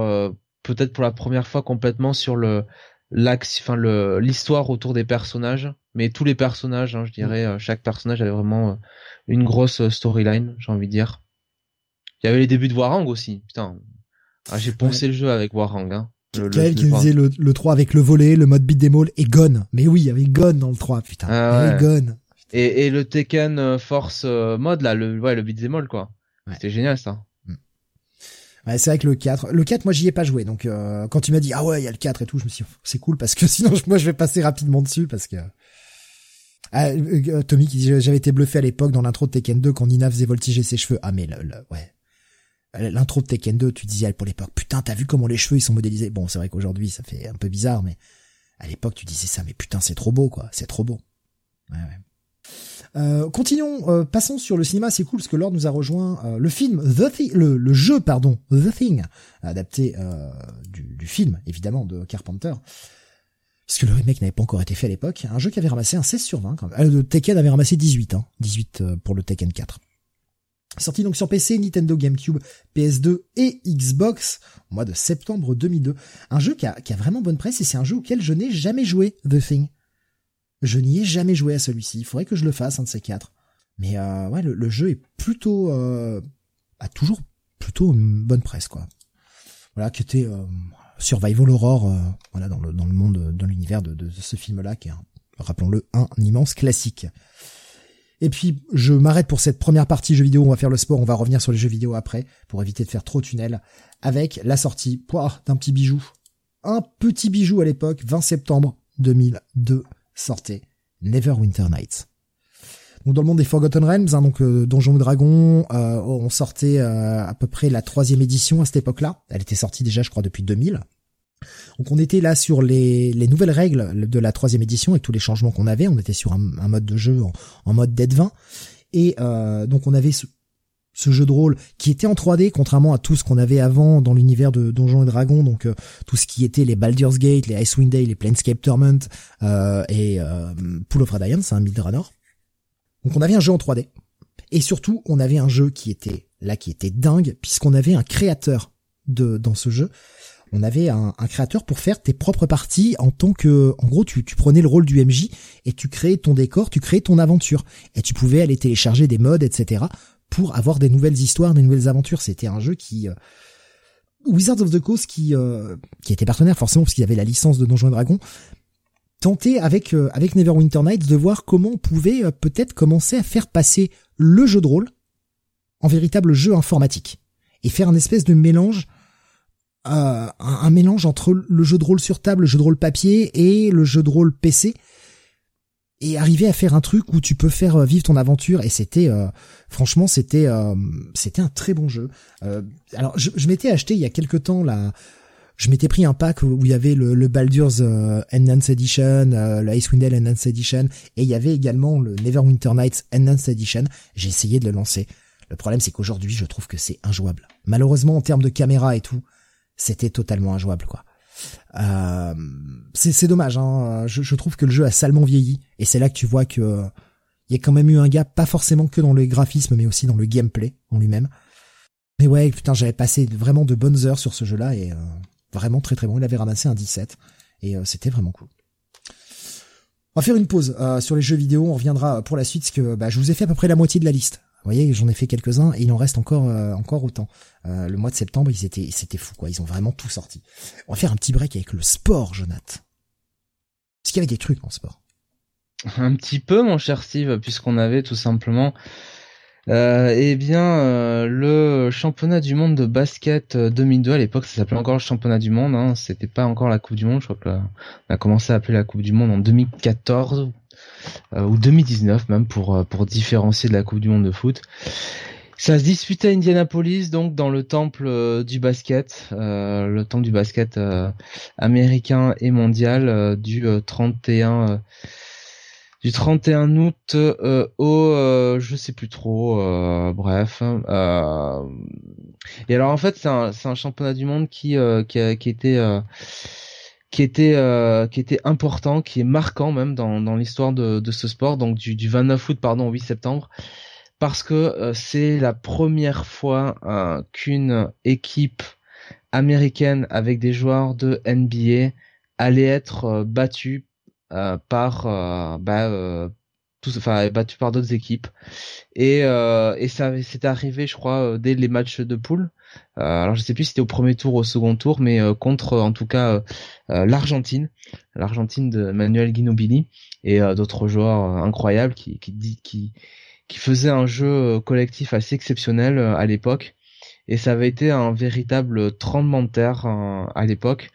peut-être pour la première fois complètement sur le l'axe enfin le l'histoire autour des personnages. Mais tous les personnages hein, je dirais chaque personnage avait vraiment une grosse storyline j'ai envie de dire. Il y avait les débuts de Warang aussi. Putain. Ah, j'ai poncé le jeu avec Warang hein. Le, qui disait le, le 3 avec le volet, le mode beat et Gone. Mais oui, il y avait Gone dans le 3, putain. Ah, Gone. Et, et le Tekken euh, Force euh, mode là, le ouais, le beat all quoi. C'était génial ça. Mm. Ouais, c'est vrai que le 4, le 4 moi j'y ai pas joué. Donc euh, quand tu m'as dit ah ouais, il y a le 4 et tout, je me suis dit c'est cool parce que *laughs* sinon moi je vais passer rapidement dessus parce que ah, Tommy qui dit j'avais été bluffé à l'époque dans l'intro de Tekken 2 quand Nina faisait voltiger ses cheveux. Ah mais le, le ouais. Euh, l'intro de Tekken 2, tu disais pour l'époque, putain, t'as vu comment les cheveux ils sont modélisés? Bon, c'est vrai qu'aujourd'hui ça fait un peu bizarre, mais à l'époque tu disais ça, mais putain, c'est trop beau, quoi, c'est trop beau. Ouais, ouais. Euh, continuons, euh, passons sur le cinéma, c'est cool parce que Lord nous a rejoint euh, le film The le, le, jeu pardon The Thing, adapté du, du, film évidemment de Carpenter, puisque le remake n'avait pas encore été fait à l'époque, un jeu qui avait ramassé un 16 sur 20 quand même. le Tekken avait ramassé 18, hein, 18 pour le Tekken 4. Sorti donc sur PC, Nintendo GameCube, PS2 et Xbox au mois de septembre 2002. Un jeu qui a, vraiment bonne presse et c'est un jeu auquel je n'ai jamais joué, The Thing. Je n'y ai jamais joué à celui-ci. Il faudrait que je le fasse, un de ces quatre. Mais euh, ouais, le, jeu est plutôt... Euh, a toujours plutôt une bonne presse, quoi. Voilà, qui était euh, Survival Horror, euh, voilà, dans le, dans le monde, dans l'univers de, de, ce film-là, qui est, rappelons-le, un immense classique. Et puis, je m'arrête pour cette première partie jeux vidéo. On va faire le sport. On va revenir sur les jeux vidéo après pour éviter de faire trop tunnel avec la sortie d'un petit bijou. Un petit bijou à l'époque, 20 septembre 2002, sortait Neverwinter Nights. Donc dans le monde des Forgotten Realms, hein, donc euh, Donjons et Dragons, euh, on sortait euh, à peu près la troisième édition à cette époque-là. Elle était sortie déjà, je crois, depuis 2000. Donc on était là sur les, nouvelles règles de la troisième édition et tous les changements qu'on avait. On était sur un, mode de jeu en, mode Dead 20. Et euh, donc on avait ce, jeu de rôle qui était en 3D, contrairement à tout ce qu'on avait avant dans l'univers de Donjons et Dragons, donc euh, tout ce qui était les Baldur's Gate, les Icewind Dale, les Planescape Tournament euh, et Pool of Radiance, un hein, Draenor. Donc on avait un jeu en 3D. Et surtout, on avait un jeu qui était là, qui était dingue, puisqu'on avait un créateur de dans ce jeu on avait un, créateur pour faire tes propres parties en tant que, en gros, tu, prenais le rôle du MJ et tu créais ton décor, tu créais ton aventure et tu pouvais aller télécharger des modes, etc. pour avoir des nouvelles histoires, des nouvelles aventures. C'était un jeu qui euh, Wizards of the Coast qui euh, qui était partenaire forcément parce qu'il y avait la licence de Donjons et Dragons tentait avec euh, avec Neverwinter Nights de voir comment on pouvait peut-être commencer à faire passer le jeu de rôle en véritable jeu informatique et faire un espèce de mélange euh, un, mélange entre le jeu de rôle sur table, le jeu de rôle papier et le jeu de rôle PC et arriver à faire un truc où tu peux faire euh, vivre ton aventure et c'était euh, franchement c'était c'était un très bon jeu. Alors je, m'étais acheté il y a quelque temps là je m'étais pris un pack où il y avait le, Baldur's Enhanced Edition le Icewind Dale Enhanced Edition et il y avait également le Neverwinter Nights Enhanced Edition. J'ai essayé de le lancer. Le problème c'est qu'aujourd'hui je trouve que c'est injouable. Malheureusement en termes de caméra et tout c'était totalement injouable quoi. Euh, c'est dommage, hein. je, trouve que le jeu a salement vieilli, et c'est là que tu vois que il y a quand même eu un gap, pas forcément que dans le graphisme, mais aussi dans le gameplay en lui-même. Mais ouais, putain, j'avais passé vraiment de bonnes heures sur ce jeu-là, et euh, vraiment très très bon. Il avait ramassé un 17, et euh, c'était vraiment cool. On va faire une pause sur les jeux vidéo, on reviendra pour la suite, parce que bah, je vous ai fait à peu près la moitié de la liste. Vous voyez, j'en ai fait quelques-uns et il en reste encore euh, encore autant. Euh, le mois de septembre, ils étaient c'était fou quoi, ils ont vraiment tout sorti. On va faire un petit break avec le sport, Jonathan. Est-ce qu'il y avait des trucs en sport? Un petit peu, mon cher Steve, puisqu'on avait tout simplement euh, eh bien, le championnat du monde de basket 2002 à l'époque, ça s'appelait encore le championnat du monde. Hein, C'était pas encore la Coupe du Monde. Je crois que on a commencé à appeler la Coupe du Monde en 2014 euh, ou 2019 même pour euh, pour différencier de la Coupe du Monde de foot. Ça se disputait à Indianapolis, donc dans le temple euh, du basket, le temple du basket américain et mondial du 31 du 31 août au je sais plus trop bref et alors en fait c'est un, un championnat du monde qui qui, a, qui était qui était qui était important, qui est marquant même dans, dans l'histoire de, de ce sport, donc du, du 29 août pardon au 8 septembre, parce que c'est la première fois qu'une équipe américaine avec des joueurs de NBA allait être battue par bah, tous, enfin battu par d'autres équipes. Et euh, et ça c'était arrivé je crois euh, dès les matchs de poule. Euh, alors je sais plus si c'était au premier tour ou au second tour mais euh, contre en tout cas l'Argentine. l'Argentine de Manuel Ginobili et d'autres joueurs incroyables qui qui qui qui faisaient un jeu collectif assez exceptionnel à l'époque. Et ça avait été un véritable tremblement de terre à l'époque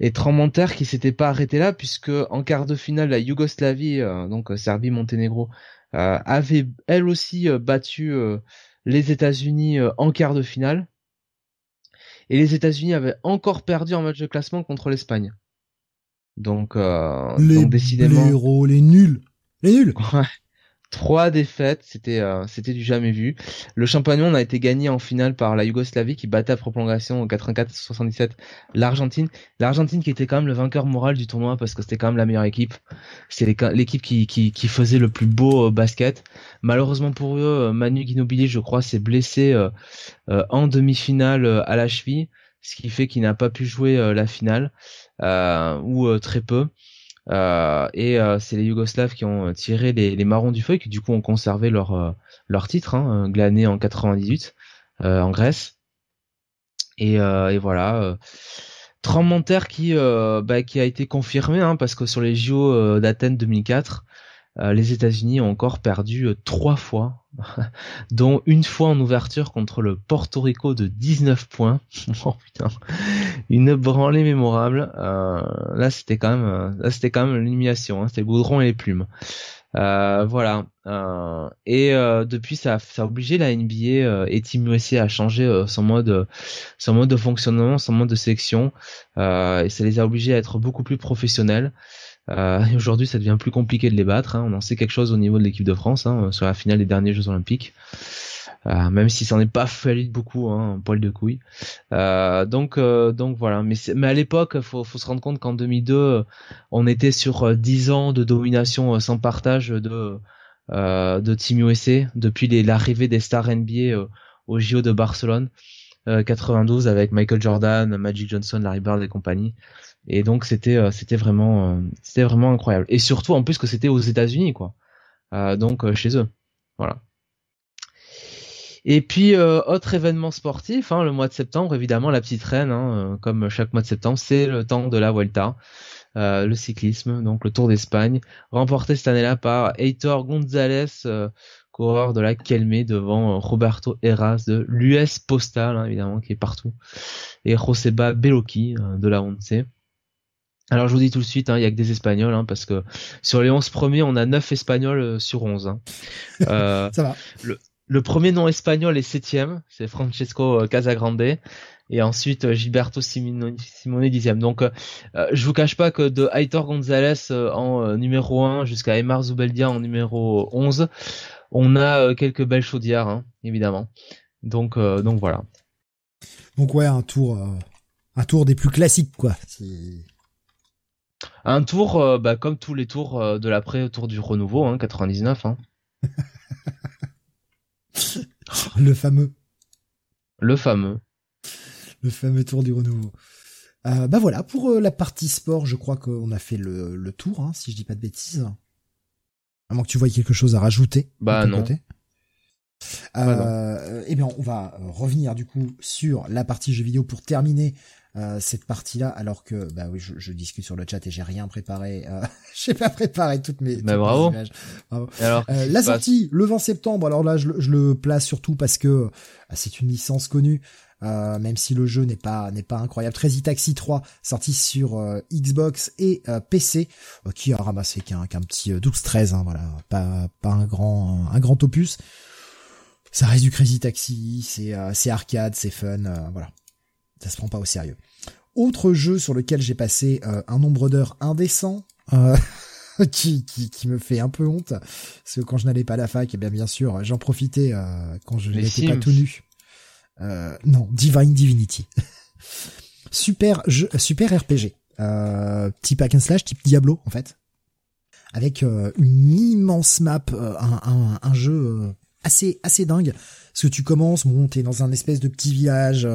et tremblement qui s'était pas arrêté là puisque en quart de finale la Yougoslavie euh, donc euh, Serbie Monténégro euh, avait elle aussi battu les États-Unis en quart de finale. Et les États-Unis avaient encore perdu en match de classement contre l'Espagne. Donc, les donc décidément les nuls. Les nuls *laughs* Trois défaites, c'était euh, c'était du jamais vu. Le championnat a été gagné en finale par la Yougoslavie qui battait à prolongation au 84-77 l'Argentine. L'Argentine qui était quand même le vainqueur moral du tournoi parce que c'était quand même la meilleure équipe. C'était l'équipe qui, qui, qui faisait le plus beau euh, basket. Malheureusement pour eux, euh, Manu Ginobili, je crois, s'est blessé en demi-finale à la cheville, ce qui fait qu'il n'a pas pu jouer la finale ou très peu. Euh, et euh, c'est les Yougoslaves qui ont tiré les, les, marrons du feu et qui du coup ont conservé leur euh, leur titre hein, glané en 98 en Grèce. Et, et voilà. Tremblement de terre qui bah, qui a été confirmé hein, parce que sur les JO d'Athènes 2004 les États-Unis ont encore perdu trois fois, *laughs* dont une fois en ouverture contre le Porto Rico de 19 points. *laughs* oh putain, une branlée mémorable. Euh, là, c'était quand même, euh, là, c'était quand même l'illumination. Hein, c'était goudron et les plumes. Euh, voilà. Euh, et euh, depuis, ça, ça a obligé la NBA et Team USA à changer son mode, son mode de fonctionnement, son mode de sélection. et ça les a obligés à être beaucoup plus professionnels. Euh, *laughs* Aujourd'hui, ça devient plus compliqué de les battre. Hein. On en sait quelque chose au niveau de l'équipe de France hein, sur la finale des derniers Jeux Olympiques. Euh, même si ça n'est pas fallu beaucoup, hein, poil de couille. Euh, donc, euh, donc voilà. Mais, mais à l'époque, faut, faut se rendre compte qu'en 2002, on était sur 10 ans de domination sans partage de de Team USA depuis l'arrivée des stars NBA au JO de Barcelone 92 avec Michael Jordan, Magic Johnson, Larry Bird et compagnie. Et donc c'était euh, c'était vraiment euh, c'était vraiment incroyable. Et surtout en plus que c'était aux États-Unis quoi. Euh, donc chez eux. Voilà. Et puis autre événement sportif, hein, le mois de septembre, évidemment la petite reine, hein, comme chaque mois de septembre, c'est le temps de la Vuelta, le cyclisme, donc le Tour d'Espagne, remporté cette année-là par Heitor González, coureur de la Kelme devant Roberto Heras de l'US Postal, hein, évidemment qui est partout, et Joseba Bellocchi de la Once. Alors je vous dis tout de suite, hein, il y a que des Espagnols, hein, parce que sur les 11 premiers, on a 9 Espagnols euh, sur 11. Hein. *laughs* Euh, Ça va. Le, premier nom espagnol est septième, c'est Francesco euh, Casagrande, et ensuite Gilberto Simone, Simone dixième. Donc je vous cache pas que de Aitor González en numéro 1 jusqu'à Emar Zubeldia en numéro 11, on a quelques belles chaudières, hein, évidemment. Donc donc voilà. Donc ouais, un tour un tour des plus classiques quoi. Un tour, euh, bah, comme tous les tours euh, de l'après tour du renouveau, hein, 99. Hein. *laughs* le fameux. Le fameux. Le fameux tour du renouveau. Euh, bah voilà, pour la partie sport, je crois qu'on a fait le, tour, hein, si je dis pas de bêtises. À moins que tu voyes quelque chose à rajouter. Bah non. eh bien, on va revenir du coup sur la partie jeux vidéo pour terminer euh, cette partie-là, alors que bah oui, je, je, discute sur le chat et j'ai rien préparé. Euh, *laughs* j'ai pas préparé toutes mes, bah, bravo. images. Alors, euh, la sortie le 20 septembre. Alors là, je, je le place surtout parce que ah, c'est une licence connue. Euh, même si le jeu n'est pas n'est pas incroyable. Crazy Taxi 3 sorti sur euh, Xbox et PC, qui a ramassé qu'un qu'un petit 12-13, hein, voilà, pas pas un grand un grand opus. Ça reste du Crazy Taxi, c'est c'est arcade, c'est fun, voilà ça se prend pas au sérieux. Autre jeu sur lequel j'ai passé euh, un nombre d'heures indécent, euh, *laughs* qui, qui, qui, me fait un peu honte, parce que quand je n'allais pas à la fac, et eh bien bien sûr, j'en profitais euh, quand je n'étais pas tout nu. non, Divine Divinity. *laughs* super jeu, super RPG. euh, type hack and slash, type Diablo en fait, avec euh, une immense map, euh, un, un, jeu assez assez dingue. Parce que tu commences, bon, t'es dans un espèce de petit village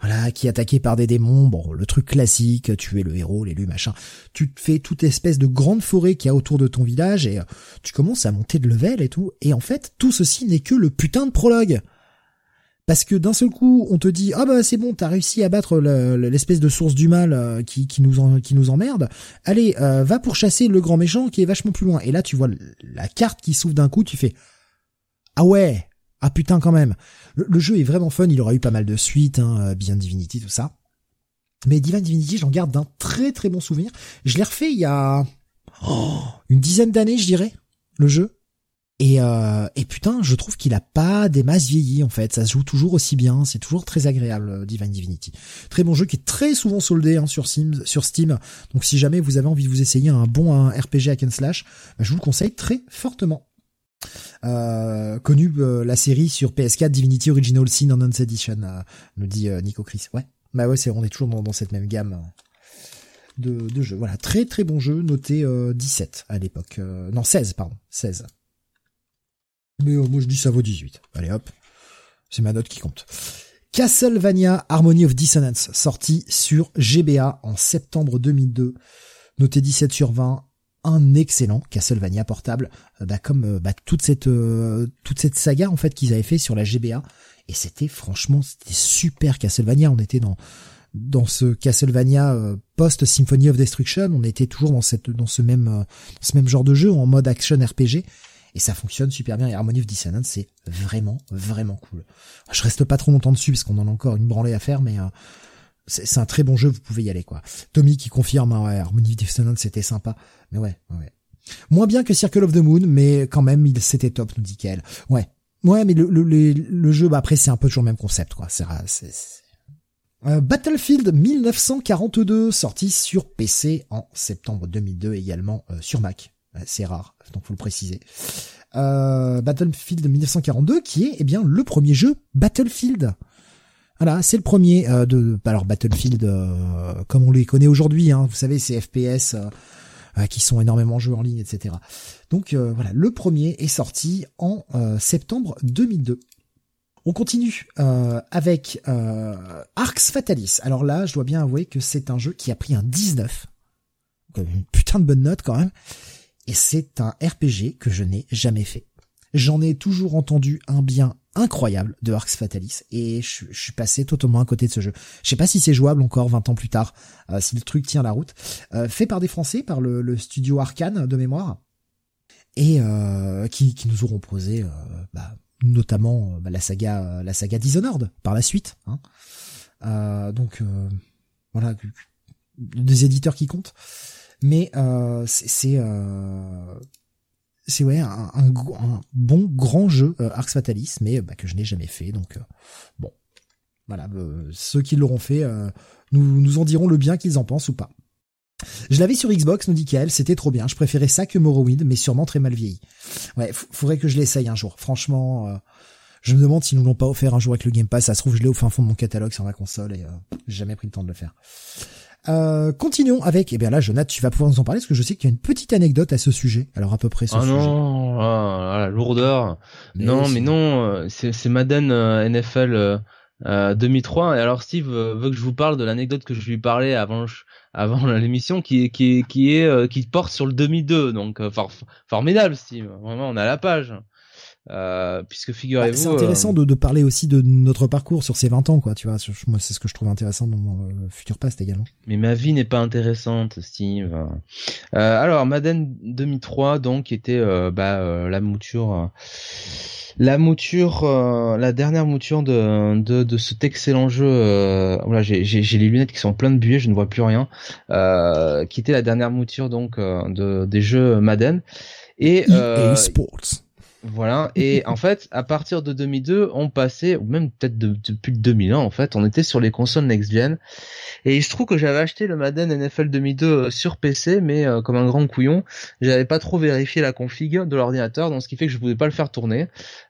voilà, qui est attaqué par des démons, bon, le truc classique, tu es le héros, l'élu, machin. Tu fais toute espèce de grande forêt qui a autour de ton village et euh, tu commences à monter de level et tout. Et en fait, tout ceci n'est que le putain de prologue. Parce que d'un seul coup, on te dit ah bah c'est bon, t'as réussi à battre l'espèce de source du mal euh, qui, qui nous qui nous emmerde. Allez, euh, va pour chasser le grand méchant qui est vachement plus loin. Et là, tu vois la carte qui s'ouvre d'un coup, tu fais ah ouais, ah putain quand même. Le, jeu est vraiment fun, il aura eu pas mal de suites, hein, euh, Beyond Divinity, tout ça. Mais Divine Divinity, j'en garde d'un très très bon souvenir. Je l'ai refait il y a oh, une dizaine d'années, je dirais, le jeu. Et, euh, putain, je trouve qu'il a pas des masses vieillies en fait. Ça se joue toujours aussi bien, c'est toujours très agréable euh, Divine Divinity. Très bon jeu qui est très souvent soldé hein, sur Steam. Donc si jamais vous avez envie de vous essayer un bon RPG hack and slash, bah, je vous le conseille très fortement. Euh, connu euh, la série sur PS4 Divinity Original Sin Enhanced Edition, euh, me dit Nico Chris. Ouais, bah ouais, c'est on est toujours dans, cette même gamme de, de, jeux. Voilà, très très bon jeu, noté 17 à l'époque. non, 16, pardon, 16. Mais moi je dis ça vaut 18. Allez hop, c'est ma note qui compte. Castlevania Harmony of Dissonance, sorti sur GBA en septembre 2002, noté 17 sur 20, un excellent Castlevania portable, euh, bah, comme euh, bah, toute cette euh, toute cette saga en fait qu'ils avaient fait sur la GBA. Et c'était franchement c'était super Castlevania. On était dans dans ce Castlevania post Symphony of Destruction, on était toujours dans cette dans ce même ce même genre de jeu en mode action RPG et ça fonctionne super bien. Et Harmony of Dissonance c'est vraiment vraiment cool. Je reste pas trop longtemps dessus parce qu'on en a encore une branlée à faire, mais c'est un très bon jeu, vous pouvez y aller quoi. Tommy qui confirme, hein, ouais, Harmony Dissonance c'était sympa, mais ouais, ouais. Moins bien que Circle of the Moon, mais quand même il c'était top, nous dit qu'elle. Ouais, ouais, mais le, le, le, jeu, bah après c'est un peu toujours le même concept quoi. C'est euh, Battlefield 1942 sorti sur PC en septembre 2002 également euh, sur Mac. c'est rare, donc faut le préciser. Euh, Battlefield 1942 qui est eh bien le premier jeu Battlefield. Voilà, c'est le premier euh, de alors Battlefield euh, comme on les connaît aujourd'hui. Hein, vous savez, ces FPS euh, qui sont énormément joués en ligne, etc. Donc voilà, le premier est sorti en septembre 2002. On continue avec Arx Fatalis. Alors là, je dois bien avouer que c'est un jeu qui a pris un 19. Une putain de bonne note quand même. Et c'est un RPG que je n'ai jamais fait. J'en ai toujours entendu un bien incroyable de Arx Fatalis et je, suis passé totalement à côté de ce jeu. Je sais pas si c'est jouable encore 20 ans plus tard, euh, si le truc tient la route. Euh, fait par des Français, par le, studio Arkane de mémoire, et euh, qui, qui, nous auront posé bah, notamment bah, la saga la saga Dishonored par la suite. Hein. donc voilà, des éditeurs qui comptent. Mais c'est c'est ouais un, bon grand jeu euh, Arx Fatalis, mais bah, que je n'ai jamais fait. Donc euh, bon, voilà, euh, ceux qui l'auront fait nous nous en diront le bien qu'ils en pensent ou pas. Je l'avais sur Xbox, nous dit Kael, c'était trop bien. Je préférais ça que Morrowind, mais sûrement très mal vieilli. Ouais, faudrait que je l'essaye un jour. Franchement, je me demande s'ils nous l'ont pas offert un jour avec le Game Pass. Ça se trouve, je l'ai au fin fond de mon catalogue sur ma console et j'ai jamais pris le temps de le faire. Euh, continuons avec, eh bien là, Jonathan, tu vas pouvoir nous en parler parce que je sais qu'il y a une petite anecdote à ce sujet. Alors à peu près ce ah sujet. non, ah, la lourdeur. non, mais non, euh, c'est Madden euh, NFL euh, 2003. Et alors Steve veut que je vous parle de l'anecdote que je lui parlais avant avant *laughs* l'émission, qui qui qui est qui porte sur le 2002. Donc formidable, Steve. Vraiment, on a la page. Euh, puisque figurez-vous, c'est intéressant euh, de, parler aussi de notre parcours sur ces 20 ans, quoi. Tu vois, moi c'est ce que je trouve intéressant dans mon euh, futur past également. Mais ma vie n'est pas intéressante, Steve. alors Madden 2003, donc était bah, la mouture la mouture, la dernière mouture de, de, de cet excellent jeu. Euh, voilà, j'ai les lunettes qui sont pleines de buées, je ne vois plus rien. Euh, qui était la dernière mouture donc de des jeux Madden et EA Sports. Voilà. Et en *laughs* fait, à partir de 2002, on passait, ou même peut-être depuis 2001, en fait, on était sur les consoles next-gen. Et il se trouve que j'avais acheté le Madden NFL 2002 euh, sur PC, mais euh, comme un grand couillon, j'avais pas trop vérifié la config de l'ordinateur, donc ce qui fait que je pouvais pas le faire tourner,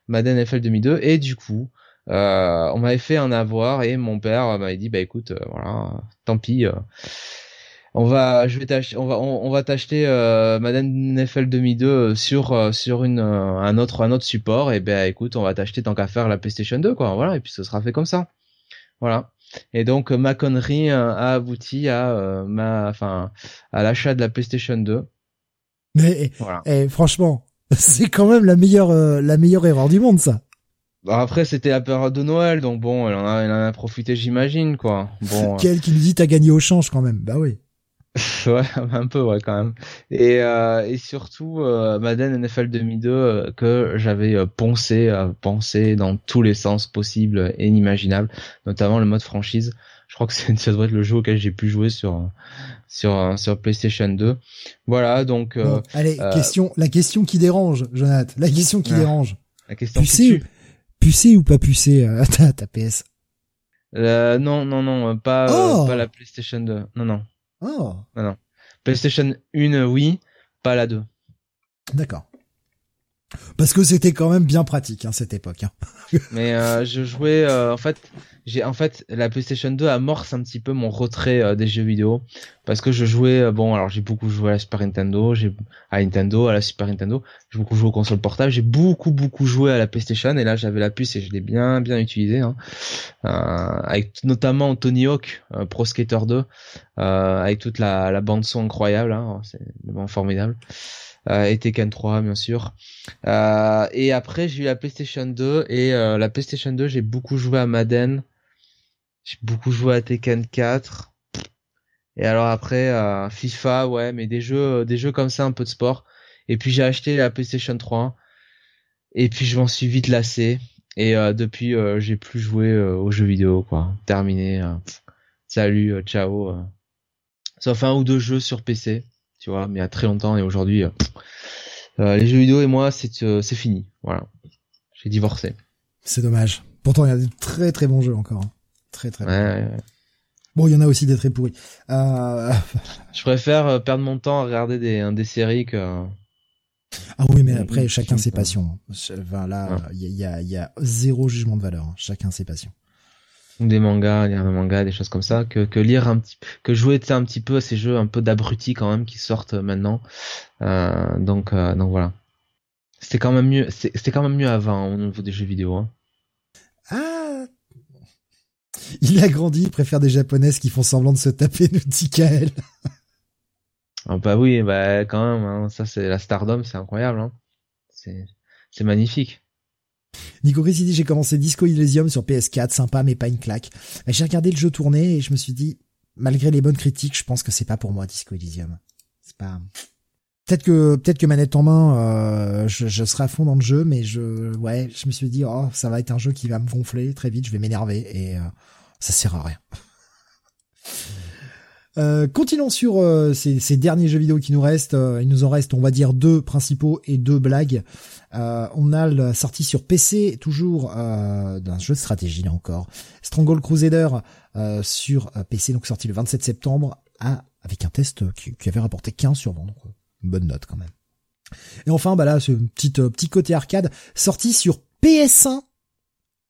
Madden NFL 2002. Et du coup, euh, on m'avait fait un avoir et mon père m'avait dit, bah écoute, voilà, tant pis on va, je vais t'acheter, on va, on, va t'acheter euh, Madden NFL 2002 euh, sur euh, sur une un autre un autre support. Et ben écoute, on va t'acheter tant qu'à faire la PlayStation 2 quoi. Voilà, et puis ce sera fait comme ça. Voilà. Et donc ma connerie a abouti à ma, enfin, à l'achat de la PlayStation 2. Mais voilà. et, franchement, *laughs* c'est quand même la meilleure la meilleure erreur du monde ça. Bah après c'était la période de Noël donc bon elle en a, elle en a profité j'imagine quoi. Bon. *laughs* Quel qui nous dit t'as gagné au change quand même bah oui. *laughs* ouais, un peu, ouais, quand même. Et, euh, et surtout, euh, Madden NFL 2002 euh, que j'avais euh, poncé, euh, pensé dans tous les sens possibles et inimaginables, notamment le mode franchise. Je crois que *laughs* ça doit être le jeu auquel j'ai pu jouer sur sur sur PlayStation 2. Voilà, donc. allez, question, la question qui dérange, Jonathan. La question qui dérange. La question pucé, pucé ou pas pucé *laughs* ta, ta PS Non, non, non, pas oh pas la PlayStation 2. Non, non. Oh. Non, non. PlayStation 1, oui, pas la 2. D'accord. Parce que c'était quand même bien pratique hein, cette époque. Hein. *laughs* Mais euh, je jouais euh, en fait, j'ai en fait la PlayStation 2 amorce un petit peu mon retrait euh, des jeux vidéo parce que je jouais bon alors j'ai beaucoup joué à la Super Nintendo, j'ai à Nintendo, à la Super Nintendo, j'ai beaucoup joué aux consoles portables, j'ai beaucoup beaucoup joué à la PlayStation et là j'avais la puce et je l'ai bien bien utilisé hein. avec notamment Tony Hawk Pro Skater 2 avec toute la, la bande son incroyable, hein, c'est vraiment formidable euh, et Tekken 3 bien sûr. Euh, et après j'ai eu la PlayStation 2 et euh, la PlayStation 2 j'ai beaucoup joué à Madden, j'ai beaucoup joué à Tekken 4. Et alors après euh, FIFA ouais mais des jeux des jeux comme ça un peu de sport. Et puis j'ai acheté la PlayStation 3 et puis je m'en suis vite lassé et euh, depuis j'ai plus joué aux jeux vidéo quoi. Terminé. salut ciao. Sauf un ou deux jeux sur PC tu vois, mais il y a très longtemps et aujourd'hui, euh, euh, les jeux vidéo et moi, c'est euh, c'est fini. Voilà, j'ai divorcé. C'est dommage. Pourtant, il y a des très très bons jeux encore. Hein. Très très. Ouais, Bon, il y en a aussi des très pourris. Euh... *laughs* Je préfère perdre mon temps à regarder des, des séries que. Ah oui, mais après, chacun ses passions. Enfin, là, il y, a, y a zéro jugement de valeur. Hein. Chacun ses passions des mangas, lire des mangas, des choses comme ça, que, que lire un petit, que jouer un petit peu à ces jeux un peu d'abrutis quand même qui sortent maintenant. Euh, donc, euh, donc voilà. C'était quand même mieux, c'était quand même mieux avant au niveau des jeux vidéo. Hein. Ah. Il a grandi, il préfère des japonaises qui font semblant de se taper, nous dit Kael. ah bah oui, bah quand même, hein, ça c'est la Stardom, c'est incroyable. Hein. C'est, c'est magnifique. Nico Chris dit j'ai commencé Disco Elysium sur PS4, sympa mais pas une claque. J'ai regardé le jeu tourner et je me suis dit, malgré les bonnes critiques, je pense que c'est pas pour moi Disco Elysium. C'est pas. Peut-être que peut-être que manette en main, euh, je, je, serai à fond dans le jeu, mais je ouais, je me suis dit oh ça va être un jeu qui va me gonfler très vite, je vais m'énerver et euh, ça sert à rien. *laughs* Euh, continuons sur euh, ces, ces, derniers jeux vidéo qui nous restent. il nous en reste, on va dire, deux principaux et deux blagues. Euh, on a la sortie sur PC toujours euh, d'un jeu de stratégie là encore. Stronghold Crusader euh, sur PC donc sorti le 27 septembre avec un test qui, avait rapporté 15 sur 20 donc bonne note quand même. Et enfin bah là ce petit petit côté arcade sorti sur PS1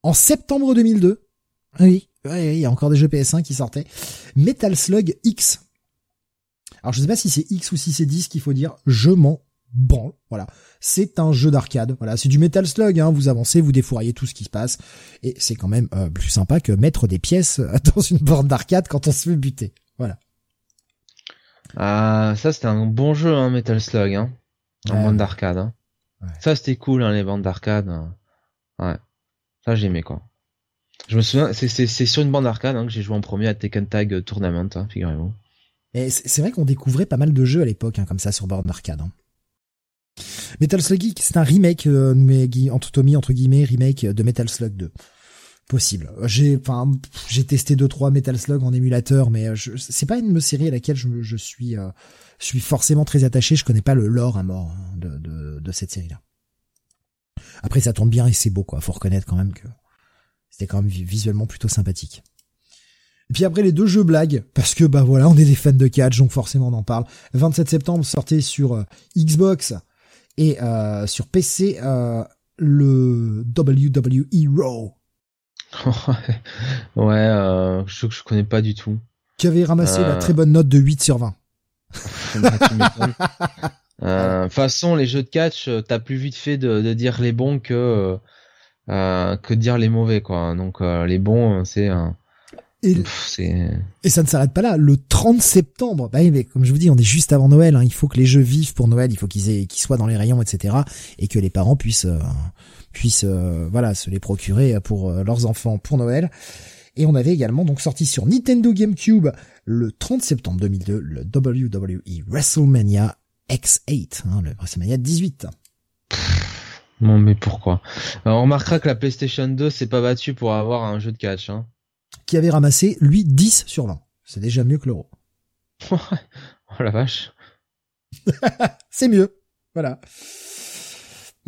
en septembre 2002. Oui, il y a encore des jeux PS1 qui sortaient. Metal Slug X. Alors je sais pas si c'est X ou si c'est 10 qu'il faut dire, je m'en branle. Voilà c'est un jeu d'arcade. Voilà, c'est du Metal Slug. Hein. Vous avancez, vous défouraillez tout ce qui se passe, et c'est quand même euh, plus sympa que mettre des pièces euh, *laughs* dans une borne d'arcade quand on se fait buter. Voilà. Ah, ça c'était un bon jeu, hein, Metal Slug, hein, en bande d'arcade. Hein. Ça c'était cool, hein, les bandes d'arcade. Hein. Ouais, ça j'aimais quoi. Je me souviens, c'est sur une bande d'arcade hein, que j'ai joué en premier à Tekken Tag Tournament, hein, figurez-vous. Et c'est vrai qu'on découvrait pas mal de jeux à l'époque, hein, comme ça sur borne d'arcade. Hein. Metal Slug Geek, c'est un remake, euh, mais entre guillemets, remake de Metal Slug 2. Possible. J'ai, testé deux trois Metal Slug en émulateur, mais euh, c'est pas une série à laquelle je, je suis, euh, je suis forcément très attaché. Je connais pas le lore à mort hein, de, cette série-là. Après, ça tourne bien et c'est beau, quoi. Faut reconnaître quand même que c'était quand même visuellement plutôt sympathique. Et puis après les deux jeux blagues, parce que bah voilà, on est des fans de catch, donc forcément on en parle. 27 septembre sortait sur Xbox et euh, sur PC, euh, le WWE Raw. *laughs* ouais, euh, je, je connais pas du tout. Qui avait ramassé la très bonne note de 8 sur 20. *laughs* *laughs* Euh, façon, les jeux de catch, t'as plus vite fait de, de, dire les bons que euh, que de dire les mauvais, quoi. Donc les bons, c'est un et, et, ça ne s'arrête pas là. Le 30 septembre, bah, mais comme je vous dis, on est juste avant Noël. Hein. Il faut que les jeux vivent pour Noël. Il faut qu'ils qu'ils soient dans les rayons, etc. Et que les parents puissent euh, puissent euh, voilà se les procurer pour euh, leurs enfants pour Noël. Et on avait également donc sorti sur Nintendo GameCube le 30 septembre 2002 le WWE WrestleMania X8, hein, le WrestleMania 18. Non mais pourquoi? On remarquera que la PlayStation 2 s'est pas battue pour avoir un jeu de catch. Hein qui avait ramassé, lui, 10 sur 20. C'est déjà mieux que l'euro. *laughs* oh la vache. *laughs* c'est mieux. Voilà.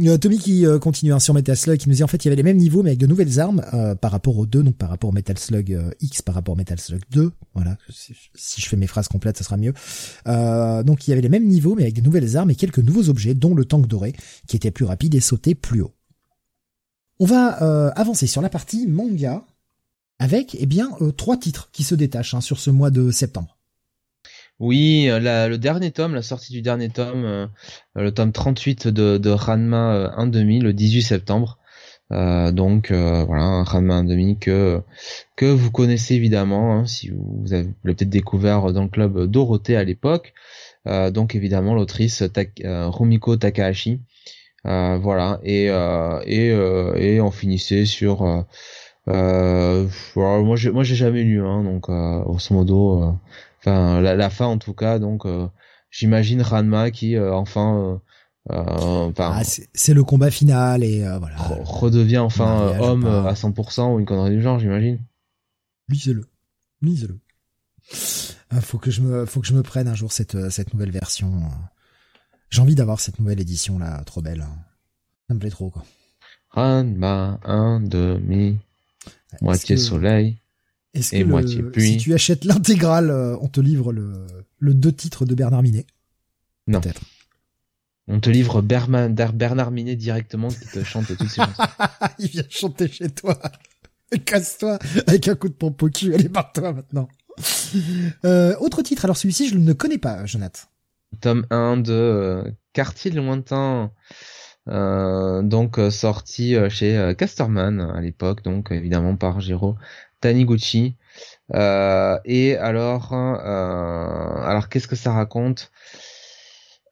Euh, Tommy qui euh, continue hein, sur Metal Slug, qui nous dit en fait il y avait les mêmes niveaux mais avec de nouvelles armes euh, par rapport aux deux, donc par rapport au Metal Slug X par rapport au Metal Slug 2. Voilà, si je fais mes phrases complètes, ça sera mieux. donc il y avait les mêmes niveaux mais avec de nouvelles armes et quelques nouveaux objets, dont le tank doré, qui était plus rapide et sautait plus haut. On va avancer sur la partie manga avec eh bien euh, trois titres qui se détachent hein, sur ce mois de septembre. Oui, euh, le dernier tome, la sortie du dernier tome, euh, le tome 38 de, de Ranma 1.5 le 18 septembre. donc voilà, Ranma 1.5 que que vous connaissez évidemment, hein, si vous, avez peut-être découvert dans le club Dorothée à l'époque. donc évidemment l'autrice Rumiko Takahashi. voilà et et et on finissait sur euh, moi j'ai moi j'ai jamais lu hein, donc euh, grosso modo euh, enfin la, la, fin en tout cas donc euh, j'imagine Ranma qui enfin ah, c'est le combat final et voilà. redevient enfin homme à 100% ou une connerie du genre j'imagine. Lisez-le. Lisez-le. Ah, faut que je me faut que je me prenne un jour cette cette nouvelle version. J'ai envie d'avoir cette nouvelle édition là trop belle. Ça me plaît trop quoi. Ranma un demi moitié soleil et moitié pluie. Si tu achètes l'intégrale, euh, on te livre le, le deux titres de Bernard Minet? Non. Peut-être. On te livre Bernard Minet directement qui te chante toutes ces chansons. *laughs* Il vient chanter chez toi. *laughs* Casse-toi avec un coup de pompe au cul. Allez, barre-toi maintenant. Euh, autre titre. Alors celui-ci, je ne connais pas, Jonathan. Tome 1 de euh, Quartier lointain donc euh, sorti euh, chez Casterman à l'époque, donc évidemment par Jiro Taniguchi. et alors, alors qu'est-ce que ça raconte?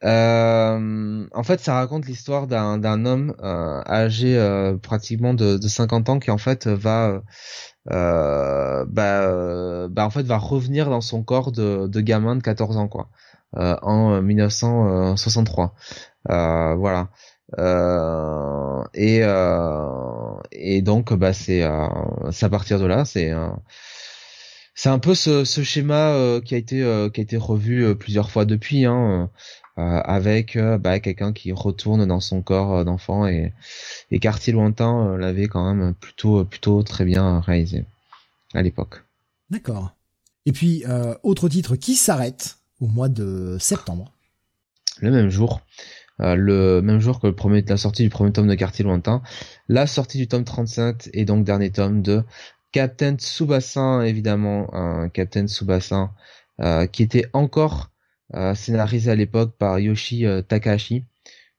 En fait, ça raconte l'histoire d'un d'un homme âgé pratiquement de, de 50 ans qui en fait va bah, bah en fait va revenir dans son corps de, de gamin de 14 ans quoi. En 1963 voilà euh, et euh, et donc bah c'est euh, à partir de là c'est c'est un peu ce, ce schéma qui a été qui a été revu plusieurs fois depuis hein, avec bah, quelqu'un qui retourne dans son corps d'enfant et et Quartier lointain l'avait quand même plutôt plutôt très bien réalisé à l'époque. D'accord. Et puis autre titre qui s'arrête au mois de septembre? Le même jour. Euh, le même jour que le la sortie du premier tome de Quartier Lointain, la sortie du tome 35 et donc dernier tome de Captain Tsubasa, évidemment, un Captain Tsubasa euh, qui était encore euh, scénarisé à l'époque par Yoshi Takahashi,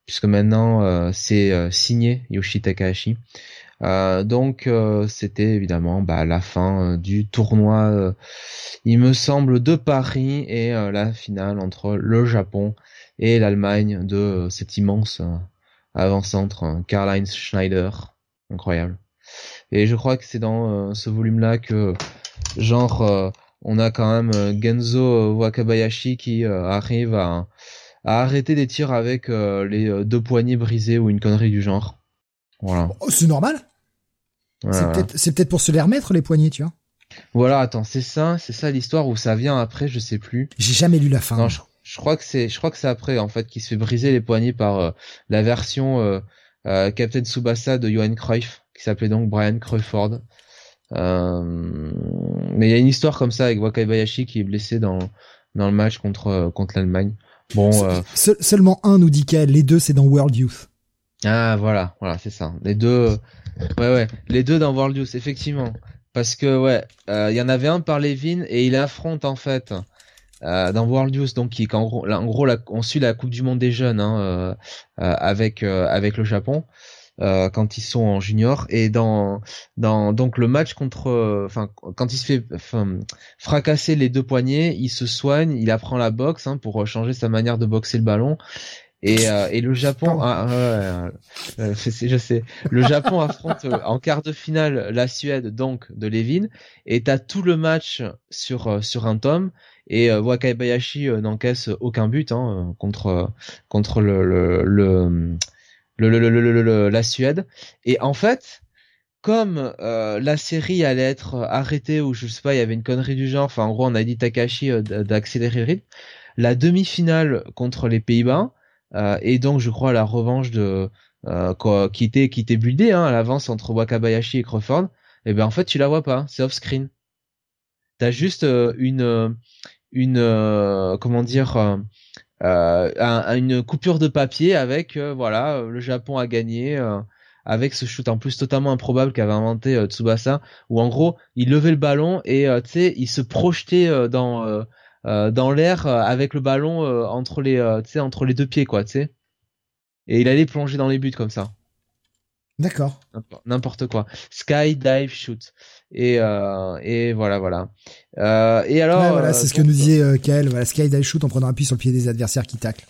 puisque maintenant c'est signé Yoshi Takahashi. donc c'était évidemment bah, la fin du tournoi, il me semble, de Paris et la finale entre le Japon et l'Allemagne de euh, cet immense euh, avant-centre euh, Karl-Heinz Schneider, incroyable. Et je crois que c'est dans ce volume-là que genre on a quand même Genzo Wakabayashi qui arrive à, à, arrêter des tirs avec les deux poignées brisées ou une connerie du genre. Voilà. Oh, c'est normal. c'est peut-être pour se les remettre les poignées, tu vois. Voilà, attends, c'est ça, c'est ça l'histoire où ça vient après, je sais plus. J'ai jamais lu la fin. Non, je crois que c'est, je crois que c'est après en fait qu'il se fait briser les poignets par euh, la version euh, euh, Captain Tsubasa de Johan Cruyff, qui s'appelait donc Brian Cruyfford. mais il y a une histoire comme ça avec Wakabayashi qui est blessé dans dans le match contre contre l'Allemagne. Bon, seulement un nous dit qu'elle, les deux c'est dans World Youth. Ah voilà, voilà c'est ça. Les deux, ouais ouais, les deux dans World Youth effectivement. parce que ouais, il y en avait un par Levin et il affronte en fait dans World Youth, donc qui en gros, en gros on suit la Coupe du Monde des jeunes hein, avec avec le Japon. Euh, quand ils sont en junior. Et dans dans donc le match contre euh, enfin quand il se fait fracasser les deux poignets il se soigne il apprend la boxe hein, pour changer sa manière de boxer le ballon. Et, euh, et le Japon, ah, je sais, le Japon *laughs* affronte en quart de finale la Suède donc de Levin. Et t'as tout le match sur sur un tome et Wakabayashi n'encaisse aucun but hein, contre contre le, le, le le, la Suède. Et en fait, comme euh, la série allait être arrêtée ou je sais pas, il y avait une connerie du genre. Enfin, en gros, on a dit Takashi euh, d'accélérer le rythme. La demi-finale contre les Pays-Bas euh, et donc, je crois, la revanche de quoi, qui était qui était buildée hein, à l'avance entre Wakabayashi et Crawford. Et eh ben en fait, tu la vois pas, c'est off screen. T'as juste une une comment dire euh, une coupure de papier avec euh, voilà euh, le Japon a gagné avec ce shoot en plus totalement improbable qu'avait inventé Tsubasa où en gros il levait le ballon et tu sais il se projetait dans dans l'air avec le ballon entre les tu sais entre les deux pieds quoi tu sais et il allait plonger dans les buts comme ça D'accord. N'importe quoi. Skydive shoot. Et, euh, et voilà, voilà. Euh, et alors. voilà, c'est ce que nous disait euh, Kael. Voilà, skydive shoot en prenant appui sur le pied des adversaires qui taclent.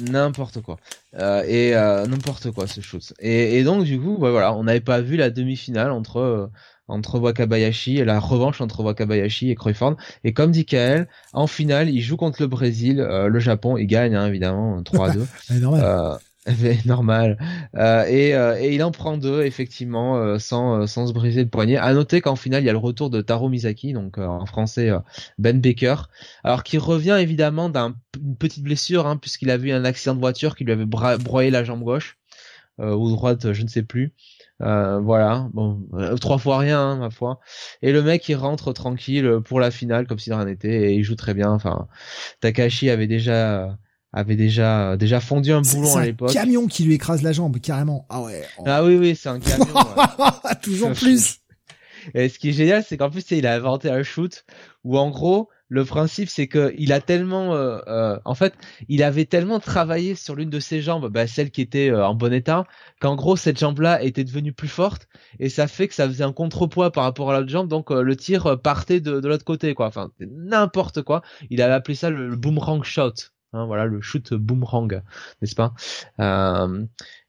N'importe quoi. Euh, et euh, n'importe quoi ce shoot. Et, et donc du coup, bah, voilà, on n'avait pas vu la demi-finale entre euh, entre Wakabayashi et la revanche entre Wakabayashi et Crawford. Et comme dit Kael, en finale, il joue contre le Brésil, le Japon, il gagne hein, évidemment 3-2. *laughs* *laughs* normal. normal. Euh, et, euh, et, il en prend deux effectivement euh, sans sans se briser le poignet. À noter qu'en finale il y a le retour de Taro Misaki, donc en français Ben Baker, alors qui revient évidemment d'une petite blessure hein, puisqu'il a vu un accident de voiture qui lui avait broyé la jambe gauche ou droite, je ne sais plus. voilà, bon, trois fois rien hein, ma foi. Et le mec il rentre tranquille pour la finale comme si rien n'était et il joue très bien. Enfin, Takashi avait déjà avait déjà déjà fondu un boulon à l'époque. C'est un camion qui lui écrase la jambe carrément. Ah ouais. Ah oui oui, c'est un camion. *laughs* Toujours plus. Et ce qui est génial, c'est qu'en plus, il a inventé un shoot où en gros, le principe, c'est que il a tellement, euh, euh, en fait, il avait tellement travaillé sur l'une de ses jambes, bah, celle qui était euh, en bon état, qu'en gros cette jambe-là était devenue plus forte et ça fait que ça faisait un contrepoids par rapport à l'autre jambe, donc le tir partait de, de l'autre côté, quoi. Enfin, n'importe quoi. Il avait appelé ça le boomerang shot. Hein, voilà le shoot boomerang, n'est-ce pas? Euh,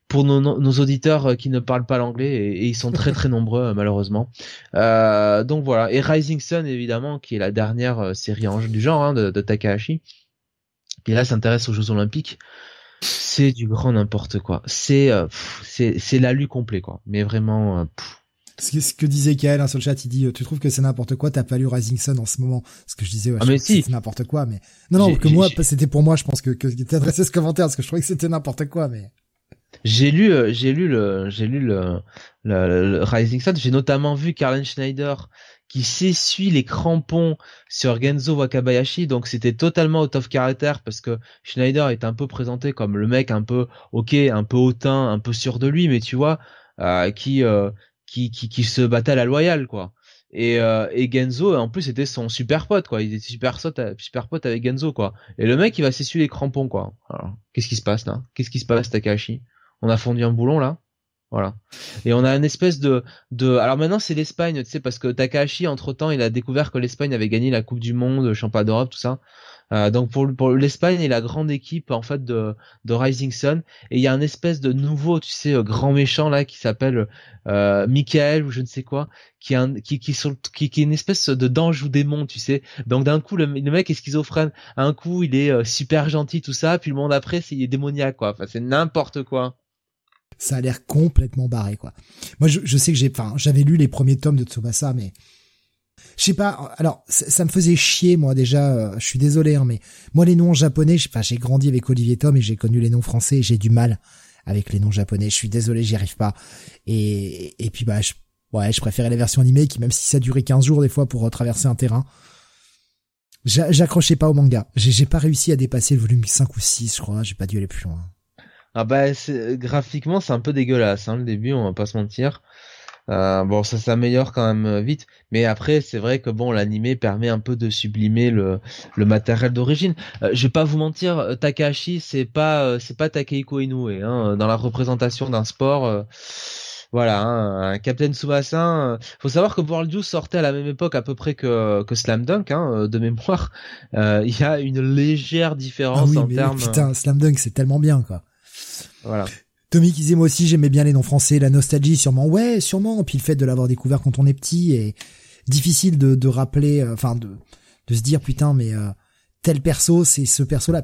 Pour nos, auditeurs euh, qui ne parlent pas l'anglais et, ils sont très très nombreux euh, malheureusement. donc voilà et Rising Sun évidemment qui est la dernière série du genre hein, de, de, Takahashi qui là s'intéresse aux Jeux Olympiques. C'est du grand n'importe quoi. C'est c'est c'est l'alu complet quoi. Mais vraiment. Ce que disait Kael hein, sur le chat, il dit euh, tu trouves que c'est n'importe quoi, t'as pas lu Rising Sun en ce moment. Ce que je disais, ouais, ah, mais si. c'est n'importe quoi, mais non non que moi c'était pour moi, je pense que que t'as adressé ce commentaire parce que je trouvais que c'était n'importe quoi, mais j'ai lu euh, j'ai lu le j'ai lu le, le, Rising Sun, j'ai notamment vu Karlen Schneider qui s'essuie les crampons sur Genzo Wakabayashi, donc c'était totalement out of character parce que Schneider est un peu présenté comme le mec un peu ok, un peu hautain, un peu sûr de lui, mais tu vois, euh, qui euh, qui, qui, se battait à la loyale, quoi. Et, euh, et Genzo, en plus, c'était son super pote, quoi. Il était super, super pote avec Genzo, quoi. Et le mec, il va s'essuyer les crampons, quoi. Alors, qu'est-ce qui se passe, là? Qu'est-ce qui se passe, Takahashi? On a fondu un boulon, là voilà. Et on a une espèce de, de, alors maintenant c'est l'Espagne, tu sais, parce que Takahashi, entre temps, il a découvert que l'Espagne avait gagné la Coupe du Monde, Championnat d'Europe, tout ça. Euh, donc pour, pour l'Espagne et la grande équipe en fait de, de Rising Sun. Et il y a un espèce de nouveau tu sais euh, grand méchant là qui s'appelle euh, Michael ou je ne sais quoi qui est un, qui qui, qui, qui est une espèce de d'ange ou démon tu sais. Donc d'un coup le, le, mec est schizophrène. Un coup il est euh, super gentil tout ça. Puis le monde après c'est il est démoniaque quoi. Enfin c'est n'importe quoi ça a l'air complètement barré quoi moi je, je sais que j'ai enfin j'avais lu les premiers tomes de Tsubasa mais je sais pas. Alors, ça, me faisait chier, moi déjà. Euh, je suis désolé, hein, mais moi les noms japonais, enfin, j'ai grandi avec Olivier Tom et j'ai connu les noms français. et J'ai du mal avec les noms japonais. Je suis désolé, j'y arrive pas. Et et puis bah, je, ouais, je préférais la version animée qui, même si ça durait 15 jours des fois pour traverser un terrain, j'accrochais pas au manga. J'ai pas réussi à dépasser le volume 5 ou 6, je crois. J'ai pas dû aller plus loin. Ah bah, graphiquement, c'est un peu dégueulasse. Hein, le début, on va pas se mentir. Euh, bon, ça s'améliore quand même euh, vite, mais après c'est vrai que bon, l'animé permet un peu de sublimer le, le matériel d'origine. Euh, je vais pas vous mentir, Takahashi c'est pas c'est pas Takehiko Inoue hein, dans la représentation d'un sport. voilà, hein, un Captain Tsubasa. faut savoir que World Youth sortait à la même époque à peu près que, que Slam Dunk, hein, de mémoire. Il y a une légère différence ah en termes. Putain, Slam Dunk c'est tellement bien quoi. Tommy qui disait moi aussi j'aimais bien les noms français, la nostalgie sûrement, ouais sûrement, puis le fait de l'avoir découvert quand on est petit et difficile de, de rappeler, euh, enfin de, de se dire putain mais euh, tel perso c'est ce perso là.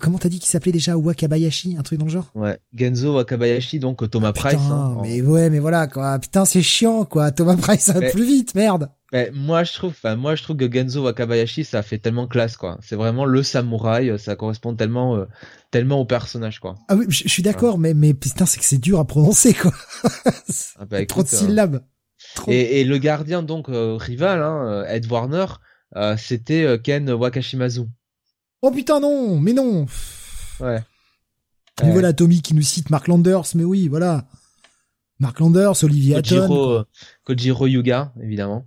Comment t'as dit qu'il s'appelait déjà Wakabayashi, un truc dans le genre? Ouais, Genzo Wakabayashi donc Thomas ah, Price. Hein, mais ouais mais voilà quoi, putain c'est chiant quoi, Thomas Price va plus vite merde. Mais moi je trouve, enfin moi je trouve que Genzo Wakabayashi ça fait tellement classe quoi. C'est vraiment le samouraï, ça correspond tellement euh, tellement au personnage quoi. Ah oui, je, suis d'accord, mais mais putain c'est que c'est dur à prononcer quoi. *laughs* ah bah, Trop de euh, syllabes. Et, et, le gardien donc euh, rival, hein, Ed Warner, c'était Ken Wakashimazu. Oh putain non, mais non. Ouais. Et voilà Tommy qui nous cite Mark Landers, mais oui voilà. Mark Landers, Olivier Kojiro, Kojiro Yuga évidemment.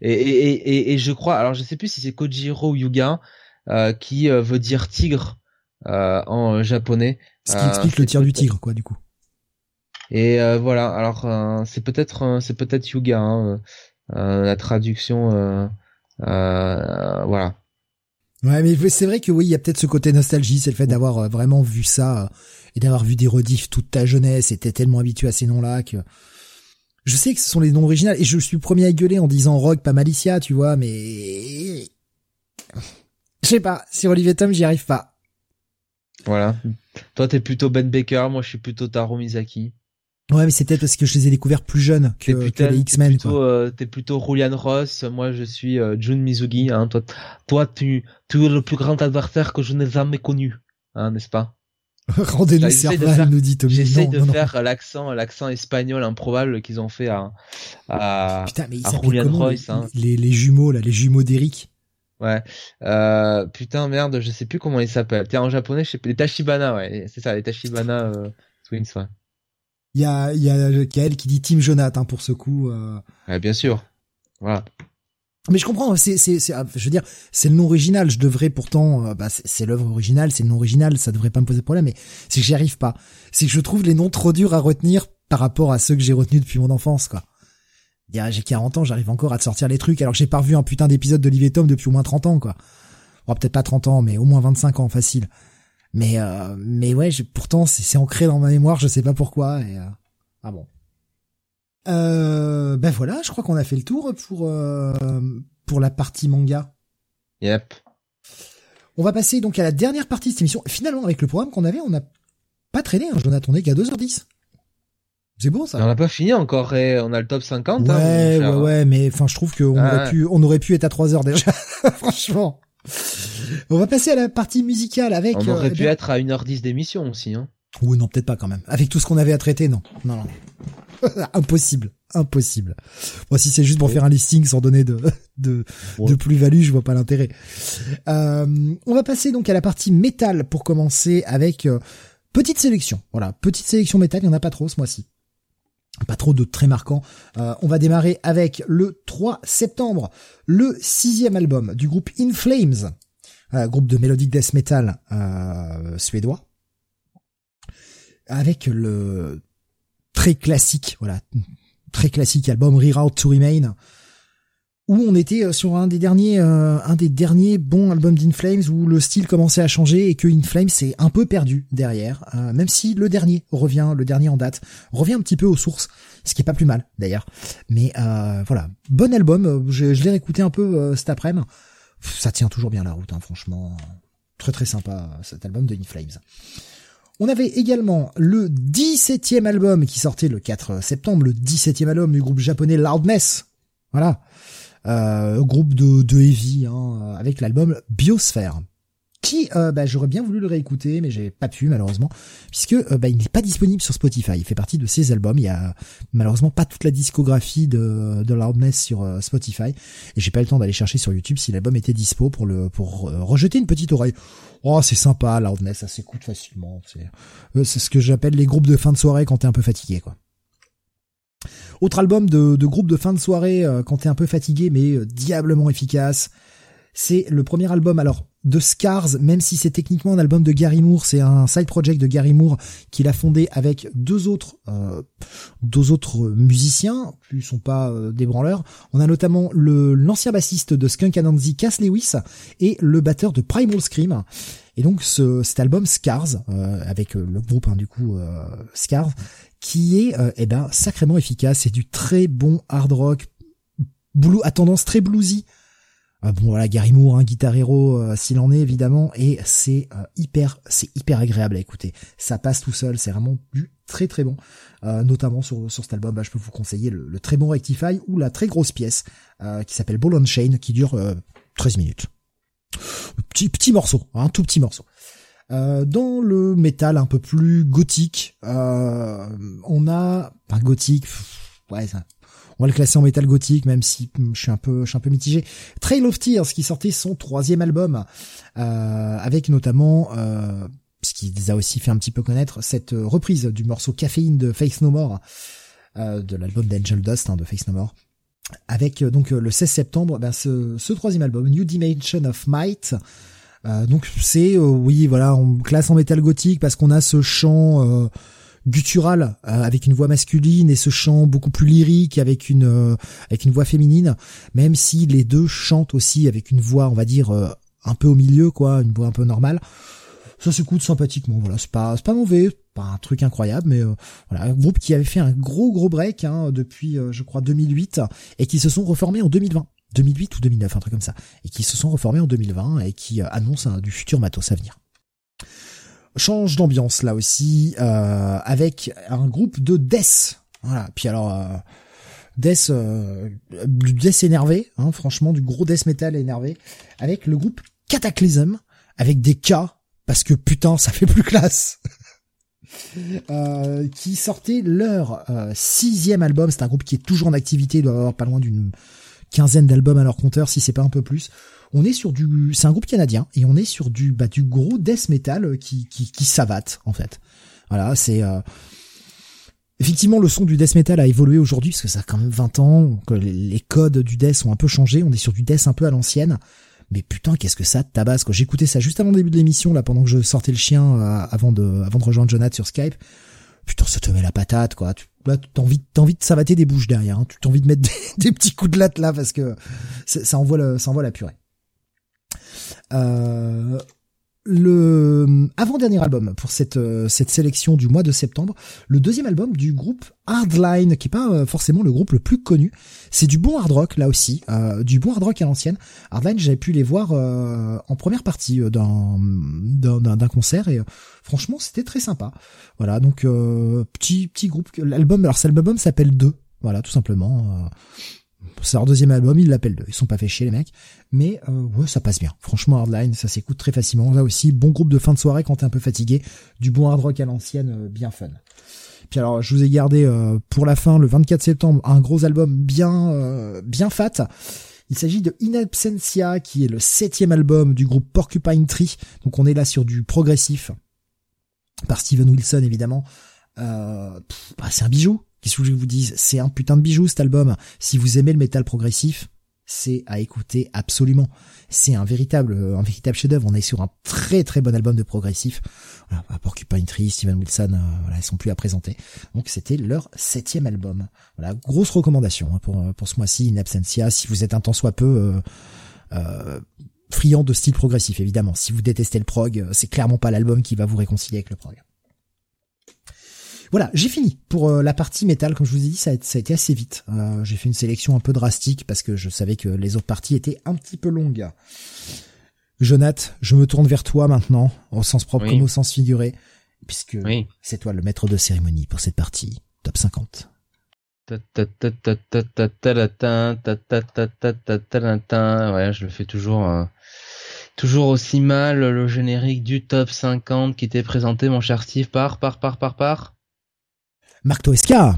Et, et, et, et, je crois, alors je sais plus si c'est Kojiro Yuga euh, qui euh, veut dire tigre euh, en japonais. Ce qui explique le tir du tigre, quoi, du coup. Et voilà, alors c'est peut-être c'est peut-être Yuga, hein, la traduction, voilà. Ouais, mais c'est vrai que oui, il y a peut-être ce côté nostalgie, c'est le fait d'avoir vraiment vu ça et d'avoir vu des rediffs toute ta jeunesse, et t'es tellement habitué à ces noms-là que je sais que ce sont les noms originaux et je suis premier à gueuler en disant Rogue, pas Malicia, tu vois, mais je sais pas, sur Olivier Tom, j'y arrive pas. Voilà. Toi, t'es plutôt Ben Baker, moi, je suis plutôt Taro Mizaki. Ouais, mais c'est peut-être parce que je les ai découverts plus jeunes que, les X-Men. T'es euh, plutôt Julian Ross, moi je suis euh, Jun Mizugi. Hein. Toi, toi tu, tu es le plus grand adversaire que je n'ai jamais connu, hein, n'est-ce pas? *laughs* Rendez-nous Serval, nous dit Tommy. J'essaie de faire l'accent, l'accent espagnol improbable qu'ils ont fait à, à, putain, mais à Julian Royce. Hein. Les, les jumeaux, là, les jumeaux d'Eric? Ouais. Euh, putain, merde, je sais plus comment ils s'appellent. T'es en japonais, je sais Les Tachibana, ouais. C'est ça, les Tachibana euh, Twins, ouais. Il y a, il y a Kael qui dit Team Jonathan hein, pour ce coup. Euh... Ouais, bien sûr. Voilà. Mais je comprends, c'est, c'est, c'est, je veux dire, c'est le nom original. Je devrais pourtant, euh, bah, c'est, l'œuvre originale, c'est le nom original, ça devrait pas me poser problème. Mais c'est que j'y arrive pas. C'est que je trouve les noms trop durs à retenir par rapport à ceux que j'ai retenus depuis mon enfance, quoi. J'ai 40 ans, j'arrive encore à te sortir les trucs, alors que j'ai pas revu un putain d'épisode d'Olivier Tom depuis au moins 30 ans, quoi. Bon, peut-être pas 30 ans, mais au moins 25 ans, facile. Mais, euh, mais ouais, pourtant, c'est, ancré dans ma mémoire, je sais pas pourquoi. Et, euh, ah bon. Euh, ben voilà, je crois qu'on a fait le tour pour euh, pour la partie manga. Yep. On va passer donc à la dernière partie de cette émission. Finalement, avec le programme qu'on avait, on n'a pas traîné, hein, Jonathan, on est qu'à 2h10. C'est bon ça. On n'a pas fini encore et on a le top 50. Hein, ouais, ouais, ouais, mais enfin, je trouve qu'on ah aurait pu, on aurait pu être à 3 heures déjà. *laughs* Franchement. On va passer à la partie musicale avec. On aurait euh, pu eh être à 1h10 d'émission aussi, hein. Oui, non, peut-être pas quand même. Avec tout ce qu'on avait à traiter, non. Non, non. *laughs* impossible, impossible. Bon, si c'est juste pour faire un listing sans donner de de, de plus-value, je vois pas l'intérêt. Euh, on va passer donc à la partie métal pour commencer avec euh, petite sélection. Voilà, petite sélection métal, il y en a pas trop ce mois-ci. Pas trop de très marquants. Euh, on va démarrer avec le 3 septembre, le sixième album du groupe In Flames, groupe de melodic death metal suédois avec le très classique, voilà, très classique album Reroute to Remain, où on était euh, sur un des derniers, euh, un des derniers bons albums d'Inflames où le style commençait à changer et que Inflames s'est un peu perdu derrière, euh, même si le dernier revient, le dernier en date, revient un petit peu aux sources, ce qui est pas plus mal d'ailleurs. Mais voilà, bon album, je, l'ai réécouté un peu cet après-midi, ça tient toujours bien la route, hein, franchement, très très sympa cet album de Inflames. On avait également le 17e album qui sortait le 4 septembre, le 17e album du groupe japonais Loudness. Voilà. Euh, groupe de, de heavy, hein, avec l'album Biosphere qui euh, bah, j'aurais bien voulu le réécouter, mais j'ai pas pu malheureusement, puisque euh, bah, il n'est pas disponible sur Spotify. Il fait partie de ces albums. Il y a malheureusement pas toute la discographie de, de Loudness sur euh, Spotify, et j'ai pas le temps d'aller chercher sur YouTube si l'album était dispo pour le pour rejeter une petite oreille. Oh, c'est sympa, Loudness, ça s'écoute facilement. C'est c'est ce que j'appelle les groupes de fin de soirée quand t'es un peu fatigué, quoi. Autre album de, de groupe de fin de soirée euh, quand t'es un peu fatigué mais euh, diablement efficace. C'est le premier album alors de Scars, même si c'est techniquement un album de Gary Moore, c'est un side project de Gary Moore qu'il a fondé avec deux autres euh, deux autres musiciens, plus sont pas des branleurs. On a notamment le l'ancien bassiste de Skunk Anansi, Cass Lewis, et le batteur de Primal Scream. Et donc ce, cet album Scars, avec le groupe hein, du coup Scars, qui est euh, eh ben sacrément efficace. C'est du très bon hard rock, à tendance très bluesy. Euh, bon voilà, Gary Moore, un guitar hero euh, s'il en est évidemment, et c'est hyper, c'est hyper agréable à écouter. Ça passe tout seul, c'est vraiment du très très bon. notamment sur, sur cet album, bah, je peux vous conseiller le, très bon Rectify ou la très grosse pièce qui s'appelle Ball on Chain qui dure 13 minutes. Petit petit morceau, un tout petit morceau. Euh, dans le métal un peu plus gothique, euh, on a un gothique, ouais, ça, on va le classer en métal gothique, même si je suis un peu, je suis un peu mitigé. Trail of Tears, qui sortait son troisième album, euh, avec notamment, ce qui les a aussi fait un petit peu connaître, cette reprise du morceau Caféine de Face No More, de l'album d'Angel Dust hein, de Face No More avec donc le 16 septembre ben, ce, ce troisième album New Dimension of Might euh, donc c'est euh, oui voilà on classe en métal gothique parce qu'on a ce chant euh, guttural avec une voix masculine et ce chant beaucoup plus lyrique avec une avec une voix féminine. Même si les deux chantent aussi avec une voix on va dire un peu au milieu quoi une voix un peu normale. Ça s'écoute sympathiquement voilà. C'est pas c'est pas mauvais pas un truc incroyable mais voilà. Un groupe qui avait fait un gros gros break hein, depuis je crois 2008 et qui se sont reformés en 2020 2008 ou 2009, un truc comme ça, et qui se sont reformés en 2020 et qui euh, annoncent du futur matos à venir. Change d'ambiance là aussi, euh, avec un groupe de death. Voilà. Puis alors, euh, death, euh, death énervé, hein, franchement, du gros death metal énervé, avec le groupe Cataclysm, avec des K, parce que putain, ça fait plus classe. *laughs* Euh, qui sortait leur sixième album. C'est un groupe qui est toujours en activité, il doit avoir pas loin d'une quinzaine d'albums à leur compteur, si c'est pas un peu plus. On est sur du, c'est un groupe canadien et on est sur du, bah, du gros death metal euh, qui, qui, qui savate en fait. Voilà, c'est euh... effectivement le son du death metal a évolué aujourd'hui parce que ça a quand même 20 ans, que les codes du death ont un peu changé. On est sur du death un peu à l'ancienne. Mais putain, qu'est-ce que ça tabasse quoi. J'écoutais ça juste avant le début de l'émission là, pendant que je sortais le chien euh, avant de, avant de rejoindre Jonathan sur Skype. Putain, ça te met la patate quoi là t'as envie t'as envie de savater des bouches derrière hein. tu t'as envie de mettre *laughs* des, petits coups de latte là parce que ça envoie le, ça envoie la purée euh, le avant-dernier album pour cette euh, cette sélection du mois de septembre, le deuxième album du groupe Hardline, qui est pas euh, forcément le groupe le plus connu. C'est du bon hard rock là aussi, euh, du bon hard rock à l'ancienne. Hardline, j'avais pu les voir en première partie d'un d'un concert et franchement c'était très sympa. Voilà donc petit petit groupe. L'album alors cet album s'appelle 2 voilà tout simplement c'est leur deuxième album, ils l'appellent deux. Ils sont pas fait chier les mecs, mais euh, ouais, ça passe bien. Franchement, Hardline, ça s'écoute très facilement. Là aussi, bon groupe de fin de soirée quand t'es un peu fatigué, du bon hard rock à l'ancienne, euh, bien fun. Puis alors, je vous ai gardé euh, pour la fin, le 24 septembre, un gros album bien bien fat. Il s'agit de In Absentia, qui est le septième album du groupe Porcupine Tree. Donc on est là sur du progressif, par Steven Wilson évidemment. bah, c'est un bijou. Qu'est-ce que je vous dise? C'est un putain de bijou cet album. Si vous aimez le métal progressif, c'est à écouter absolument. C'est un véritable, un véritable chef-d'œuvre. On est sur un très très bon album de progressif. Voilà, Porcupine Tree, Steven Wilson, euh, voilà, ils sont plus à présenter. Donc c'était leur septième album. Voilà, grosse recommandation hein, pour pour ce mois-ci, In Absentia. Si vous êtes un tant soit peu euh, euh, friand de style progressif, évidemment. Si vous détestez le prog, c'est clairement pas l'album qui va vous réconcilier avec le prog. Voilà, j'ai fini pour euh, la partie métal. Comme je vous ai dit, ça a, été assez vite. Euh, j'ai fait une sélection un peu drastique parce que je savais que les autres parties étaient un petit peu longues. Jonath, je me tourne vers toi maintenant, au sens propre comme au sens figuré, puisque c'est toi le maître de cérémonie pour cette partie top 50. Ouais, je le fais toujours, euh, toujours aussi mal. Le générique du top 50 qui était présenté, mon cher Steve, par, par, par, par, par. Marc Toesca.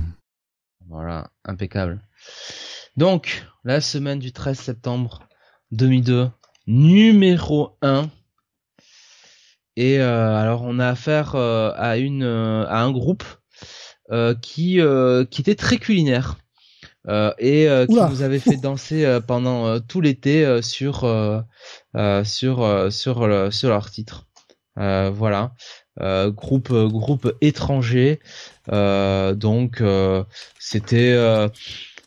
Voilà, impeccable. Donc, la semaine du 13 septembre 2002, numéro 1. Et euh, alors, on a affaire euh, à une euh, à un groupe qui qui était très culinaire. et qui nous avait fait danser pendant tout l'été sur sur sur sur leur titre. voilà, groupe groupe étranger. donc c'était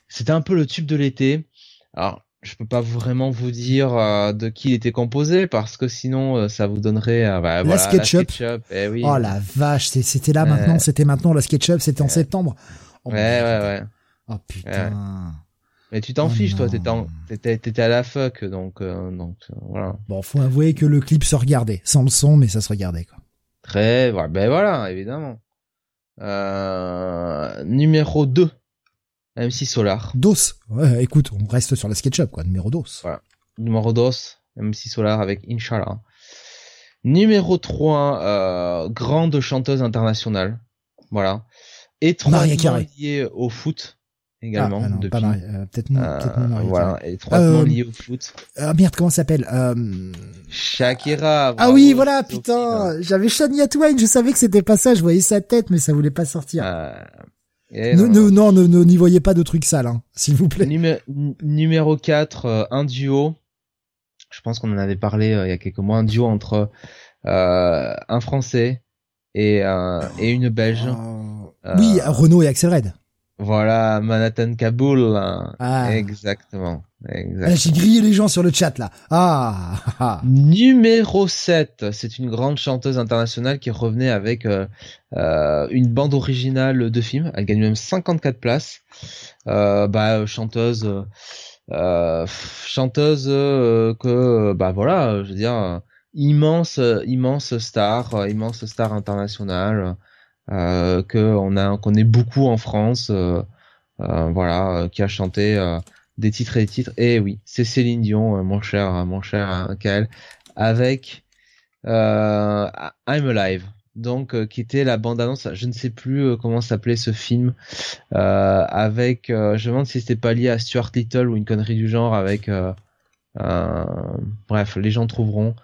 c'était un peu le tube de l'été. Alors je peux pas vraiment vous dire de qui il était composé parce que sinon ça vous donnerait bah, la, SketchUp. Eh oui. Oh la vache, c'était là maintenant, c'était maintenant la SketchUp, c'était en septembre. Oh, ouais, ouais, ouais. Oh putain. Mais tu t'en oh fiches, toi, t'étais à la fuck, donc, euh, donc euh, voilà. Bon, faut avouer que le clip se regardait, sans le son, mais ça se regardait, quoi. Très, ben voilà, évidemment. Euh, numéro 2, MC Solar. DOS. Ouais, écoute, on reste sur la SketchUp, quoi, numéro 2. Voilà. Numéro 2, MC Solar avec Inch'Allah. Numéro 3, euh, grande chanteuse internationale. Voilà étroitement lié au foot également. Ah, non, depuis. Euh, peut-être non, peut non euh, Voilà, étroitement euh, lié au foot. Ah merde, comment ça s'appelle Shakira. ah oui, voilà, putain, j'avais Shania Twain, je savais que c'était pas ça, je voyais sa tête, mais ça voulait pas sortir. non, non, non, n'y voyez pas de trucs sales, hein, s'il vous plaît. numéro 4, un duo. Je pense qu'on en avait parlé il y a quelques mois, un duo entre un Français et, et une Belge. Oh. Oui, euh, Renault et Axel Red. Voilà, Manhattan Kaboul. Ah. Exactement. Exactement. Ah, j'ai grillé les gens sur le chat là. Ah. Numéro 7, c'est une grande chanteuse internationale qui revenait avec euh, euh, une bande originale de film. Elle gagne même 54 places. Euh, bah chanteuse euh, chanteuse que bah voilà, je veux dire immense immense star, immense star internationale euh, que on a qu'on est beaucoup en France, euh, euh, voilà, qui a chanté des titres et des titres. Et oui, c'est Céline Dion, mon cher, mon cher Kael, avec I'm Alive donc qui était la bande annonce je ne sais plus comment s'appelait ce film avec je me demande si c'était pas lié à Stuart Little ou une connerie du genre avec bref les gens trouveront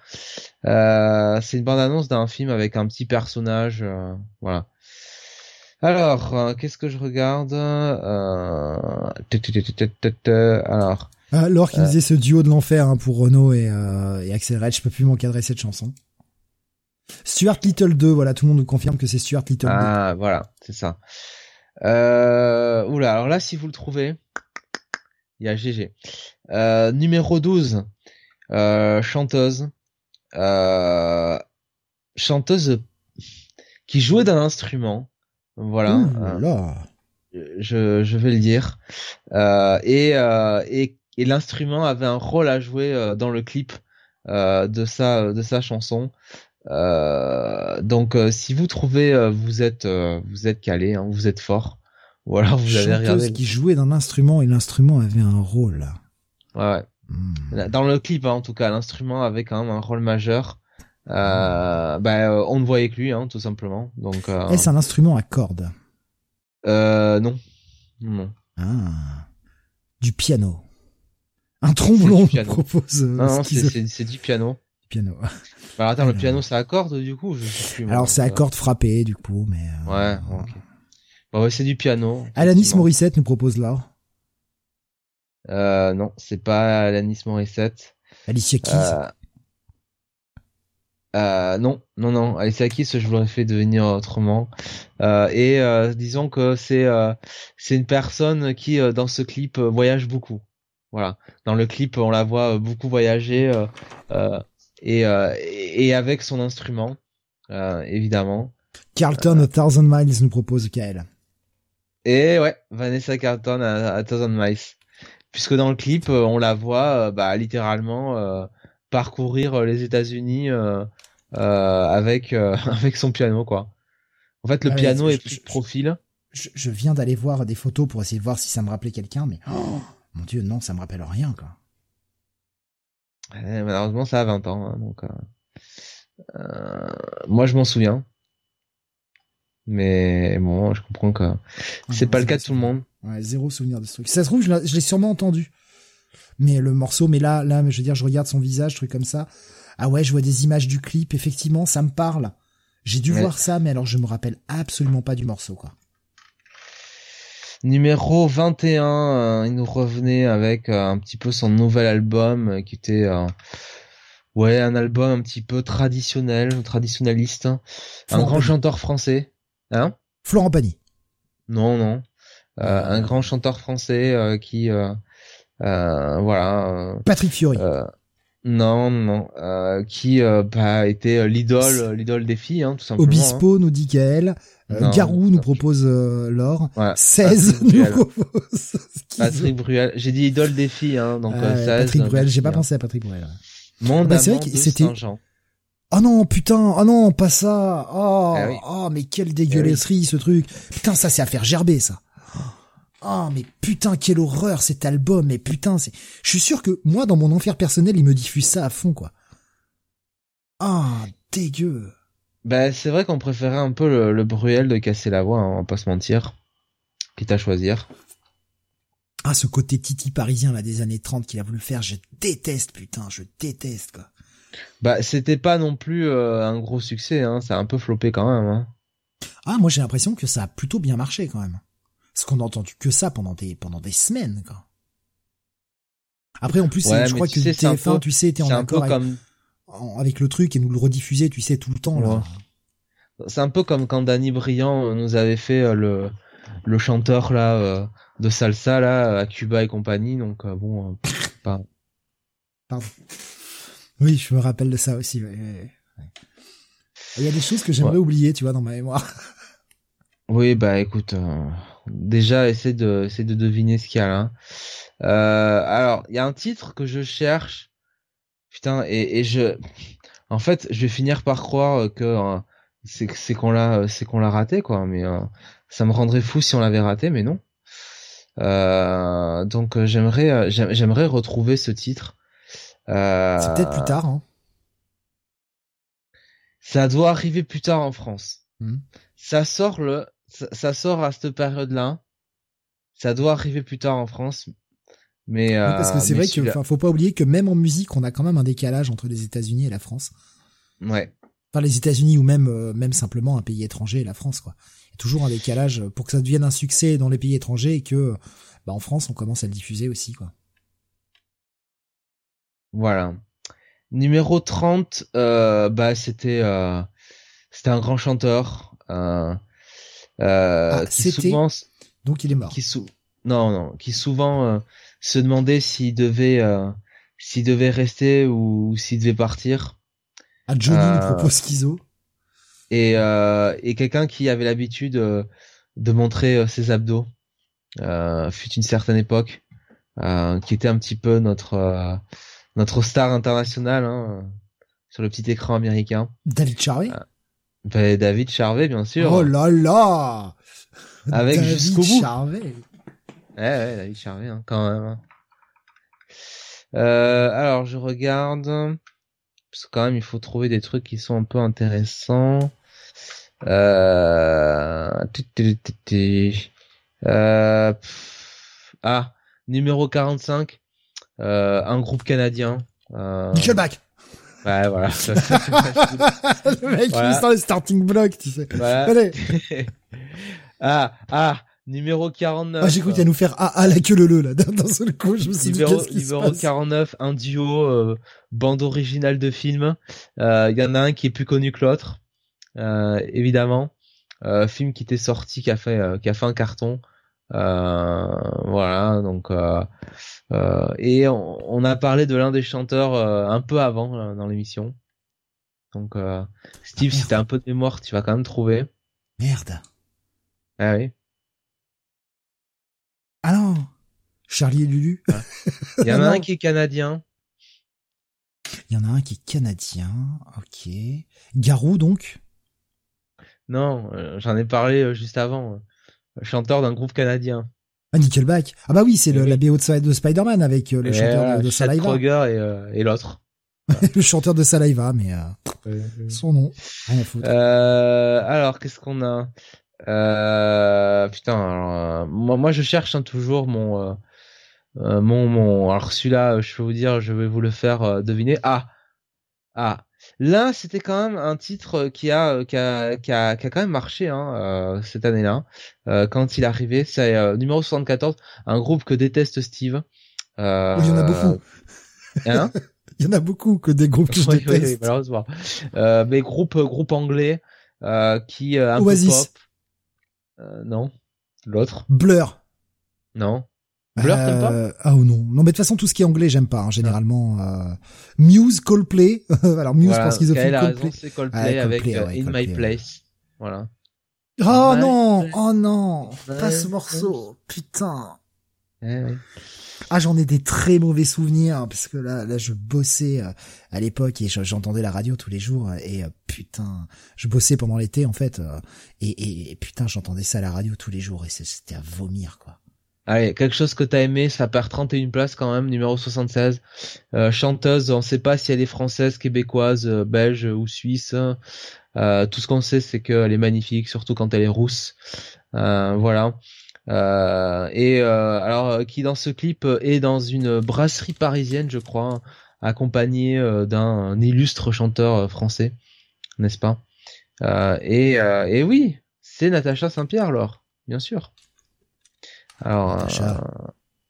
c'est une bande annonce d'un film avec un petit personnage voilà alors, euh, qu'est-ce que je regarde euh... Alors. Alors qu'il disait ce duo de l'enfer hein, pour Renault et, euh, et Axel Red, je peux plus m'encadrer cette chanson. Stuart Little 2, voilà, tout le monde nous confirme que c'est Stuart Little 2. Ah, voilà, c'est ça. Euh, oula, alors là, si vous le trouvez, il y a GG. Euh, numéro 12, euh, chanteuse. Euh, chanteuse qui jouait d'un instrument voilà. Euh, je, je vais le dire. Euh, et, euh, et, et l'instrument avait un rôle à jouer dans le clip de sa de sa chanson. donc si vous trouvez, vous êtes vous êtes calé, hein, vous êtes fort. Ou alors vous avez regardé. qui jouait d'un instrument et l'instrument avait un rôle. Ouais. Hmm. Dans le clip, hein, en tout cas, l'instrument avait quand même un rôle majeur. Euh, bah, euh, on ne voyait que lui, hein, tout simplement. Donc. Euh... Est-ce un instrument à cordes? Euh, non. Non. Ah. Du piano. Un tromblon propose. Euh, non, c'est du piano. Du piano. Alors attends, le piano c'est à cordes du coup je sais plus, Alors c'est à cordes frappées du coup, mais. Ouais, ok. Bah ouais, c'est du piano. Alanis Morissette nous propose là. Euh, non, c'est pas Alanis Morissette. Alicia Keys. Euh, non, non, non. Alicia Keys, je l'aurais fait devenir autrement. Euh, et euh, disons que c'est euh, c'est une personne qui euh, dans ce clip voyage beaucoup. Voilà. Dans le clip, on la voit beaucoup voyager et et avec son instrument, évidemment. Carlton a Thousand Miles nous propose Kael. Et ouais, Vanessa Carlton à, Thousand Miles. Puisque dans le clip, on la voit bah, littéralement parcourir les États-Unis euh, avec euh, *laughs* avec son piano quoi. En fait, le ah piano est plus de profil. Je, je viens d'aller voir des photos pour essayer de voir si ça me rappelait quelqu'un, mais oh, mon dieu, non, ça me rappelle rien quoi. malheureusement, ça a 20 ans, hein, donc. Euh, euh, moi, je m'en souviens. Mais bon, je comprends que ah c'est pas le cas de tout le monde. Ouais, zéro souvenir de ce truc. Ça se trouve, je l'ai sûrement entendu. Mais le morceau, mais là, là, je veux dire, je regarde son visage, truc comme ça. Ah ouais, je vois des images du clip, effectivement, ça me parle. J'ai dû voir ça, mais alors je me rappelle absolument pas du morceau, quoi. Numéro 21, euh, il nous revenait avec euh, un petit peu son nouvel album euh, qui était ouais un album un petit peu traditionnel, traditionnaliste, un grand chanteur français, hein? Florent Pagny. Non non, un grand chanteur français qui voilà. Patrick Fiori. Non, non, euh, qui euh, bah, était l'idole, l'idole des filles, hein, tout simplement. Obispo hein. nous dit Gaël. Euh, Garou nous propose euh, l'or. 16 nous propose. Patrick Bruel. J'ai dit idole des filles, hein, donc euh, 16. Patrick Bruel. J'ai pas pensé à Patrick Bruel. Monde bah, c'est vrai que c'était. Oh non, putain, oh non, pas ça. Oh, eh oui. oh mais quelle dégueulasserie ce truc. Putain, ça c'est à faire gerber ça. Oh mais putain quelle horreur cet album mais putain c'est je suis sûr que moi dans mon enfer personnel il me diffuse ça à fond quoi. Ah dégueu. Bah c'est vrai qu'on préférait un peu le, le, Bruel de casser la voix, hein, on va pas se mentir. Quitte à choisir. Ah ce côté titi parisien là des années 30 qu'il a voulu faire, je déteste putain, je déteste quoi. Bah c'était pas non plus euh, un gros succès, hein, ça a un peu floppé quand même. Hein. Ah moi j'ai l'impression que ça a plutôt bien marché quand même. Parce qu'on a entendu que ça pendant des, pendant des semaines, quoi. Après, en plus, je crois que sais, TF1, tu sais, était en accord avec, comme... avec, le truc et nous le rediffusait, tu sais, tout le temps, là. C'est un peu comme quand Danny Briand nous avait fait euh, le, le chanteur, là, euh, de salsa, là, à Cuba et compagnie, donc, euh, bon, *laughs* pas... Pardon. Oui, je me rappelle de ça aussi, Il y a des choses que j'aimerais oublier, tu vois, dans ma mémoire. *laughs* Oui, bah écoute, euh, déjà essaie de essaie de deviner ce qu'il y a là. Euh, alors, il y a un titre que je cherche, putain, et, et je, en fait, je vais finir par croire que euh, c'est c'est qu'on l'a c'est qu'on l'a raté quoi, mais euh, ça me rendrait fou si on l'avait raté, mais non. Donc j'aimerais j'aimerais retrouver ce titre. c'est peut-être plus tard. Hein. Ça doit arriver plus tard en France. Mmh. Ça sort le ça, sort à cette période-là. Ça doit arriver plus tard en France. Mais parce que euh, c'est vrai qu'il faut pas oublier que même en musique, on a quand même un décalage entre les États-Unis et la France. Ouais. Enfin, les États-Unis ou même euh, même simplement un pays étranger et la France, quoi. Il y a toujours un décalage pour que ça devienne un succès dans les pays étrangers et que, bah, en France, on commence à le diffuser aussi, quoi. Voilà. Numéro 30, euh, bah c'était c'était un grand chanteur. Euh, ah, qui souvent, donc il est mort. Qui sou... Non, non, qui souvent euh, se demandait s'il devait, euh, s'il devait rester ou, s'il devait partir. Ah, Johnny lui propose Schizo. Et, et quelqu'un qui avait l'habitude de montrer ses abdos, fut une certaine époque, qui était un petit peu notre notre star internationale hein, sur le petit écran américain. David Charvet. Ben, David Charvet, bien sûr. Oh là là Avec jusqu'au bout. Charvet. Ouais, ouais, David Charvet, hein, quand même. Hein. Euh, alors, je regarde. Parce que quand même, il faut trouver des trucs qui sont un peu intéressants. Euh... Euh... Ah, numéro 45. Euh, un groupe canadien. Euh... Nickelback. Ouais, voilà. *laughs* le mec, voilà. il est dans le starting block, tu sais. Voilà. *laughs* Allez. *laughs* ah, ah, numéro 49. Ah, j'écoute à nous faire ah, ah, la queue le le, là, dans ce coup, je me suis numéro, dit, Numéro se passe? 49, un duo, euh, bande originale de film. Il euh, y en a un qui est plus connu que l'autre, euh, évidemment. Euh, film qui était sorti, qui a fait, euh, qui a fait un carton. Voilà, donc euh, et on, on, a parlé de l'un des chanteurs euh, un peu avant euh, dans l'émission. Donc Steve, ah, si t'as un peu de mémoire, tu vas quand même trouver. Merde. Ah oui. Ah non. Charlie et Lulu. Il y en a un qui est canadien. Il y en a un qui est canadien. Ok. Garou donc? Non, j'en ai parlé juste avant. Chanteur d'un groupe canadien. Ah, Nickelback. Ah bah oui, c'est oui. la BO de, de Spider-Man avec euh, le chanteur de, de Saliva. Kroger et, euh, et l'autre. *laughs* le chanteur de Saliva, mais euh, son nom. Rien à foutre. Euh, alors, qu'est-ce qu'on a? Euh, Putain, alors, moi, moi je cherche hein, toujours mon, mon, mon. Alors celui-là, je peux vous dire, je vais vous le faire deviner. Ah, ah, là, c'était quand même un titre qui a qui a qui a, qui a quand même marché hein, euh, cette année-là euh, quand il est arrivé. C'est euh, numéro 74, un groupe que déteste Steve. Euh, il y en a beaucoup. Hein? *laughs* Il y en a beaucoup que des groupes que je *laughs* déteste. Oui, malheureusement. Euh, mais groupe groupe anglais qui un Oasis. pop. non, l'autre? Blur. Non. Blur, t'aimes pas? Euh, Ah ou non. Non, mais de toute façon, tout ce qui est anglais, j'aime pas, hein, généralement. Euh... Muse, Coldplay. *laughs* Alors, Muse, voilà, parce qu'ils ont fait Coldplay. c'est Coldplay, avec euh, In My Place. Voilà. Oh non, oh non, pas ce morceau, putain. Ah, j'en ai des très mauvais souvenirs parce que là, là, je bossais euh, à l'époque et j'entendais la radio tous les jours et putain, je bossais pendant l'été en fait et, et, et putain, j'entendais ça à la radio tous les jours et c'était à vomir quoi. Allez, quelque chose que t'as aimé, ça perd 31 places quand même, numéro 76. Euh, chanteuse, on sait pas si elle est française, québécoise, euh, belge ou suisse. Euh, tout ce qu'on sait, c'est qu'elle est magnifique, surtout quand elle est rousse. Euh, voilà. et alors, qui dans ce clip est dans une brasserie parisienne, je crois, accompagnée d'un illustre chanteur français, n'est-ce pas? Et, et oui, c'est Natacha Saint-Pierre, alors, bien sûr. Alors,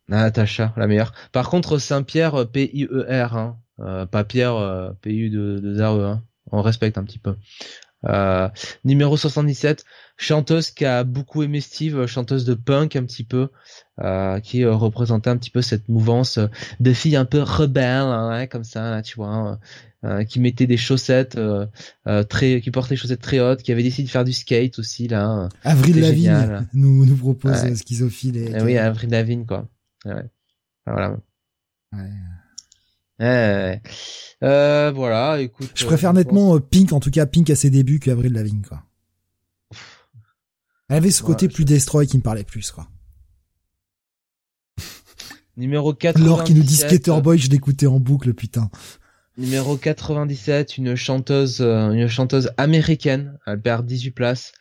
Natacha. Euh, la meilleure. Par contre, Saint-Pierre, euh, P-I-E-R, hein. Euh, pas Pierre, P-U de, de R-E, hein. On respecte un petit peu. Euh, numéro 77, chanteuse qui a beaucoup aimé Steve, chanteuse de punk un petit peu, euh, qui représentait un petit peu cette mouvance de filles un peu rebelles, hein, comme ça, tu vois, hein. Euh, qui mettait des chaussettes euh, euh, très, qui portait des chaussettes très hautes, qui avait décidé de faire du skate aussi là. Avril Lavigne nous nous propose ouais. schizophile. Et, oui, Avril Lavigne quoi. Ouais. Voilà. Ouais. Ouais, euh, voilà, écoute. Je préfère nettement Pink, en tout cas Pink à ses débuts qu'Avril Lavigne, quoi. Elle avait ce côté plus destroy qui me parlait plus, quoi. Numéro 4. Laure qui nous dit Skater Boy, je l'écoutais en boucle, putain. Numéro 97, une chanteuse, euh, une chanteuse américaine. Elle perd 18 places.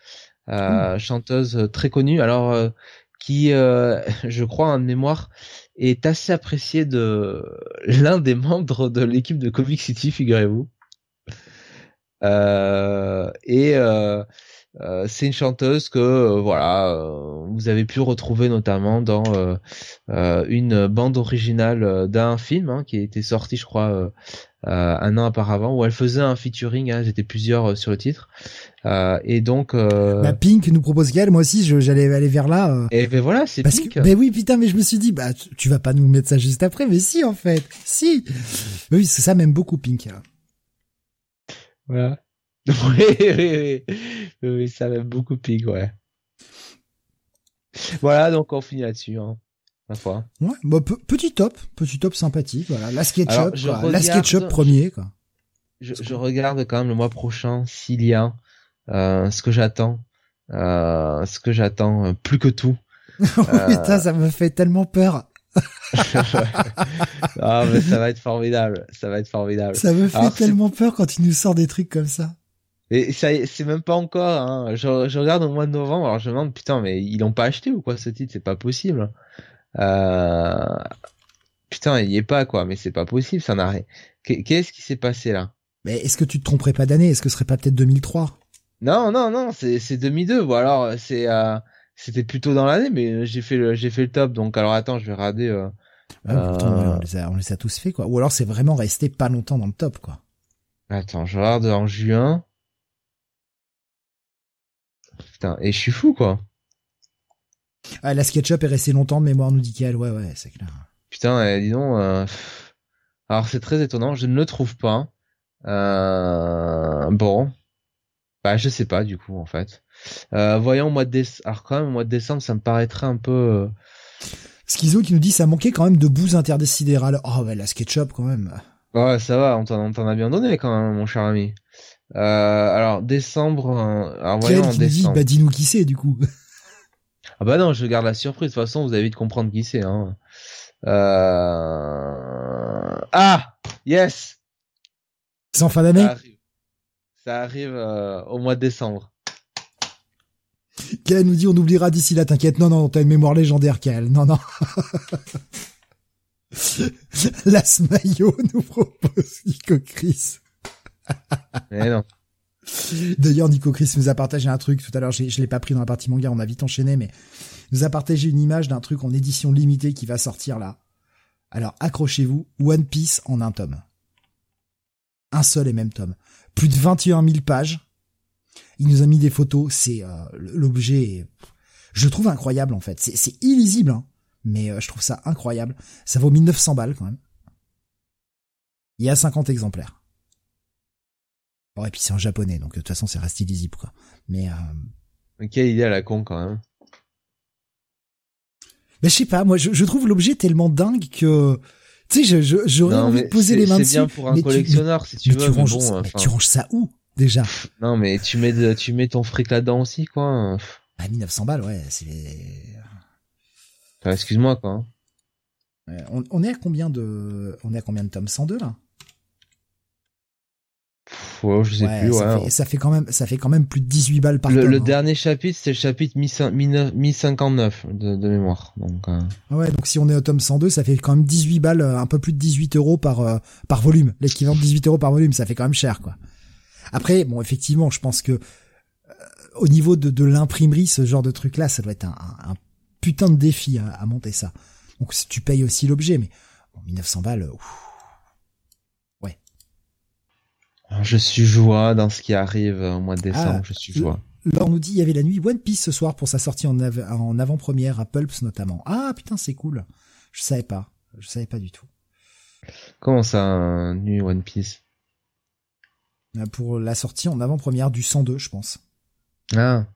Euh, Chanteuse très connue. Alors, euh, qui, euh, *laughs* je crois, en mémoire, est assez appréciée de *laughs* l'un des membres de l'équipe de Comic City, figurez-vous. et c'est une chanteuse que voilà vous avez pu retrouver notamment dans une bande originale d'un film hein, qui a été sorti je crois euh, un an auparavant où elle faisait un featuring, hein, j'étais plusieurs euh, sur le titre. Euh, et donc euh... bah, Pink nous propose qu'elle, moi aussi j'allais aller vers là. Et ben voilà, c'est Pink. Que, ben oui, putain, mais je me suis dit bah tu vas pas nous mettre ça juste après, mais si en fait, si. oui, c'est ça même beaucoup Pink. Voilà. *laughs* oui, oui, oui, oui, ça m'aime beaucoup Pink, ouais. Voilà, donc on finit là-dessus. Hein. Ouais, bah, petit top, petit top sympathique, voilà. La SketchUp, la SketchUp premier, quoi. Je, je, regarde quand même le mois prochain s'il y a euh, ce que j'attends, euh, ce que j'attends euh, plus que tout. *laughs* Putain, ça me fait tellement peur. *laughs* ah mais ça va être formidable, ça va être formidable. Ça me fait tellement peur quand tu nous sors des trucs comme ça. Et ça, c'est même pas encore. Hein. Je, je, regarde au mois de novembre, alors je me demande putain, mais ils l'ont pas acheté ou quoi ce titre? C'est pas possible. Euh... Putain, il y est pas quoi, mais c'est pas possible, ça n'a rien. Qu'est-ce qui s'est passé là? Mais est-ce que tu te tromperais pas d'année? Est-ce que ce serait pas peut-être 2003 Non, non, non, c'est 2002. Ou alors c'est euh, c'était plutôt dans l'année, mais j'ai fait le j'ai fait le top. Donc alors attends, je vais regarder. Euh, ah, on, les a, on les a tous fait quoi. Ou alors c'est vraiment resté pas longtemps dans le top quoi. Attends, je regarde en juin. Putain, et je suis fou quoi. Ah, la SketchUp est restée longtemps de mémoire nous dit qu'elle, ouais, ouais, c'est clair. Putain, eh, dis donc. Euh... Alors c'est très étonnant, je ne le trouve pas. Euh... Bon, bah je sais pas du coup en fait. Euh, voyons au mois de décembre. Alors quand même au mois de décembre, ça me paraîtrait un peu. Euh, Schizo qui nous dit ça manquait quand même de bouse interdécidérale. Oh ouais, la SketchUp quand même. Ouais, ça va, on t'en a bien donné quand même, mon cher ami. Euh, alors décembre. Alors voyons en décembre. Dit, bah dis-nous qui c'est du coup. Ah bah non, je garde la surprise. De toute façon, vous avez vite comprendre qui c'est. Hein. Euh... Ah, yes. C'est en fin d'année. Ça arrive, euh, au mois de décembre. Kael nous dit on oubliera d'ici là, t'inquiète. Non, non, t'as une mémoire légendaire, Kael. Non, non. *laughs* Las Mayo nous propose Nico Chris. Mais non. D'ailleurs, Nico Chris nous a partagé un truc tout à l'heure. Je l'ai pas pris dans la partie manga, on a vite enchaîné, mais nous a partagé une image d'un truc en édition limitée qui va sortir là. Alors accrochez-vous, One Piece en un tome. Un seul et même tome. Plus de 21 000 pages. Il nous a mis des photos. C'est euh, l'objet. Je trouve incroyable en fait. C'est illisible, hein, mais euh, je trouve ça incroyable. Ça vaut 1900 balles quand même. Il y a 50 exemplaires. Bon, et puis c'est en japonais, donc de toute façon c'est reste illisible quoi. Mais euh... quelle idée à la con quand même. Mais je sais pas, moi je, trouve l'objet tellement dingue que tu sais, j'aurais envie de poser les mains dessus. C'est bien pour un collectionneur si tu veux. Tu ranges, bon, tu ranges ça où déjà? Non, mais tu mets tu mets ton fric là-dedans aussi quoi. Bah 1900 balles, ouais, c'est. excuse-moi quoi. Hein. On, on, est à combien de on est à combien de tomes? 102 là? Je sais plus, ça, fait, ça fait, quand même, ça fait quand même plus de 18 balles par Le, le hein. dernier chapitre, c'est le chapitre 1059 de, de mémoire. Donc, euh. Ouais, donc si on est au tome 102, ça fait quand même 18 balles, euh, un peu plus de 18 euros par, euh, par volume. L'équivalent de 18 euros par volume, ça fait quand même cher, quoi. Après, bon, effectivement, je pense que, au niveau de, de l'imprimerie, ce genre de truc-là, ça doit être un, un, putain de défi à, à, monter ça. Donc, tu payes aussi l'objet, mais, bon, 1900 balles, ouf. Je suis joie dans ce qui arrive au mois de décembre. Ah, je suis joie. Laure nous dit il y avait la nuit One Piece ce soir pour sa sortie en, en avant-première à Pulps notamment. Ah putain c'est cool. Je savais pas. Je savais pas du tout. Comment ça nuit One Piece? Euh, Pour la sortie en avant-première du 102 je pense. Ah.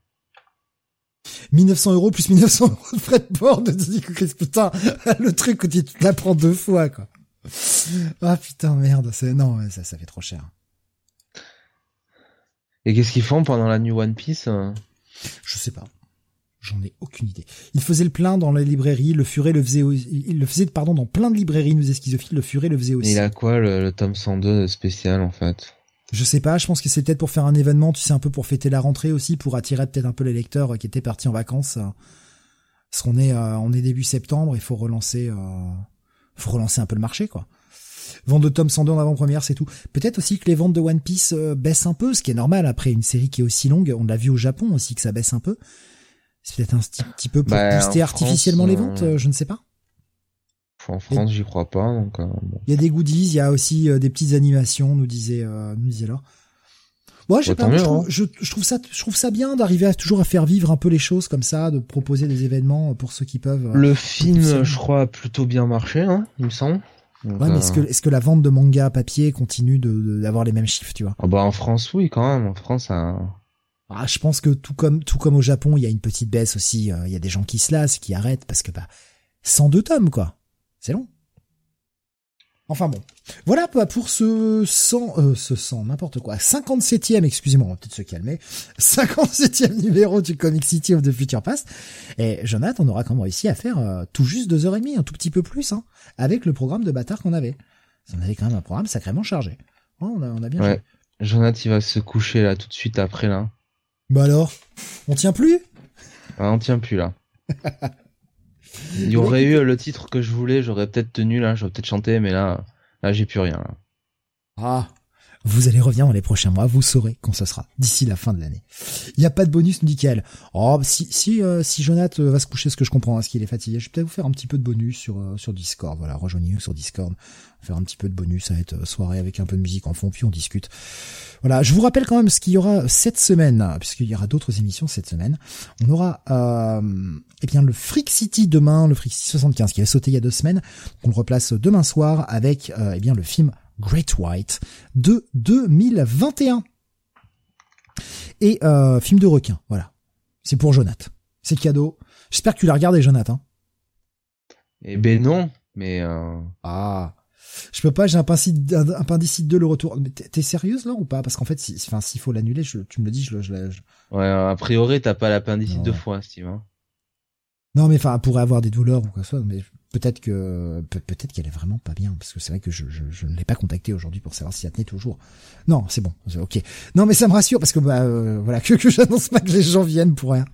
1900 euros plus 1900 *laughs* euros de frais de port de Chris. Putain, *laughs* le truc où tu l'apprends deux fois, quoi. Ah, putain, merde. Non, ça, ça fait trop cher. Et qu'est-ce qu'ils font pendant la New One Piece euh Je sais pas. J'en ai aucune idée. Il faisait le plein dans les librairies, le Furet le faisait, il le faisait pardon dans plein de librairies, nous schizophile, le Furet le faisait aussi. Et il a quoi le, tome 102 spécial en fait Je sais pas, je pense que c'est peut-être pour faire un événement, tu sais un peu pour fêter la rentrée aussi, pour attirer peut-être un peu les lecteurs qui étaient partis en vacances. Parce qu'on est euh, on est début septembre, il faut relancer euh, faut relancer un peu le marché quoi. Vente de tome 102 en avant-première, c'est tout. Peut-être aussi que les ventes de One Piece euh, baissent un peu, ce qui est normal après une série qui est aussi longue. On l'a vu au Japon aussi que ça baisse un peu. C'est peut-être un petit, peu pour bah, booster artificiellement les ventes, euh, je ne sais pas. En France, j'y crois pas. Donc, euh, Il y a des goodies, il y a aussi des petites animations, nous disait, nous disait Laure. Moi, je, pas, je, trouve, hein. je, trouve ça, je trouve ça bien d'arriver à toujours à faire vivre un peu les choses comme ça, de proposer des événements pour ceux qui peuvent. Le film, je crois, a plutôt bien marché, hein, il me semble ouais, mais est-ce que, est-ce que la vente de manga papier continue de, d'avoir les mêmes chiffres, tu vois oh bah en France, oui, quand même. En France, ça... Ah, je pense que tout comme tout comme au Japon, il y a une petite baisse aussi. Euh, il y a des gens qui se lassent, qui arrêtent parce que bah 102 tomes quoi, c'est long. Enfin bon, voilà pour ce 100, euh, ce 100, n'importe quoi, 57e, excusez-moi, on va peut-être se calmer, 57e *laughs* numéro du Comic City of the Future Past. Et Jonathan, on aura quand même réussi à faire euh, tout juste deux heures et demie, un tout petit peu plus, hein, avec le programme de bâtard qu'on avait. On avait quand même un programme sacrément chargé. on, a, on a bien ouais. Jonathan, il va se coucher là tout de suite après là. Bah alors, on tient plus? Ah, On tient plus là. *laughs* Il y aurait eu le titre que je voulais, j'aurais peut-être tenu là, j'aurais peut-être chanté, mais là, là j'ai plus rien. Là. Ah, vous allez revenir dans les prochains mois, vous saurez quand ce sera, d'ici la fin de l'année. Il n'y a pas de bonus, nous dit Oh, si si euh, si Jonathan va se coucher, ce que je comprends, hein, ce qu'il est fatigué, je vais peut-être vous faire un petit peu de bonus sur euh, sur Discord. Voilà, rejoignez-nous sur Discord, faire un petit peu de bonus, ça va être euh, soirée avec un peu de musique en fond, puis on discute. Voilà, je vous rappelle quand même ce qu'il y aura cette semaine, puisqu'il y aura d'autres émissions cette semaine. On aura euh, eh bien le Freak City demain, le Freak City 75 qui a sauté il y a deux semaines. On le replace demain soir avec eh bien le film Great White de 2021. Et euh, film de requin, voilà. C'est pour Jonathan. C'est cadeau. J'espère que tu l'as regardé, Jonathan. Eh ben non, mais... Euh... Ah, je peux pas, j'ai un appendicite 2 le retour. T'es sérieuse là ou pas? Parce qu'en fait, si, enfin, s'il faut l'annuler, tu me le dis, je, je, Ouais, a priori, t'as pas l'appendicite deux fois, Steve. Hein. Non, mais enfin, pourrait avoir des douleurs ou quoi que ce soit, mais peut-être que peut-être qu'elle est vraiment pas bien parce que c'est vrai que je, je, je ne l'ai pas contacté aujourd'hui pour savoir si elle tenait toujours. Non, c'est bon, ok. Non, mais ça me rassure parce que bah euh, voilà *laughs* que que j'annonce pas que les gens viennent pour rien.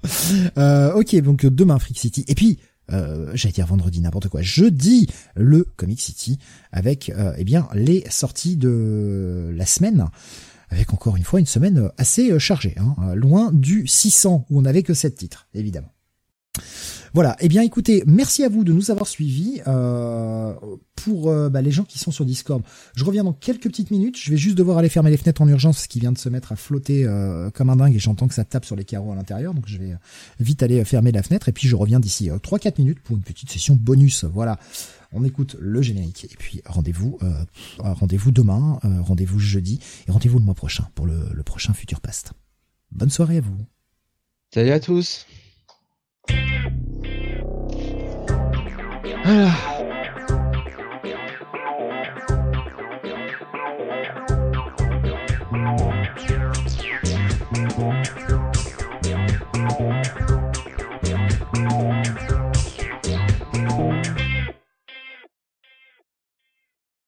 Euh, ok, donc demain Freak City. Et puis euh, j'allais dire vendredi, n'importe quoi, jeudi, le Comic City, avec euh, eh bien les sorties de la semaine, avec encore une fois une semaine assez chargée, hein, loin du 600 où on n'avait que 7 titres, évidemment. Voilà. Eh bien, écoutez, merci à vous de nous avoir suivis. Euh, pour euh, bah, les gens qui sont sur Discord, je reviens dans quelques petites minutes. Je vais juste devoir aller fermer les fenêtres en urgence parce qu'il vient de se mettre à flotter euh, comme un dingue et j'entends que ça tape sur les carreaux à l'intérieur. Donc, je vais vite aller fermer la fenêtre et puis je reviens d'ici 3-4 minutes pour une petite session bonus. Voilà. On écoute le générique et puis rendez-vous, rendez-vous demain, rendez-vous jeudi et rendez-vous le mois prochain pour le, le prochain Futur Past. Bonne soirée à vous. Salut à tous. 哎呀。